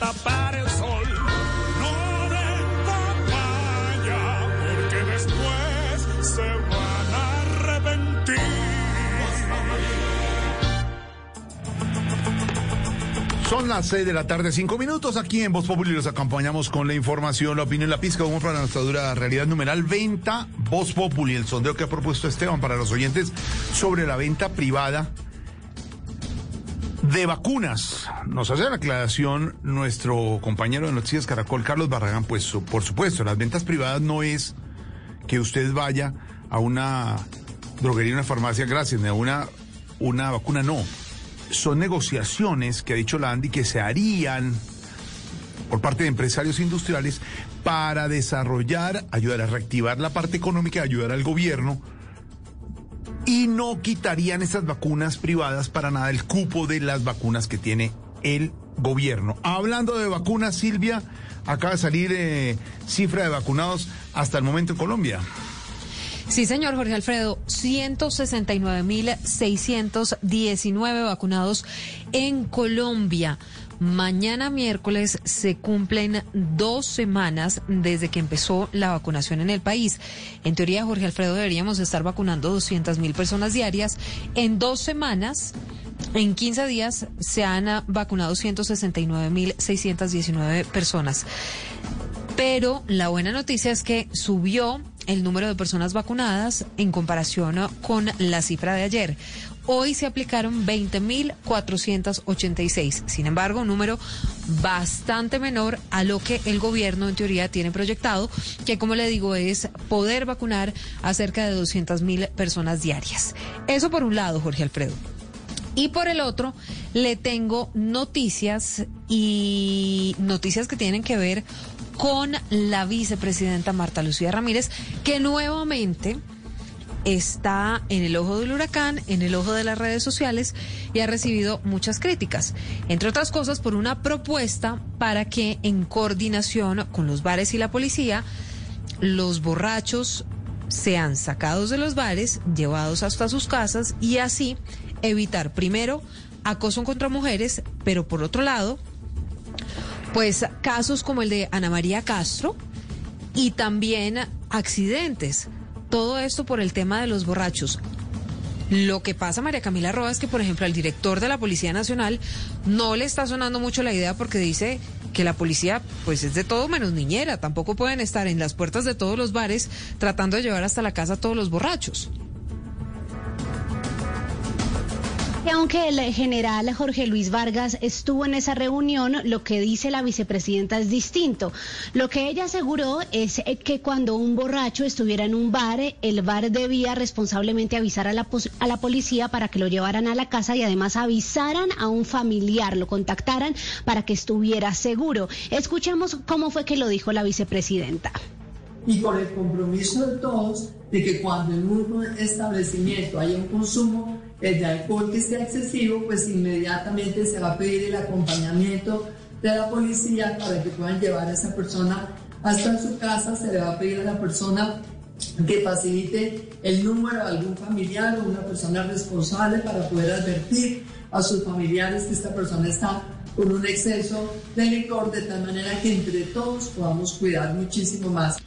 Tapar el sol. No den papaya, porque después se van a arrepentir. Son las 6 de la tarde, 5 minutos. Aquí en Voz Populi los acompañamos con la información, la opinión, la pizca, como para nuestra dura realidad numeral venta. Voz Populi, el sondeo que ha propuesto Esteban para los oyentes sobre la venta privada de vacunas. Nos hace la aclaración nuestro compañero de Noticias Caracol, Carlos Barragán. Pues por supuesto, las ventas privadas no es que usted vaya a una droguería, una farmacia, gracias, a una, una vacuna, no. Son negociaciones que ha dicho la Andy que se harían por parte de empresarios industriales para desarrollar, ayudar a reactivar la parte económica, ayudar al gobierno y no quitarían esas vacunas privadas para nada el cupo de las vacunas que tiene el gobierno. Hablando de vacunas, Silvia, acaba de salir eh, cifra de vacunados hasta el momento en Colombia. Sí, señor Jorge Alfredo, 169.619 vacunados en Colombia. Mañana miércoles se cumplen dos semanas desde que empezó la vacunación en el país. En teoría, Jorge Alfredo, deberíamos estar vacunando 200 mil personas diarias. En dos semanas, en 15 días, se han vacunado 169.619 personas. Pero la buena noticia es que subió el número de personas vacunadas en comparación con la cifra de ayer. Hoy se aplicaron 20.486. Sin embargo, un número bastante menor a lo que el gobierno en teoría tiene proyectado, que como le digo es poder vacunar a cerca de 200.000 personas diarias. Eso por un lado, Jorge Alfredo. Y por el otro, le tengo noticias y noticias que tienen que ver con la vicepresidenta Marta Lucía Ramírez, que nuevamente está en el ojo del huracán, en el ojo de las redes sociales y ha recibido muchas críticas, entre otras cosas por una propuesta para que en coordinación con los bares y la policía, los borrachos sean sacados de los bares, llevados hasta sus casas y así evitar primero acoso contra mujeres, pero por otro lado, pues casos como el de Ana María Castro y también accidentes. Todo esto por el tema de los borrachos. Lo que pasa, María Camila Roa, es que, por ejemplo, al director de la Policía Nacional no le está sonando mucho la idea porque dice que la policía, pues es de todo menos niñera. Tampoco pueden estar en las puertas de todos los bares tratando de llevar hasta la casa a todos los borrachos. Aunque el general Jorge Luis Vargas estuvo en esa reunión, lo que dice la vicepresidenta es distinto. Lo que ella aseguró es que cuando un borracho estuviera en un bar, el bar debía responsablemente avisar a la, a la policía para que lo llevaran a la casa y además avisaran a un familiar, lo contactaran para que estuviera seguro. Escuchemos cómo fue que lo dijo la vicepresidenta. y con el compromiso de todos de que cuando en un establecimiento haya un consumo de alcohol que esté excesivo, pues inmediatamente se va a pedir el acompañamiento de la policía para que puedan llevar a esa persona hasta su casa, se le va a pedir a la persona que facilite el número de algún familiar o una persona responsable para poder advertir a sus familiares que esta persona está con un exceso de licor, de tal manera que entre todos podamos cuidar muchísimo más.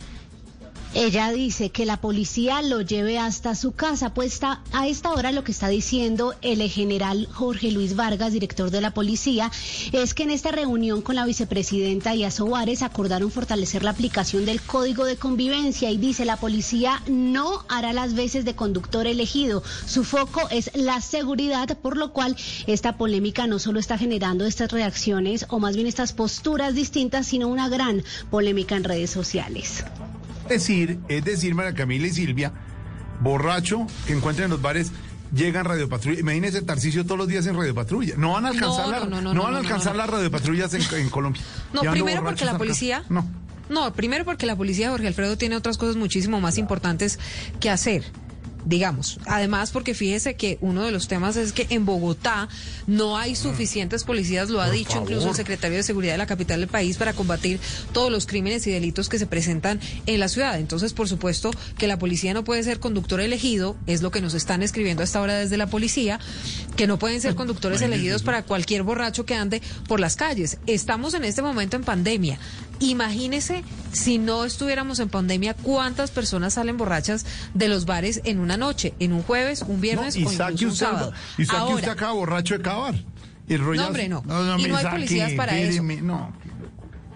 Ella dice que la policía lo lleve hasta su casa, pues a esta hora lo que está diciendo el general Jorge Luis Vargas, director de la policía, es que en esta reunión con la vicepresidenta y Asobares acordaron fortalecer la aplicación del código de convivencia y dice la policía no hará las veces de conductor elegido. Su foco es la seguridad, por lo cual esta polémica no solo está generando estas reacciones o más bien estas posturas distintas, sino una gran polémica en redes sociales decir, es decir, María Camila y Silvia, borracho que encuentren en los bares, llegan Radio Patrulla. Imagínense Tarcicio todos los días en Radio Patrulla. No van a alcanzar, No, la- no, no, no no, van a alcanzar las radiopatrullas en, en Colombia. No, primero porque la policía... No. No, primero porque la policía Jorge Alfredo tiene otras cosas muchísimo más importantes que hacer. Digamos, además porque fíjese que uno de los temas es que en Bogotá no hay suficientes policías, lo ha Por dicho incluso el secretario de Seguridad de la capital del país para combatir todos los crímenes y delitos que se presentan en la ciudad. Entonces, por supuesto que la policía no puede ser conductor elegido, es lo que nos están escribiendo hasta ahora desde la policía, que no pueden ser conductores elegidos para cualquier borracho que ande por las calles. Estamos en este momento en pandemia. Imagínese si no estuviéramos en pandemia, cuántas personas salen borrachas de los bares en una noche, en un jueves, un viernes y o saque un usted, sábado. y saque Ahora, usted acá borracho de cavar. Y el No, hombre, no. Y no hay policías para eso. No.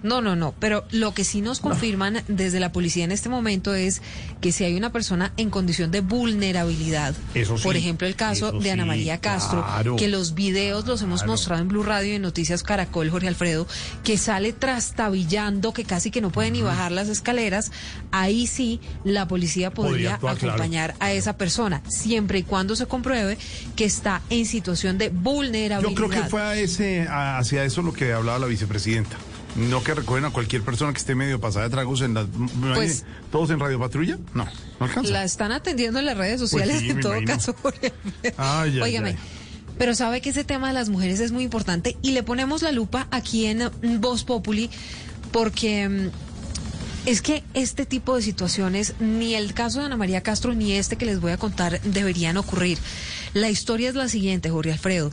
No, no, no, pero lo que sí nos confirman desde la policía en este momento es que si hay una persona en condición de vulnerabilidad, Eso sí, por ejemplo el caso de Ana sí, María Castro, claro. que los videos los hemos Claro. mostrado en Blue Radio y en Noticias Caracol, Jorge Alfredo, que sale trastabillando, que casi que no puede ni bajar las escaleras, ahí sí la policía Podría podría actuar, claro. acompañar a esa persona, siempre y cuando se compruebe que está en situación de vulnerabilidad. Yo creo que fue a ese, hacia eso lo que hablaba la vicepresidenta. No que recogen a cualquier persona que esté medio pasada de tragos en las... Pues- ¿Todos en Radio Patrulla? No, no alcanza. La están atendiendo en las redes Pues sociales sí, en todo imagino. caso. <laughs> Jorge. Ay, ay, Óigame, pero sabe que ese tema de las mujeres es muy importante y le ponemos la lupa aquí en mm, Voz Populi porque mm, es que este tipo de situaciones, ni el caso de Ana María Castro ni este que les voy a contar deberían ocurrir. La historia es la siguiente, Jorge Alfredo.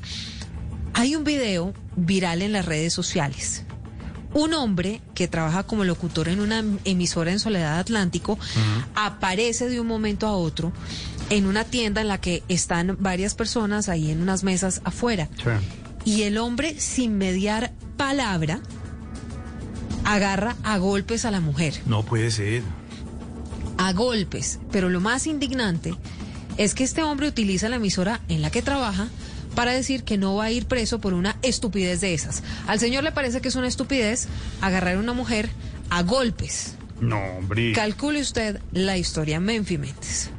Hay un video viral en las redes sociales. Un hombre que trabaja como locutor en una emisora en Soledad Atlántico aparece de un momento a otro en una tienda en la que están varias personas ahí en unas mesas afuera. Y el hombre, sin mediar palabra, agarra a golpes a la mujer. No puede ser. A golpes. Pero lo más indignante es que este hombre utiliza la emisora en la que trabaja para decir que no va a ir preso por una estupidez de esas. Al señor le parece que es una estupidez agarrar a una mujer a golpes. No, hombre. Calcule usted la historia Menfi Méndez.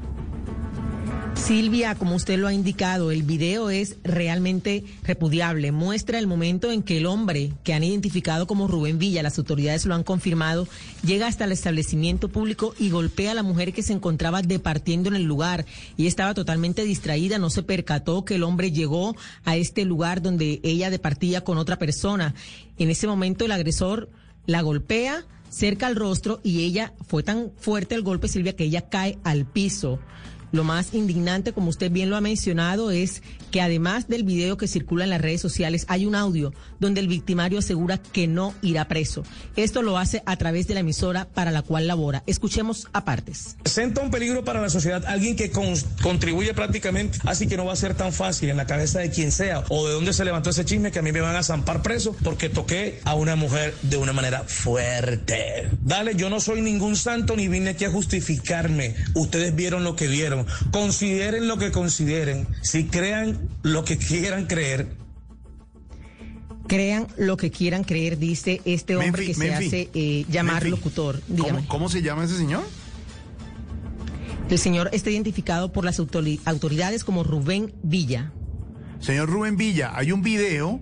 Silvia, como usted lo ha indicado, el video es realmente repudiable. Muestra el momento en que el hombre que han identificado como Rubén Villa, las autoridades lo han confirmado, llega hasta el establecimiento público y golpea a la mujer que se encontraba departiendo en el lugar y estaba totalmente distraída, no se percató que el hombre llegó a este lugar donde ella departía con otra persona. En ese momento el agresor la golpea cerca al rostro y ella fue tan fuerte el golpe, Silvia, que ella cae al piso. Lo más indignante, como usted bien lo ha mencionado, es que además del video que circula en las redes sociales, hay un audio donde el victimario asegura que no irá preso. Esto lo hace a través de la emisora para la cual labora. Escuchemos a. Presenta un peligro para la sociedad, alguien que con- contribuye prácticamente, así que no va a ser tan fácil en la cabeza de quien sea o de dónde se levantó ese chisme que a mí me van a zampar preso porque toqué a una mujer de una manera fuerte. Dale, yo no soy ningún santo ni vine aquí a justificarme. Ustedes vieron lo que vieron. Consideren lo que consideren. Si crean lo que quieran creer, Crean lo que quieran creer, dice este hombre Menfi, que se Menfi, hace eh, llamar Menfi. locutor. ¿Cómo, cómo se llama ese señor? El señor está identificado por las autori- autoridades como Rubén Villa. Señor Rubén Villa, hay un video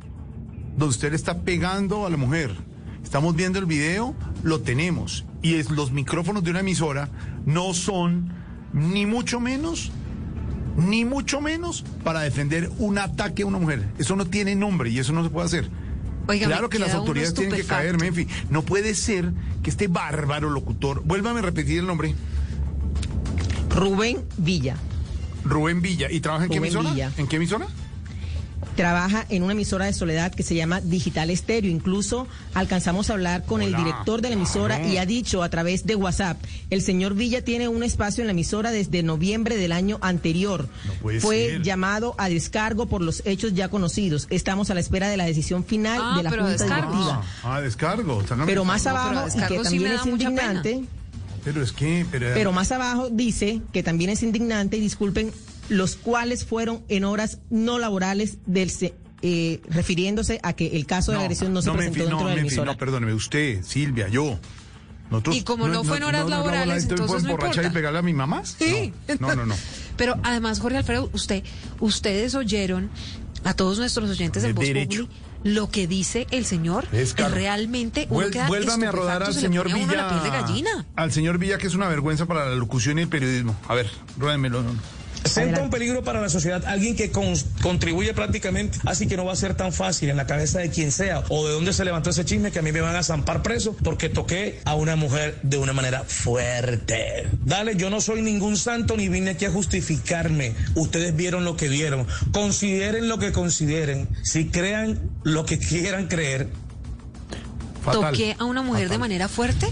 donde usted le está pegando a la mujer. Estamos viendo el video, lo tenemos. Y es, los micrófonos de una emisora no son ni mucho menos, ni mucho menos para defender un ataque a una mujer. Eso no tiene nombre y eso no se puede hacer. Claro que las autoridades tienen que caer. Menfi. No puede ser que este bárbaro locutor, vuélvame a repetir el nombre. Rubén Villa. Rubén Villa. ¿Y trabaja en qué emisora? Villa. ¿En qué emisora? Trabaja en una emisora de Soledad que se llama Digital Estéreo. Incluso alcanzamos a hablar con el director de la emisora y ha dicho a través de WhatsApp, el señor Villa tiene un espacio en la emisora desde noviembre del año anterior. puede Fue ser. llamado a descargo por los hechos ya conocidos. Estamos a la espera de la decisión final Ah, de la pero Junta descargo. directiva. Ah, descargo. sácame Pero más abajo, y que descargo sí también es indignante, Pero es que. Pero, pero más abajo dice que también es indignante, y disculpen, los cuales fueron en horas no laborales del se- eh, refiriéndose a que el caso de la agresión no se me presentó fi- dentro no, de la me fi- emisora. No, perdóneme, usted, Silvia, yo. Nosotros, Y como no fue en horas laborales, ¿entonces entonces puedo no emborrachar y pegarle a mi mamá? Sí. No, no, no. no. <laughs> Pero además, Jorge Alfredo, usted, ustedes oyeron a todos nuestros oyentes en De Voz. Populi lo que dice el señor. Es claro. Realmente Vuel- vuélvame a rodar al se señor Villa. Al señor Villa, que es una vergüenza para la locución y el periodismo. A ver, ruédemelo. No, no. Senta un peligro para la sociedad alguien que con- contribuye prácticamente, así que no va a ser tan fácil en la cabeza de quien sea o de dónde se levantó ese chisme que a mí me van a zampar preso porque toqué a una mujer de una manera fuerte. Dale, yo no soy ningún santo ni vine aquí a justificarme. Ustedes vieron lo que vieron. Consideren lo que consideren. Si crean lo que quieran creer. Toqué a una mujer de manera fuerte.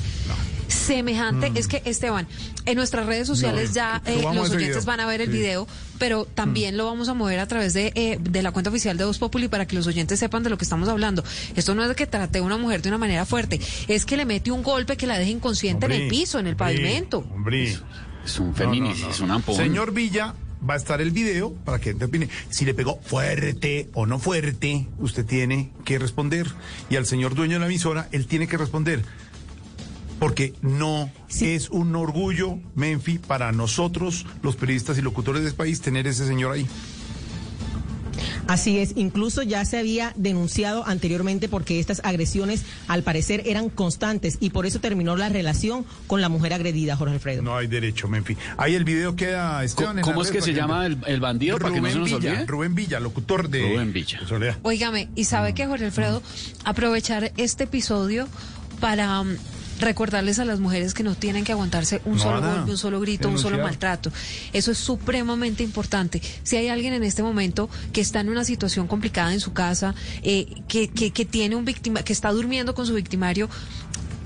Semejante, es que Esteban, en nuestras redes sociales No, ya eh, los oyentes video. van a ver el Sí. video, pero también lo vamos a mover a través de, eh, de la cuenta oficial de Voz Populi para que los oyentes sepan de lo que estamos hablando. Esto no es de que trate a una mujer de una manera fuerte, es que le mete un golpe que la deje inconsciente en el piso, en el hombre, pavimento. Hombre. Es un No, feminismo, no, no. es un ampón. Señor Villa, va a estar el video para que te opine. Si le pegó fuerte o no fuerte, usted tiene que responder. Y al señor dueño de la emisora, él tiene que responder. Porque no es un orgullo, Menfi, para nosotros, los periodistas y locutores de este país, tener ese señor ahí. Así es, incluso ya se había denunciado anteriormente porque estas agresiones al parecer eran constantes y por eso terminó la relación con la mujer agredida, Jorge Alfredo. No hay derecho, Menfi. Ahí el video queda, Esteban. en ¿Cómo las es que se llama el, el bandido para que no se nos Villa? Rubén Villa, locutor de Rubén Villa. Óigame, y sabe que Jorge Alfredo, aprovechar este episodio para mm, recordarles a las mujeres que no tienen que aguantarse un No, solo golpe, un solo grito, un solo maltrato. Eso es supremamente importante. Si hay alguien en este momento que está en una situación complicada en su casa, eh, que, que, que tiene un víctima, que está durmiendo con su victimario,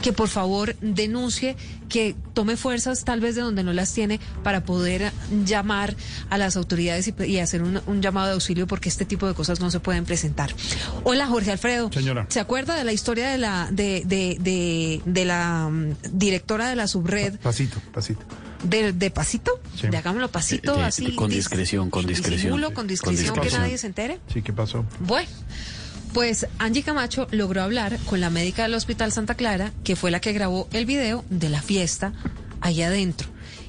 que por favor denuncie, que tome fuerzas tal vez de donde no las tiene para poder llamar a las autoridades y, y hacer un, un llamado de auxilio porque este tipo de cosas no se pueden presentar. Hola Jorge Alfredo. Señora. ¿Se acuerda de la historia de la de, de, de, de la mm, directora de la subred Pasito, pasito. de, de pasito? Sí. De hagámoslo pasito De- de- así. con dis- discreción, con discreción. disimulo, con Con discreción, que discreción. nadie se entere. Sí, ¿qué pasó? Bueno, pues Angie Camacho logró hablar con la médica del Hospital Santa Clara, que fue la que grabó el video de la fiesta ahí adentro.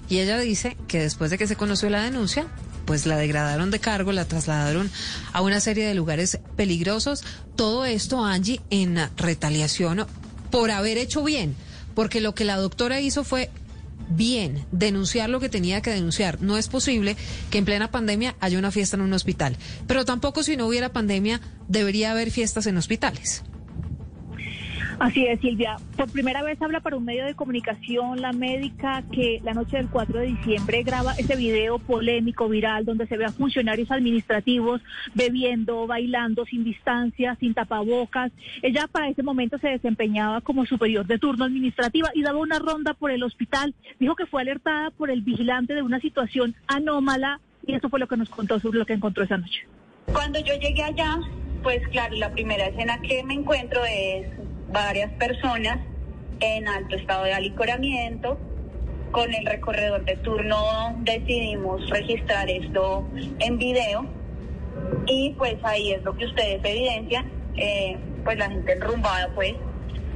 Y ella dice que después de que se conoció la denuncia, pues la degradaron de cargo, la trasladaron a una serie de lugares peligrosos. Todo esto, Angie, en retaliación por haber hecho bien, porque lo que la doctora hizo fue bien, denunciar lo que tenía que denunciar. No es posible que en plena pandemia haya una fiesta en un hospital, pero tampoco si no hubiera pandemia debería haber fiestas en hospitales. Así es, Silvia. Por primera vez habla para un medio de comunicación la médica que la noche del 4 de diciembre graba ese video polémico, viral, donde se ve a funcionarios administrativos bebiendo, bailando, sin distancia, sin tapabocas. Ella para ese momento se desempeñaba como superior de turno administrativa y daba una ronda por el hospital. Dijo que fue alertada por el vigilante de una situación anómala y eso fue lo que nos contó sobre lo que encontró esa noche. Cuando yo llegué allá, pues claro, la primera escena que me encuentro es varias personas en alto estado de alicoramiento. Con el recorredor de turno decidimos registrar esto en video y pues ahí es lo que ustedes evidencian, eh, pues la gente enrumbada pues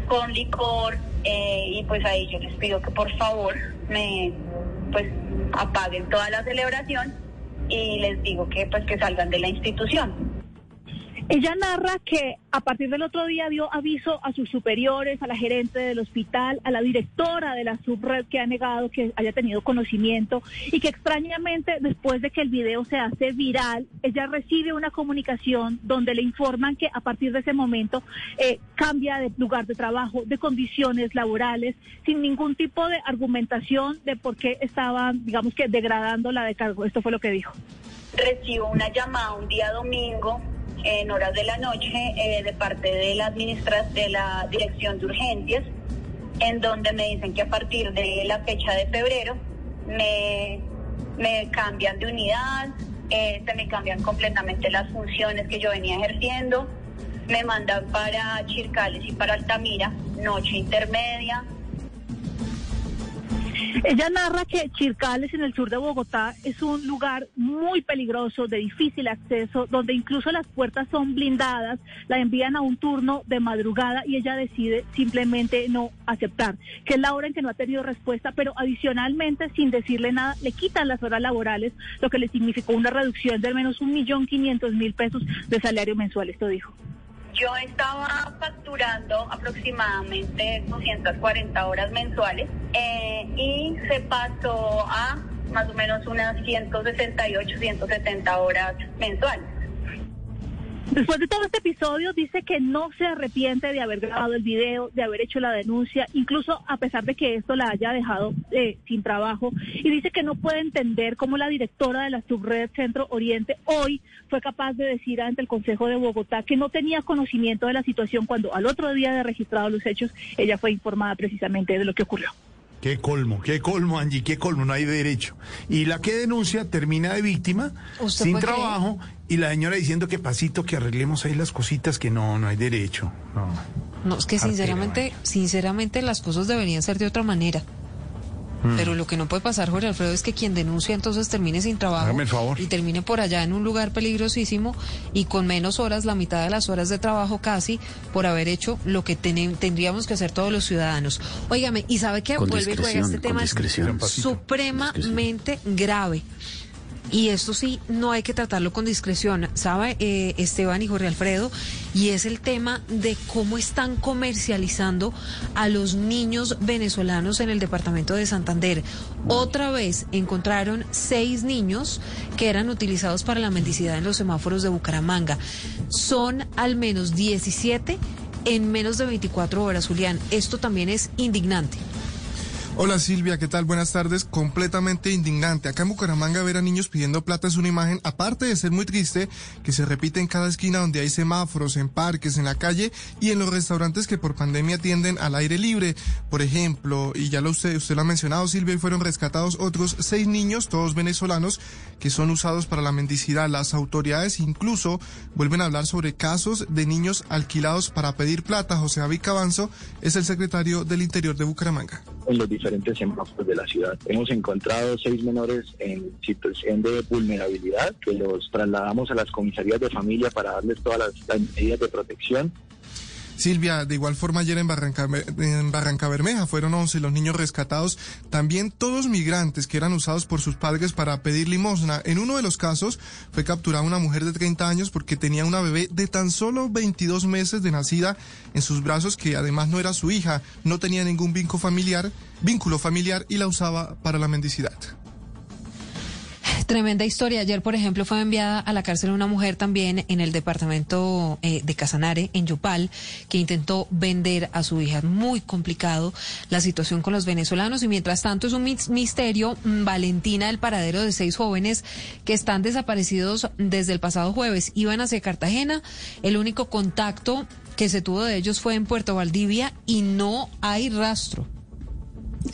con licor eh, y pues ahí yo les pido que por favor me pues apaguen toda la celebración y les digo que pues que salgan de la institución. Ella narra que a partir del otro día dio aviso a sus superiores, a la gerente del hospital, a la directora de la subred que ha negado que haya tenido conocimiento y que extrañamente después de que el video se hace viral, ella recibe una comunicación donde le informan que a partir de ese momento eh, cambia de lugar de trabajo, de condiciones laborales, sin ningún tipo de argumentación de por qué estaban, digamos que degradando la de cargo. Esto fue lo que dijo. Recibo una llamada un día domingo en horas de la noche eh, de parte de la administra de la Dirección de Urgencias, en donde me dicen que a partir de la fecha de febrero me, cambian de unidad, eh, se me cambian completamente las funciones que yo venía ejerciendo, me mandan para Chircales y para Altamira, noche intermedia, Ella narra que Chircales, en el sur de Bogotá, es un lugar muy peligroso, de difícil acceso, donde incluso las puertas son blindadas, la envían a un turno de madrugada y ella decide simplemente no aceptar, que es la hora en que no ha tenido respuesta, pero adicionalmente, sin decirle nada, le quitan las horas laborales, lo que le significó una reducción de al menos un millón quinientos mil pesos de salario mensual, esto dijo. Yo estaba facturando aproximadamente 240 horas mensuales eh, y se pasó a más o menos unas 168, 170 horas mensuales. Después de todo este episodio, dice que no se arrepiente de haber grabado el video, de haber hecho la denuncia, incluso a pesar de que esto la haya dejado eh, sin trabajo. Y dice que no puede entender cómo la directora de la subred Centro Oriente hoy fue capaz de decir ante el Consejo de Bogotá que no tenía conocimiento de la situación cuando al otro día de registrados los hechos, ella fue informada precisamente de lo que ocurrió. Qué colmo, qué colmo, Angie, qué colmo, no hay derecho. Y la que denuncia termina de víctima, ¿Usted sin trabajo, y la señora diciendo que pasito, que arreglemos ahí las cositas, que no, no hay derecho. No. No, es que sinceramente, sinceramente las cosas deberían ser de otra manera. Mm. Pero lo que no puede pasar, Jorge Alfredo, es que quien denuncia entonces termine sin trabajo Hágame el favor. y termine por allá en un lugar peligrosísimo y con menos horas, la mitad de las horas de trabajo casi, por haber hecho lo que tene- tendríamos que hacer todos los ciudadanos. Óigame, ¿y sabe qué? Con Vuelve y juega este tema supremamente grave. Y esto sí, no hay que tratarlo con discreción, ¿sabe, eh, Esteban y Jorge Alfredo? Y es el tema de cómo están comercializando a los niños venezolanos en el departamento de Santander. Otra vez encontraron seis niños que eran utilizados para la mendicidad en los semáforos de Bucaramanga. Son al menos 17 en menos de 24 horas, Julián. Esto también es indignante. Hola Silvia, ¿qué tal? Buenas tardes. Completamente indignante. Acá en Bucaramanga ver a niños pidiendo plata es una imagen, aparte de ser muy triste, que se repite en cada esquina donde hay semáforos, en parques, en la calle y en los restaurantes que por pandemia tienden al aire libre. Por ejemplo, y ya lo usted, usted lo ha mencionado Silvia, y fueron rescatados otros seis niños, todos venezolanos, que son usados para la mendicidad. Las autoridades incluso vuelven a hablar sobre casos de niños alquilados para pedir plata. José David Cabanzo es el secretario del Interior de Bucaramanga. En los diferentes semáforos de la ciudad. Hemos encontrado seis menores en situación de vulnerabilidad que los trasladamos a las comisarías de familia para darles todas las, las medidas de protección. Silvia, de igual forma ayer en Barranca, en Barranca Bermeja fueron 11 los niños rescatados, también todos migrantes que eran usados por sus padres para pedir limosna. En uno de los casos fue capturada una mujer de 30 años porque tenía una bebé de tan solo 22 meses de nacida en sus brazos que además no era su hija, no tenía ningún vínculo familiar, vínculo familiar y la usaba para la mendicidad. Tremenda historia. Ayer, por ejemplo, fue enviada a la cárcel una mujer también en el departamento eh, de Casanare, en Yopal, que intentó vender a su hija. Muy complicado la situación con los venezolanos y mientras tanto es un mis- misterio, mm, Valentina, el paradero de seis jóvenes que están desaparecidos desde el pasado jueves. Iban hacia Cartagena. El único contacto que se tuvo de ellos fue en Puerto Valdivia y no hay rastro.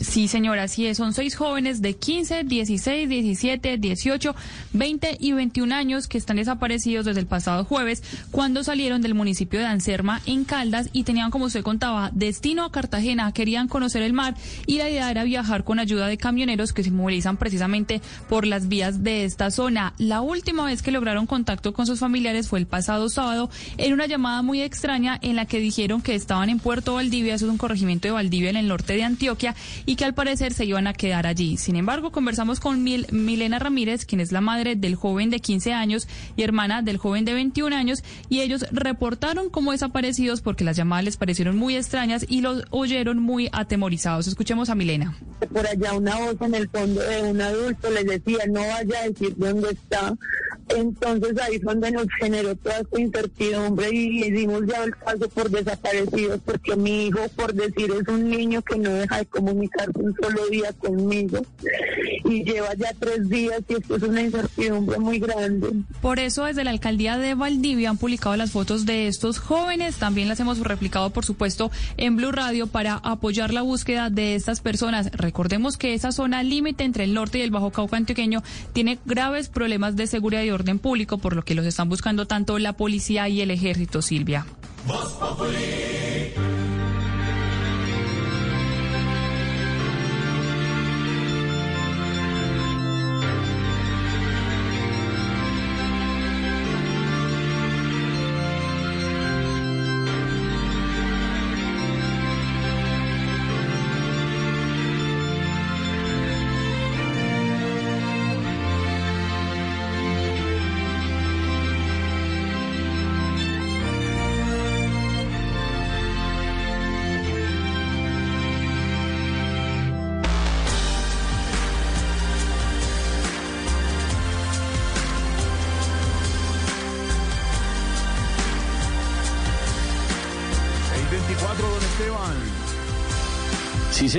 Sí, señora, así es. Son seis jóvenes de 15, 16, 17, 18, 20 y 21 años que están desaparecidos desde el pasado jueves cuando salieron del municipio de Anserma en Caldas y tenían, como usted contaba, destino a Cartagena. Querían conocer el mar y la idea era viajar con ayuda de camioneros que se movilizan precisamente por las vías de esta zona. La última vez que lograron contacto con sus familiares fue el pasado sábado en una llamada muy extraña en la que dijeron que estaban en Puerto Valdivia, eso es un corregimiento de Valdivia en el norte de Antioquia, y que al parecer se iban a quedar allí. Sin embargo, conversamos con Mil- Milena Ramírez, quien es la madre del joven de 15 años y hermana del joven de 21 años, y ellos reportaron como desaparecidos porque las llamadas les parecieron muy extrañas y los oyeron muy atemorizados. Escuchemos a Milena. por allá una voz en el fondo de un adulto les decía no vaya a decir dónde está Entonces ahí fue donde nos generó toda esta incertidumbre y dimos ya el caso por desaparecidos porque mi hijo, por decir, es un niño que no deja de comunicarse un solo día conmigo y lleva ya tres días y esto es una incertidumbre muy grande. Por eso desde la alcaldía de Valdivia han publicado las fotos de estos jóvenes, también las hemos replicado por supuesto en Blue Radio para apoyar la búsqueda de estas personas. Recordemos que esa zona límite entre el norte y el Bajo Cauca antioqueño tiene graves problemas de seguridad y orden público, por lo que los están buscando tanto la policía y el ejército, Silvia. Voz Populi.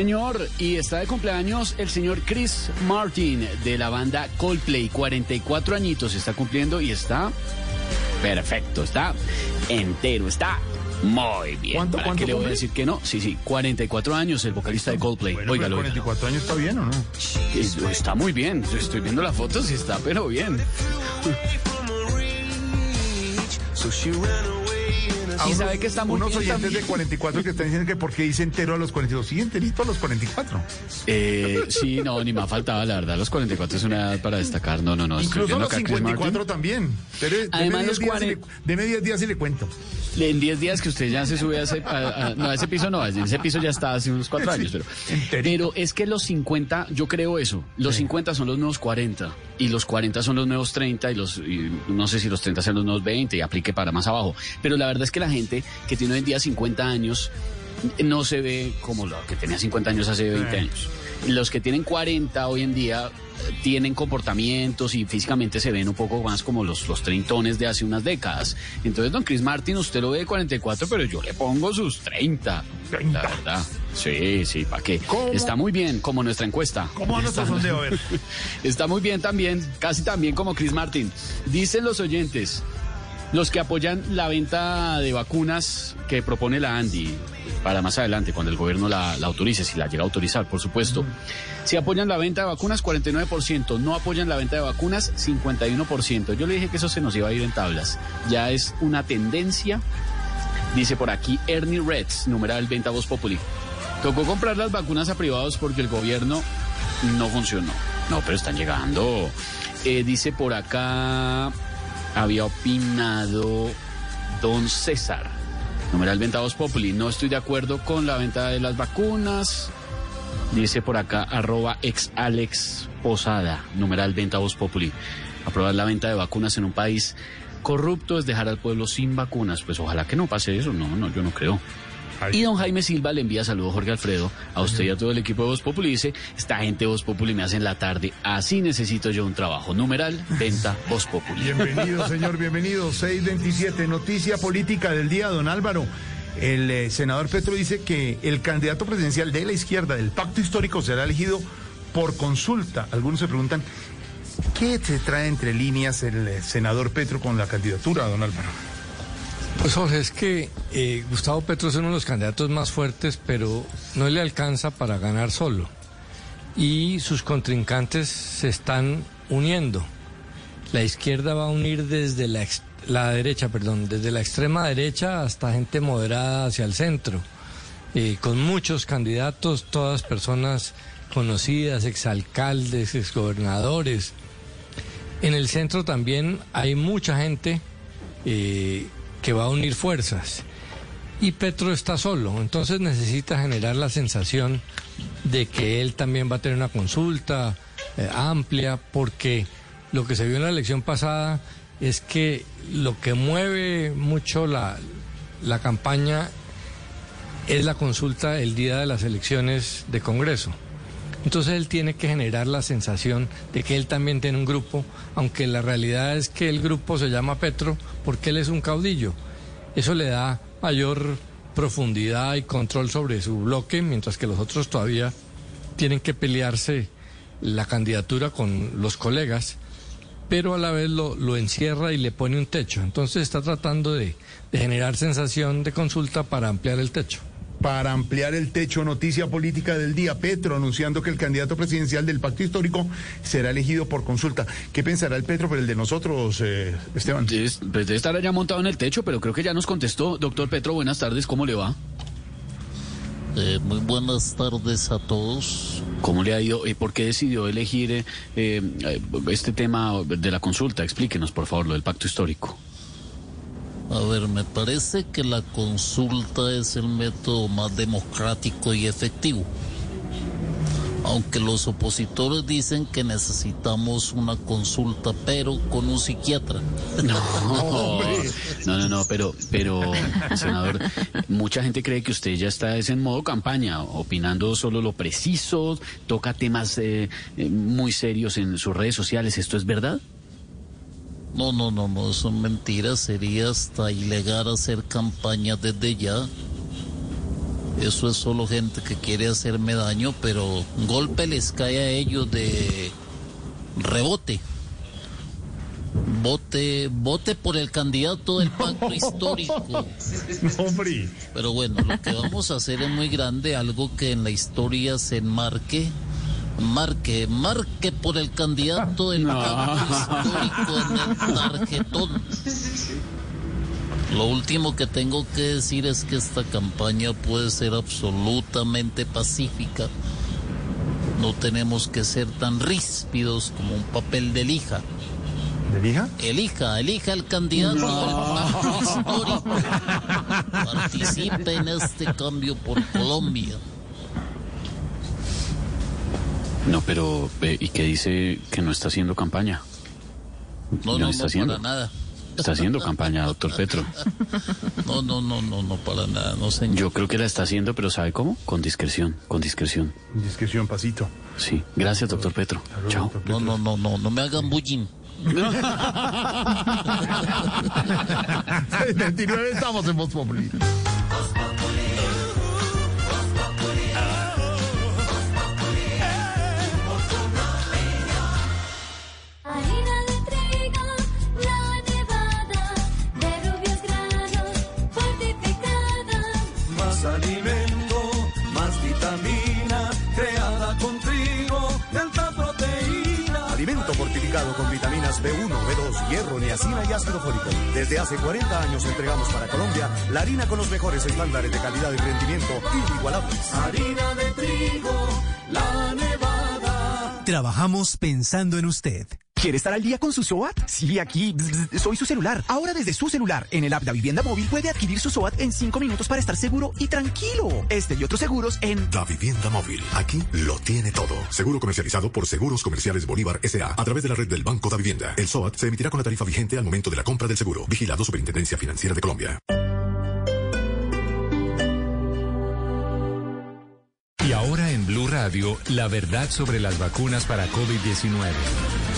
Señor. Y está de cumpleaños el señor Chris Martin de la banda Coldplay. 44 añitos está cumpliendo y está perfecto. Está entero. Está muy bien. ¿Cuánto- ¿Para cuánto qué le voy a decir que no? Sí, sí. 44 años el vocalista de Coldplay. Bueno, pero 44 años está bien o no? Es- Está muy bien. Yo Estoy viendo la foto, sí está, pero bien. A Y unos- sabe que está muy Unos bien oyentes también. de 44 que están diciendo que por qué dice entero a los 42. Sí, enterito a los 44. Eh, sí, no, ni más faltaba, la verdad. Los 44 es una edad para destacar. No, no, no. Incluso los acá a Chris 54 Martin. también. Deme- Además, deme los 10 días y 40 le- Deme 10 días y le cuento. En 10 días que usted ya se sube a ese, a- a- no, a ese piso no, en ese piso ya está hace unos 4 años, pero, pero es que los 50, yo creo eso, los 50 son los nuevos 40 y los 40 son los nuevos 30 y los, y no sé si los 30 sean los nuevos 20 y aplique para más abajo, pero la verdad es que la gente que tiene hoy en día 50 años no se ve como lo que tenía 50 años hace 20 Eh. años. Los que tienen 40 hoy en día eh, tienen comportamientos y físicamente se ven un poco más como los, los treintones de hace unas décadas. Entonces, don Chris Martin, usted lo ve de 44, pero yo le pongo sus 30. La verdad. Sí, sí, ¿para qué? Está muy bien, como nuestra encuesta. ¿Cómo va nuestro Está- sondeo? A ver. <laughs> Está muy bien también, casi tan bien como Chris Martin. Dicen los oyentes, los que apoyan la venta de vacunas que propone la Andy para más adelante, cuando el gobierno la, la autorice, si la llega a autorizar, por supuesto. Si apoyan la venta de vacunas, 49%. No apoyan la venta de vacunas, 51%. Yo le dije que eso se nos iba a ir en tablas. Ya es una tendencia. Dice por aquí Ernie Reds, numeral Venta Voz Populi. Tocó comprar las vacunas a privados porque el gobierno no funcionó. No, pero están llegando. Eh, dice por acá, había opinado don César. Numeral Venta Voz Populi. No estoy de acuerdo con la venta de las vacunas. Dice por acá, arroba ex Alex Posada. Numeral Venta Voz Populi. Aprobar la venta de vacunas en un país corrupto es dejar al pueblo sin vacunas. Pues ojalá que no pase eso. No, no, yo no creo. Y don Jaime Silva le envía saludos Jorge Alfredo a usted y a todo el equipo de Voz Populi. Dice, esta gente de Voz Populi me hace en la tarde. Así necesito yo un trabajo. Numeral, venta Voz Populi. Bienvenido, <laughs> señor, bienvenido. 627, noticia política del día, don Álvaro. El eh, senador Petro dice que el candidato presidencial de la izquierda del pacto histórico será elegido por consulta. Algunos se preguntan, ¿qué se trae entre líneas el eh, senador Petro con la candidatura, don Álvaro? Pues Jorge, es que eh, Gustavo Petro es uno de los candidatos más fuertes, pero no le alcanza para ganar solo. Y sus contrincantes se están uniendo. La izquierda va a unir desde la, derecha, perdón, desde la extrema derecha hasta gente moderada hacia el centro, eh, con muchos candidatos, todas personas conocidas, exalcaldes, exgobernadores. En el centro también hay mucha gente eh, que va a unir fuerzas. Y Petro está solo, entonces necesita generar la sensación de que él también va a tener una consulta eh, amplia, porque lo que se vio en la elección pasada es que lo que mueve mucho la, la campaña es la consulta el día de las elecciones de Congreso. Entonces él tiene que generar la sensación de que él también tiene un grupo, aunque la realidad es que el grupo se llama Petro porque él es un caudillo. Eso le da mayor profundidad y control sobre su bloque, mientras que los otros todavía tienen que pelearse la candidatura con los colegas, pero a la vez lo, encierra y le pone un techo. Entonces está tratando de generar sensación de consulta para ampliar el techo para ampliar el techo. Noticia política del día. Petro anunciando que el candidato presidencial del pacto histórico será elegido por consulta. ¿Qué pensará el Petro pero el de nosotros, eh, Esteban? pues debe estar allá montado en el techo, pero creo que ya nos contestó. Doctor Petro, buenas tardes. ¿Cómo le va? Eh, muy buenas tardes a todos. ¿Cómo le ha ido y por qué decidió elegir eh, eh, este tema de la consulta? Explíquenos, por favor, lo del pacto histórico. A ver, me parece que la consulta es el método más democrático y efectivo. Aunque los opositores dicen que necesitamos una consulta, pero con un psiquiatra. <laughs> No, no, no, pero, pero, senador, mucha gente cree que usted ya está es en modo campaña, opinando solo lo preciso, toca temas eh, eh, muy serios en sus redes sociales. ¿Esto es verdad? No, no, no, no, son mentiras. Sería hasta ilegal hacer campaña desde ya. Eso es solo gente que quiere hacerme daño, pero un golpe les cae a ellos de rebote. Vote, vote por el candidato del pacto histórico. <laughs> Hombre. Pero bueno, lo que vamos a hacer es muy grande, algo que en la historia se enmarque marque, marque por el candidato del pacto histórico en el tarjetón. Lo último que tengo que decir es que esta campaña puede ser absolutamente pacífica. No tenemos que ser tan ríspidos como un papel de lija. ¿De lija? Elija, elija el candidato del pacto histórico. Participe en este cambio por Colombia. No, pero eh, ¿y qué dice que no está haciendo campaña? No, no, está no, haciendo. para nada. Está haciendo campaña, doctor Petro. No, no, no, no, no, para nada, no señor. Yo creo que la está haciendo, pero ¿sabe cómo? Con discreción, con discreción. Discreción, pasito. Sí, gracias, doctor Petro. Chao. No, no, no, no, no me hagan bullying. <laughs> 29 estamos en Voz Populi. Fortificado con vitaminas B1, B2, hierro, niacina y ácido fólico. Desde hace 40 años entregamos para Colombia la harina con los mejores estándares de calidad y rendimiento inigualables. Harina de trigo, la nevada. Trabajamos pensando en usted. ¿Quiere estar al día con su SOAT? Sí, aquí bzz, bzz, soy su celular. Ahora desde su celular, en el app de Vivienda Móvil puede adquirir su SOAT en 5 minutos para estar seguro y tranquilo. Este y otros seguros en La Vivienda Móvil. Aquí lo tiene todo. Seguro comercializado por Seguros Comerciales Bolívar S.A. a través de la red del Banco da Vivienda. El SOAT se emitirá con la tarifa vigente al momento de la compra del seguro. Vigilado Superintendencia Financiera de Colombia. Y ahora en Blue Radio, la verdad sobre las vacunas para COVID-19.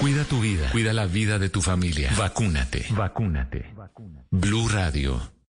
Cuida tu vida, cuida la vida de tu familia. Vacúnate. Vacúnate. Blue Radio.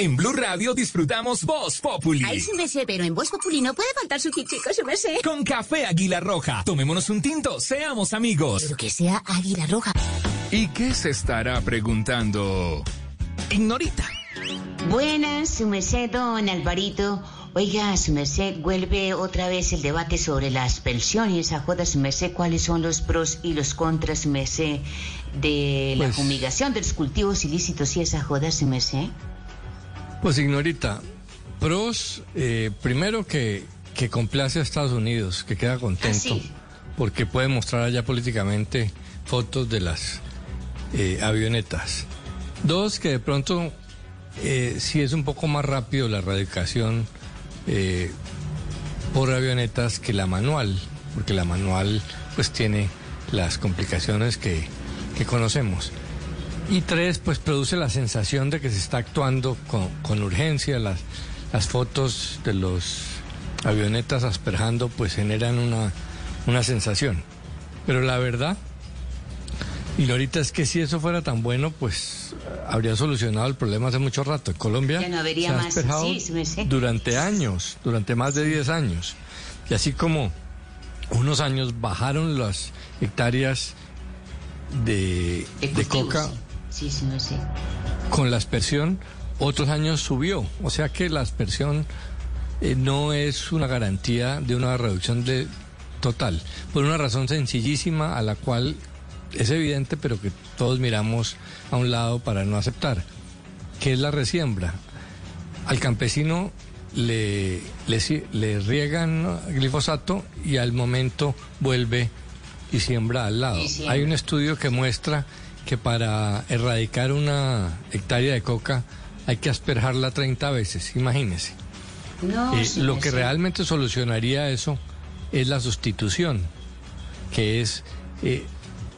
En Blue Radio disfrutamos Voz Populi. Ay, su merced, pero en Voz Populi no puede faltar su chico, su merced. Con café Águila Roja. Tomémonos un tinto, seamos amigos. Pero que sea Águila Roja. ¿Y qué se estará preguntando? Ignorita. Buenas, su merced, don Alvarito. Oiga, su merced, vuelve otra vez el debate sobre las pensiones. A joda, su merced, cuáles son los pros y los contras, su merced, de la Pues- fumigación de los cultivos ilícitos y esa joda, su merced. Pues ignorita, pros, eh, primero que, que complace a Estados Unidos, que queda contento, Ah, porque puede mostrar allá políticamente fotos de las eh, avionetas. Dos, que de pronto eh, sí es un poco más rápido la erradicación eh, por avionetas que la manual, porque la manual pues tiene las complicaciones que, que conocemos. Y tres, pues produce la sensación de que se está actuando con, con urgencia. Las, las fotos de los avionetas asperjando pues generan una, una sensación. Pero la verdad, y ahorita es que si eso fuera tan bueno, pues habría solucionado el problema hace mucho rato. En Colombia Ya no se ha más, sí, sí durante años, durante más de 10 años. Y así como unos años bajaron las hectáreas de, De coca Sí, sí, sé. con la aspersión, otros años subió. O sea que la aspersión eh, no es una garantía de una reducción de total, por una razón sencillísima a la cual es evidente, pero que todos miramos a un lado para no aceptar, que es la resiembra. Al campesino le, le, le riegan glifosato y al momento vuelve y siembra al lado. Siembra. Hay un estudio que muestra que para erradicar una hectárea de coca hay que asperjarla 30 veces, imagínese. No, Eh, sí lo que realmente solucionaría eso es la sustitución, que es eh,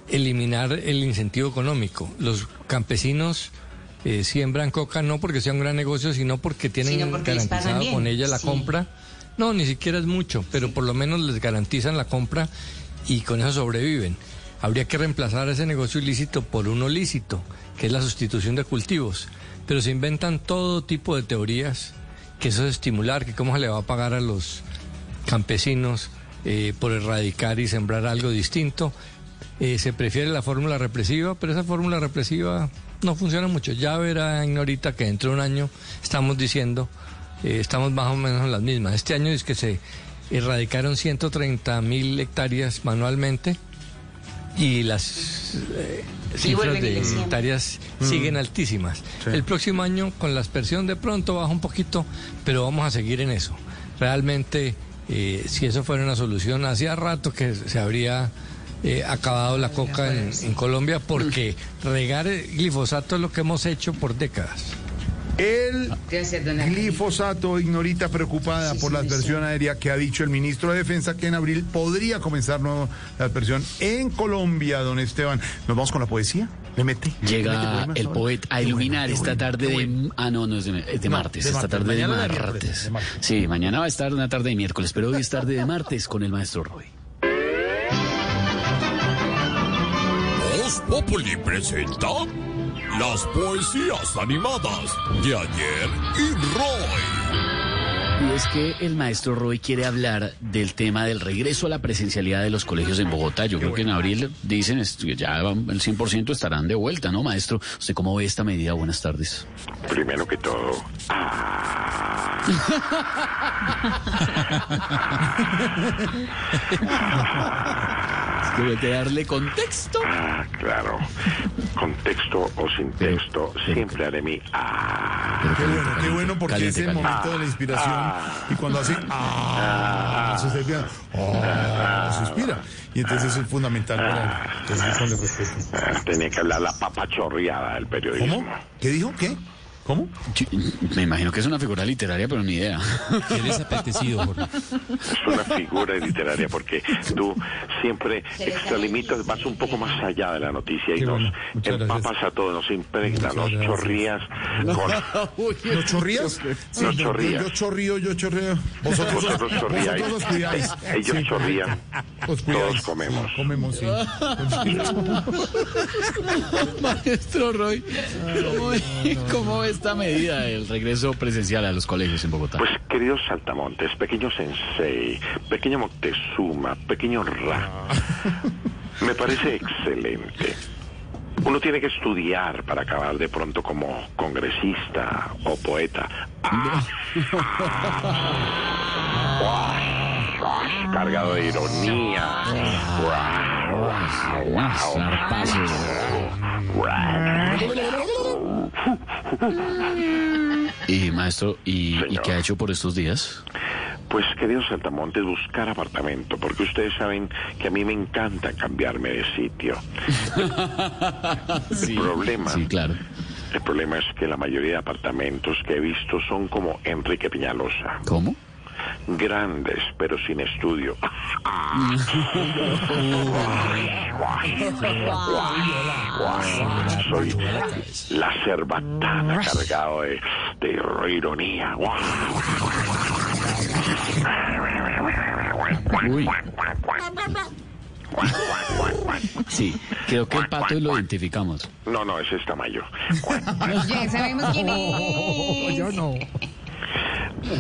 eliminar el incentivo económico. Los campesinos eh, siembran coca no porque sea un gran negocio, sino porque tienen Sino porque garantizado con ella la sí. compra. No, ni siquiera es mucho, pero por lo menos les garantizan la compra y con eso sobreviven. Habría que reemplazar ese negocio ilícito por uno lícito, que es la sustitución de cultivos. Pero se inventan todo tipo de teorías, que eso es estimular, que cómo se le va a pagar a los campesinos eh, por erradicar y sembrar algo distinto. Eh, se prefiere la fórmula represiva, pero esa fórmula represiva no funciona mucho. Ya verá, Ignorita, que dentro de un año estamos diciendo, eh, estamos más o menos en las mismas. Este año es que se erradicaron 130 mil hectáreas manualmente y las eh, Sí, cifras de hectáreas Mm. siguen altísimas. Sí. El próximo año con la aspersión de pronto baja un poquito, pero vamos a seguir en eso. Realmente, eh, si eso fuera una solución, hacía rato que se habría eh, acabado la coca en, en Colombia porque regar el glifosato es lo que hemos hecho por décadas. El glifosato, ignorita preocupada por la adversión aérea que ha dicho el ministro de Defensa que en abril podría comenzar nuevo la adversión en Colombia, don Esteban. ¿Nos vamos con la poesía? ¿Le mete? ¿Le mete Llega poemas el poeta a iluminar bueno, esta tarde de... Ah, no, no es de, es de No, martes, de esta martes. tarde de martes. miércoles, de martes. Sí, mañana va a estar una tarde de miércoles, pero hoy es tarde de martes con el maestro Roy. Populi presenta las poesías animadas de ayer y Roy. Y es que el maestro Roy quiere hablar del tema del regreso a la presencialidad de los colegios en Bogotá. Yo creo que en abril dicen que ya el 100% estarán de vuelta, ¿no, maestro? ¿Usted cómo ve esta medida? Buenas tardes. Primero que todo, Es <laughs> que hay que darle contexto. ah, claro, con texto o sin texto, siempre haré mi ah. Qué bueno, qué bueno porque Caliente, es el caliente. momento de la inspiración y cuando hace ah, suspira, ah, suspira. Y entonces eso es fundamental para entonces ponle respeto. Ah, Tenía que hablar la papa chorreada del periodismo. ¿Cómo? ¿Qué dijo? ¿Qué? ¿Cómo? Me imagino que es una figura literaria, pero ni idea. Eres apetecido, Es una figura literaria porque tú siempre extralimitas, vas un poco más allá de la noticia y Qué nos bueno, empapas a todos, nos impregna, nos gracias. chorrías con... ¿Los chorrías? Sí, Nos yo- chorrías. Yo, yo chorrío, yo chorreo. Vosotros, Vosotros chorríais. vosotros os cuidáis. Ellos Sí. chorrían. Os cuidáis. Todos comemos. Comemos, sí. Maestro Roy, ¿cómo, ve- cómo ves esta medida el regreso presencial a los colegios en Bogotá? Pues, queridos saltamontes, pequeño sensei, pequeño Moctezuma, pequeño Ra, me parece excelente. Uno tiene que estudiar para acabar de pronto como congresista o poeta. Ah. Ah, cargado de ironía. <laughs> Y maestro, ¿y, ¿y qué ha hecho por estos días? Pues, queridos saltamontes, buscar apartamento, porque ustedes saben que a mí me encanta cambiarme de sitio. <laughs> Sí, el problema. sí, claro. El problema es que la mayoría de apartamentos que he visto son como Enrique Peñalosa. ¿Cómo? Grandes, pero sin estudio. <laughs> Soy la cerbatana cargado de, de ironía. Uy. Sí, creo que el pato lo identificamos. No, no, ese es Tamayo. Ya sabemos quién <laughs> es. Yo no.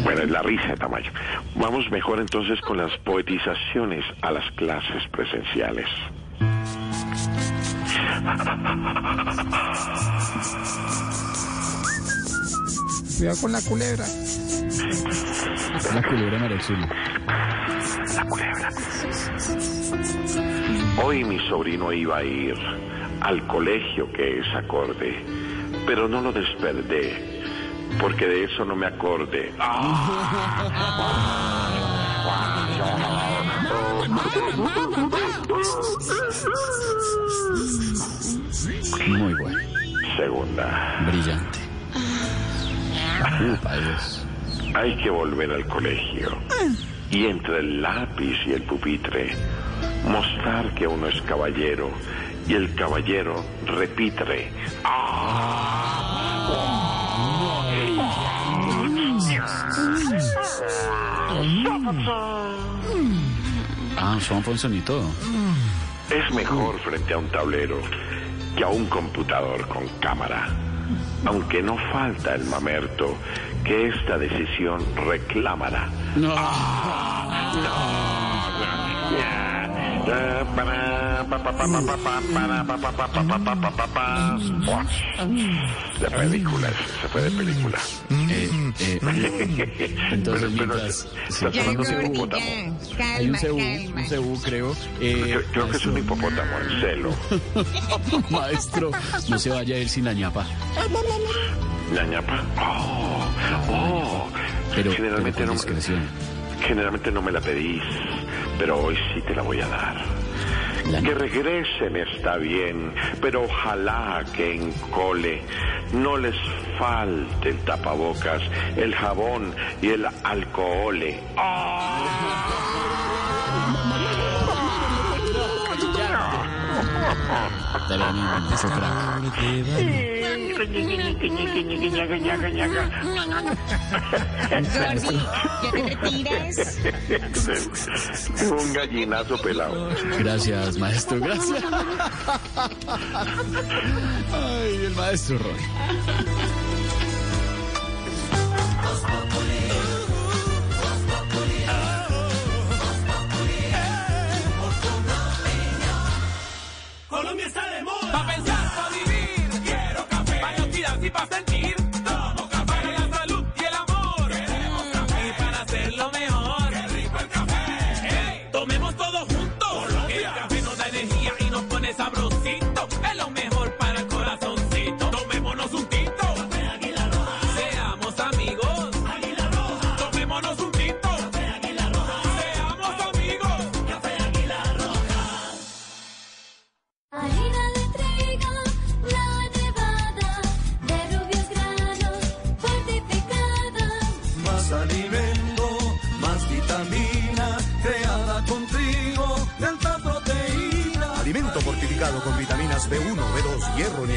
Bueno, es la risa de Tamayo. Vamos mejor entonces con las poetizaciones a las clases presenciales. Cuidado con la culebra. La culebra Auxilio. La culebra. Hoy mi sobrino iba a ir al colegio que es acorde, pero no lo desperdé, porque de eso no me acorde. Muy bueno. Segunda. Brillante. Hay que volver al colegio. Y entre el lápiz y el pupitre, mostrar que uno es caballero y el caballero repitre. Ah, son Fonson y todo. Es mejor frente a un tablero que a un computador con cámara. Aunque no falta el mamerto que esta decisión reclamará. No. De película, se fue de película. Eh, eh, entonces, mientras... sí, Está sonando Ya, un Gordy, hipopótamo. Hay un cebú, calma. un cebú, creo. Eh, Creo, creo que es un hipopótamo en celo. <laughs> Maestro, no se vaya a ir sin la ñapa. La ñapa. Oh, oh. Pero, generalmente, pero no, con discreción. Generalmente no me la pedís, pero hoy sí te la voy a dar. Que regresen está bien, pero ojalá que en cole no les falte el tapabocas, el jabón y el alcohol. Tremendo, ese crack. Gordy, ¿ya te retiras? Un gallinazo pelado. Gracias, maestro, gracias. Ay, el maestro Roy. Pa' pensar,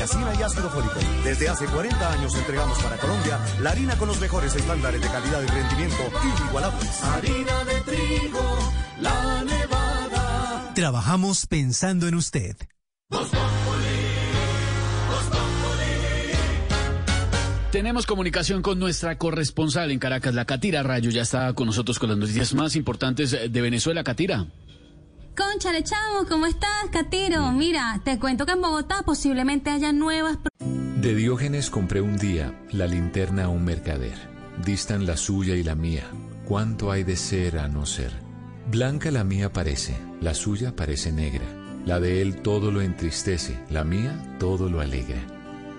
niacina y ácido fólico. Desde hace 40 años entregamos para Colombia la harina con los mejores estándares de calidad y rendimiento inigualables. Harina de trigo, la nevada. Trabajamos pensando en usted. Tenemos comunicación con nuestra corresponsal en Caracas, la Catira Rayo, ya está con nosotros con las noticias más importantes de Venezuela, Catira. Conchale, chamo, ¿cómo estás, Catiro? Mira, te cuento que en Bogotá posiblemente haya nuevas... De Diógenes compré un día la linterna a un mercader. Distan la suya y la mía. ¿Cuánto hay de ser a no ser? Blanca la mía parece, la suya parece negra. La de él todo lo entristece, la mía todo lo alegra.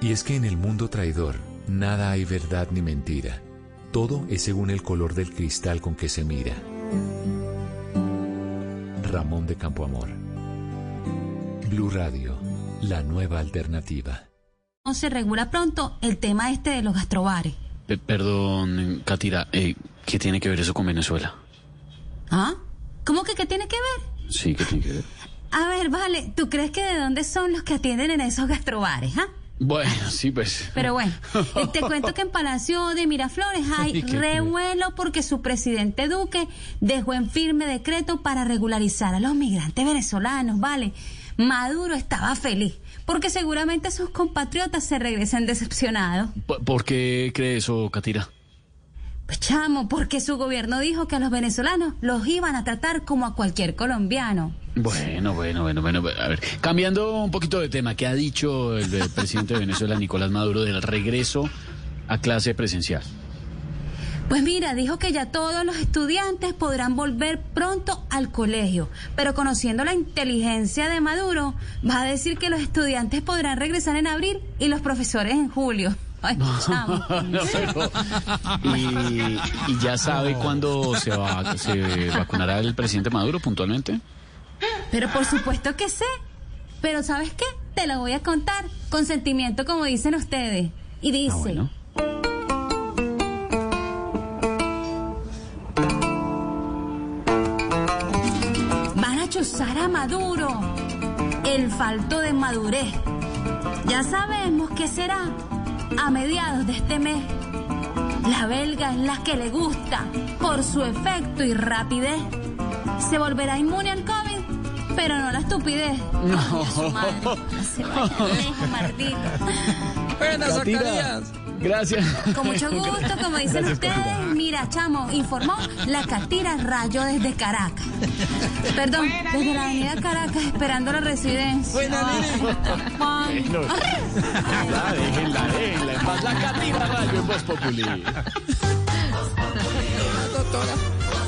Y es que en el mundo traidor nada hay verdad ni mentira. Todo es según el color del cristal con que se mira. Ramón de Campoamor. Blue Radio, la nueva alternativa. No se regula pronto el tema este de los gastrobares. Pe- perdón, Catira, eh, ¿qué tiene que ver eso con Venezuela? ¿Ah? ¿Cómo que qué tiene que ver? Sí, ¿qué tiene que ver? A ver, vale, ¿tú crees que de dónde son los que atienden en esos gastrobares, ah? Bueno, sí, pues. Pero bueno, te <laughs> cuento que en Palacio de Miraflores hay ¿Y <laughs> qué revuelo porque su presidente Duque dejó en firme decreto para regularizar a los migrantes venezolanos, ¿vale? Maduro estaba feliz porque seguramente sus compatriotas se regresen decepcionados. ¿Por, por qué cree eso, Catira? Pues chamo, porque su gobierno dijo que a los venezolanos los iban a tratar como a cualquier colombiano. Bueno, bueno, bueno, bueno. A ver, cambiando un poquito de tema, ¿qué ha dicho el, eh, presidente de Venezuela, Nicolás Maduro, del regreso a clase presencial? Pues mira, dijo que ya todos los estudiantes podrán volver pronto al colegio, pero conociendo la inteligencia de Maduro, va a decir que los estudiantes podrán regresar en abril y los profesores en julio. Ay. No, pero- <laughs> y, y ya sabe cuándo se, va, se vacunará el presidente Maduro puntualmente. Pero por supuesto que sé. Pero ¿sabes qué? Te lo voy a contar con sentimiento como dicen ustedes. Y dice... Van a chuzar a Maduro. El falto de madurez. Ya sabemos qué será a mediados de este mes. La belga es la que le gusta por su efecto y rapidez. Se volverá inmune al COVID, pero no la estupidez. No. Ay, a su madre. Se vaya lejos, maldito. Buenas, Zacarías. Gracias. Con mucho <laughs> gusto, como dicen Gracias, ustedes. Catira. Mira, chamo, informó la Catira Rayo desde Caracas. Perdón, desde la avenida Caracas, esperando la residencia. Buena, Ay, Bueno. Ya, déjenla, déjenla. en paz. La Catira Rayo en Voz Populi. Doctora.